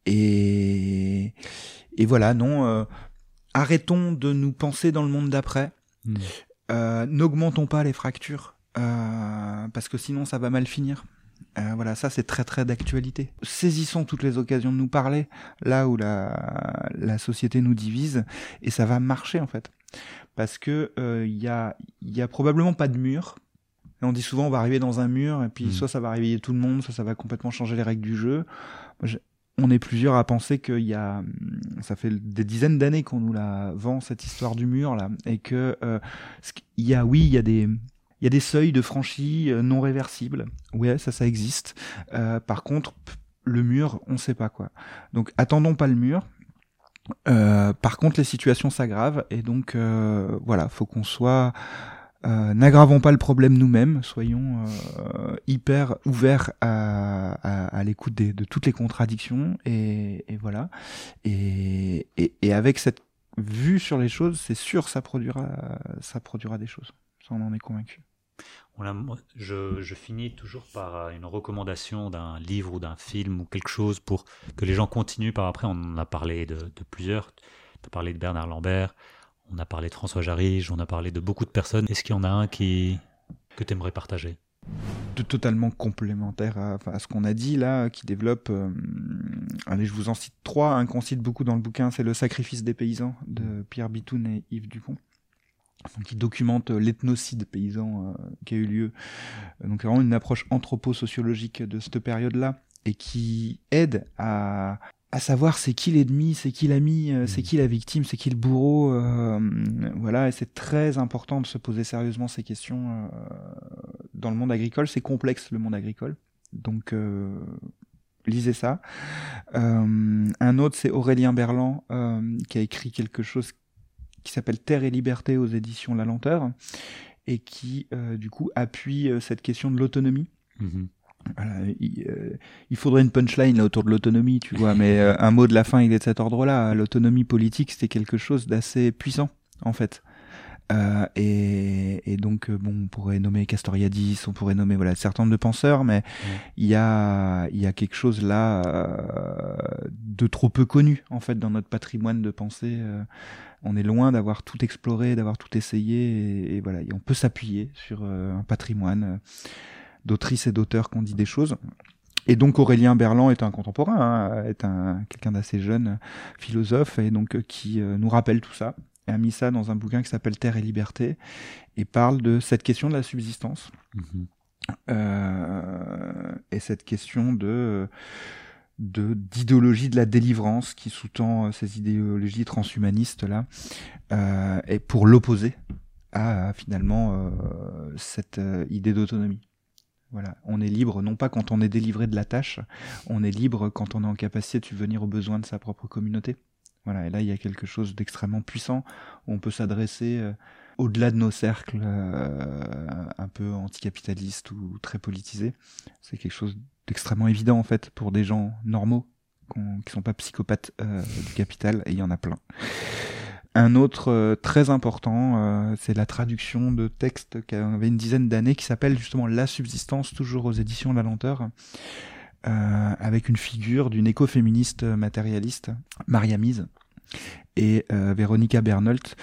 Et, et voilà, non. Euh, arrêtons de nous penser dans le monde d'après. Euh, n'augmentons pas les fractures euh, parce que sinon ça va mal finir. Euh, voilà, ça c'est très très d'actualité. Saisissons toutes les occasions de nous parler là où la, la société nous divise et ça va marcher en fait. Parce que il y, a, y a probablement pas de mur. Et on dit souvent on va arriver dans un mur et puis hmm. soit ça va réveiller tout le monde, soit ça va complètement changer les règles du jeu. Moi, on est plusieurs à penser qu'il y a, ça fait des dizaines d'années qu'on nous la vend cette histoire du mur là, et que euh, il y a, oui, il y a des, il y a des seuils de franchis euh, non réversibles. Ouais, ça, ça existe. Euh, par contre, le mur, on sait pas quoi. Donc, attendons pas le mur. Euh, par contre, les situations s'aggravent et donc euh, voilà, faut qu'on soit euh, n'aggravons pas le problème nous-mêmes, soyons euh, hyper ouverts à, à, l'écoute de toutes les contradictions et, et voilà. Et, et, et, avec cette vue sur les choses, c'est sûr ça produira ça produira des choses. Ça on en est convaincu. je, je, finis toujours par une recommandation d'un livre ou d'un film ou quelque chose pour que les gens continuent par après. On en a parlé de, de plusieurs. Tu as parlé de Bernard Lambert, on a parlé de François Jarige, on a parlé de beaucoup de personnes. Est-ce qu'il y en a un qui, que tu aimerais partager? De totalement complémentaire à, ce qu'on a dit là, qui développe. Euh, allez, je vous en cite trois. Un qu'on cite beaucoup dans le bouquin, c'est Le sacrifice des paysans de Pierre Bitoun et Yves Dupont. Qui documente l'ethnocide paysan euh, qui a eu lieu. Donc vraiment une approche anthropo-sociologique de cette période-là et qui aide à à savoir c'est qui l'ennemi, c'est qui l'ami, euh, c'est mm. qui la victime, c'est qui le bourreau. Euh, voilà, et c'est très important de se poser sérieusement ces questions euh, dans le monde agricole. C'est complexe le monde agricole, donc lisez ça. un autre, c'est Aurélien Berland qui a écrit quelque chose qui s'appelle Terre et liberté aux éditions La Lenteur et qui du coup appuie cette question de l'autonomie. Mm-hmm. Euh, il, faudrait une punchline là, autour de l'autonomie, tu vois, mais euh, un mot de la fin, il est de cet ordre-là. L'autonomie politique, c'était quelque chose d'assez puissant, en fait. Euh, et, et, donc, euh, bon, on pourrait nommer Castoriadis, on pourrait nommer voilà certains nombre de penseurs, mais il y a il y a quelque chose là de trop peu connu en fait dans notre patrimoine de pensée. on est loin d'avoir tout exploré, d'avoir tout essayé, et, et voilà, et on peut s'appuyer sur un patrimoine d'autrices et d'auteurs qui ont dit des choses. Et donc Aurélien Berland est un contemporain, hein, est un quelqu'un d'assez jeune philosophe et donc euh, qui euh, nous rappelle tout ça a mis ça dans un bouquin qui s'appelle Terre et Liberté et parle de cette question de la subsistance mm-hmm. euh, et cette question de d'idéologie de la délivrance qui sous-tend ces idéologies transhumanistes là euh, et pour l'opposer à finalement cette idée d'autonomie. Voilà, on est libre non pas quand on est délivré de la tâche, on est libre quand on est en capacité de subvenir aux besoins de sa propre communauté. Voilà, et là il y a quelque chose d'extrêmement puissant où on peut s'adresser euh, au-delà de nos cercles euh, un peu anticapitalistes ou très politisés. C'est quelque chose d'extrêmement évident en fait pour des gens normaux qui sont pas psychopathes du capital, et il y en a plein. Un autre très important, c'est la traduction de textes qui avait une dizaine d'années, qui s'appelle justement La subsistance, toujours aux éditions La Lenteur. Avec une figure d'une écoféministe matérialiste, Maria Mise, et Véronica Bernolt,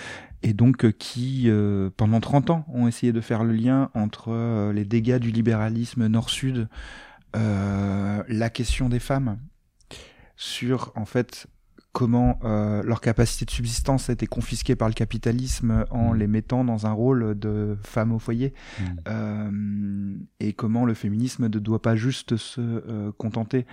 et donc euh, qui, euh, pendant 30 ans, ont essayé de faire le lien entre euh, les dégâts du libéralisme nord-sud, la question des femmes, sur en fait comment leur capacité de subsistance a été confisquée par le capitalisme en mmh. les mettant dans un rôle de femme au foyer, mmh. et comment le féminisme ne doit pas juste se contenter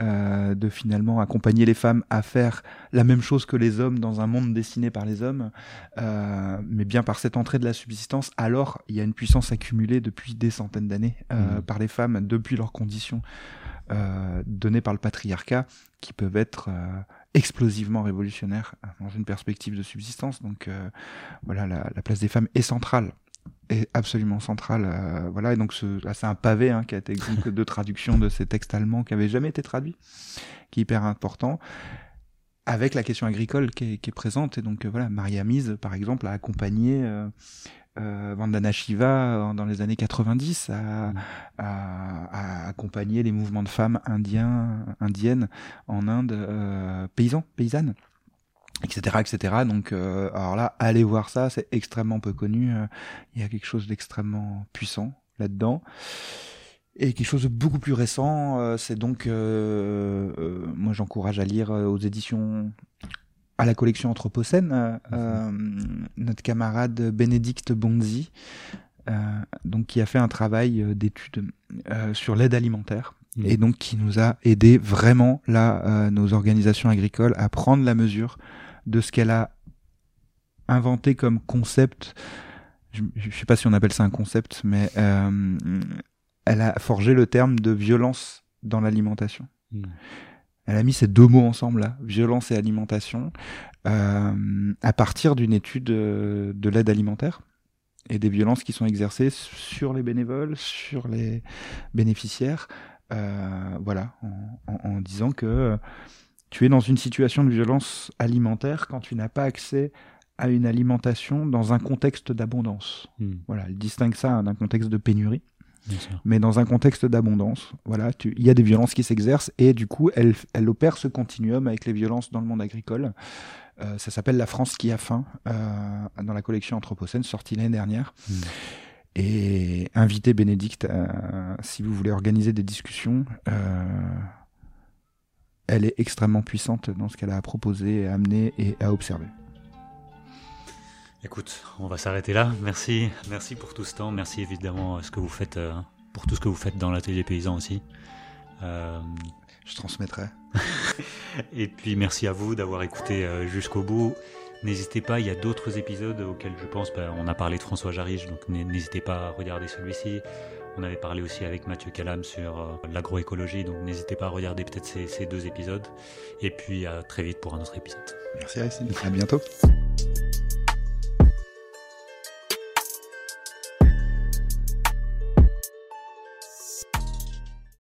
euh, de finalement accompagner les femmes à faire la même chose que les hommes dans un monde dessiné par les hommes, euh, mais bien par cette entrée de la subsistance, alors il y a une puissance accumulée depuis des centaines d'années euh, mmh. par les femmes depuis leurs conditions données par le patriarcat, qui peuvent être explosivement révolutionnaires dans une perspective de subsistance. Donc voilà, la place des femmes est centrale est absolument central. Euh, voilà, et donc c'est un pavé hein, qui a été de traduction de ces textes allemands qui n'avaient jamais été traduits, qui est hyper important, avec la question agricole qui est, présente. Et donc euh, voilà, Maria Mise, par exemple, a accompagné euh, euh Vandana Shiva dans les années 90, a, mm. a, accompagné les mouvements de femmes indiens, indiennes en Inde, paysans, paysannes etc etc donc euh, alors là allez voir ça c'est extrêmement peu connu euh, il y a quelque chose d'extrêmement puissant là dedans et quelque chose de beaucoup plus récent euh, c'est donc moi j'encourage à lire aux éditions à la collection Anthropocène notre camarade Bénédicte Bonzi donc qui a fait un travail d'étude sur l'aide alimentaire mmh. et donc qui nous a aidé vraiment là nos organisations agricoles à prendre la mesure de ce qu'elle a inventé comme concept. Je ne sais pas si on appelle ça un concept, mais euh, elle a forgé le terme de violence dans l'alimentation. Hmm. Elle a mis ces deux mots ensemble là, violence et alimentation, euh, à partir d'une étude euh, de l'aide alimentaire et des violences qui sont exercées sur les bénévoles, sur les bénéficiaires, voilà, en, disant que tu es dans une situation de violence alimentaire quand tu n'as pas accès à une alimentation dans un contexte d'abondance. Hmm. Voilà, elle distingue ça d'un contexte de pénurie. Mais dans un contexte d'abondance, voilà, il y a des violences qui s'exercent et du coup, elle, elle opère ce continuum avec les violences dans le monde agricole. Euh, ça s'appelle La France qui a faim euh, dans la collection Anthropocène sortie l'année dernière. Hmm. Et invitez Bénédicte, euh, si vous voulez organiser des discussions, elle est extrêmement puissante dans ce qu'elle a à proposer, à amener et à observer. Écoute, on va s'arrêter là. Merci, merci pour tout ce temps. Merci évidemment ce que vous faites, euh, pour tout ce que vous faites dans l'atelier paysan aussi. Euh, Je transmettrai. *laughs* et puis merci à vous d'avoir écouté euh, jusqu'au bout. N'hésitez pas, il y a d'autres épisodes auxquels je pense. Ben, on a parlé de François Jarige, donc n'hésitez pas à regarder celui-ci. On avait parlé aussi avec Mathieu Calam sur euh, l'agroécologie, donc n'hésitez pas à regarder peut-être ces, ces, deux épisodes. Et puis à très vite pour un autre épisode. Merci Alexis, à bientôt.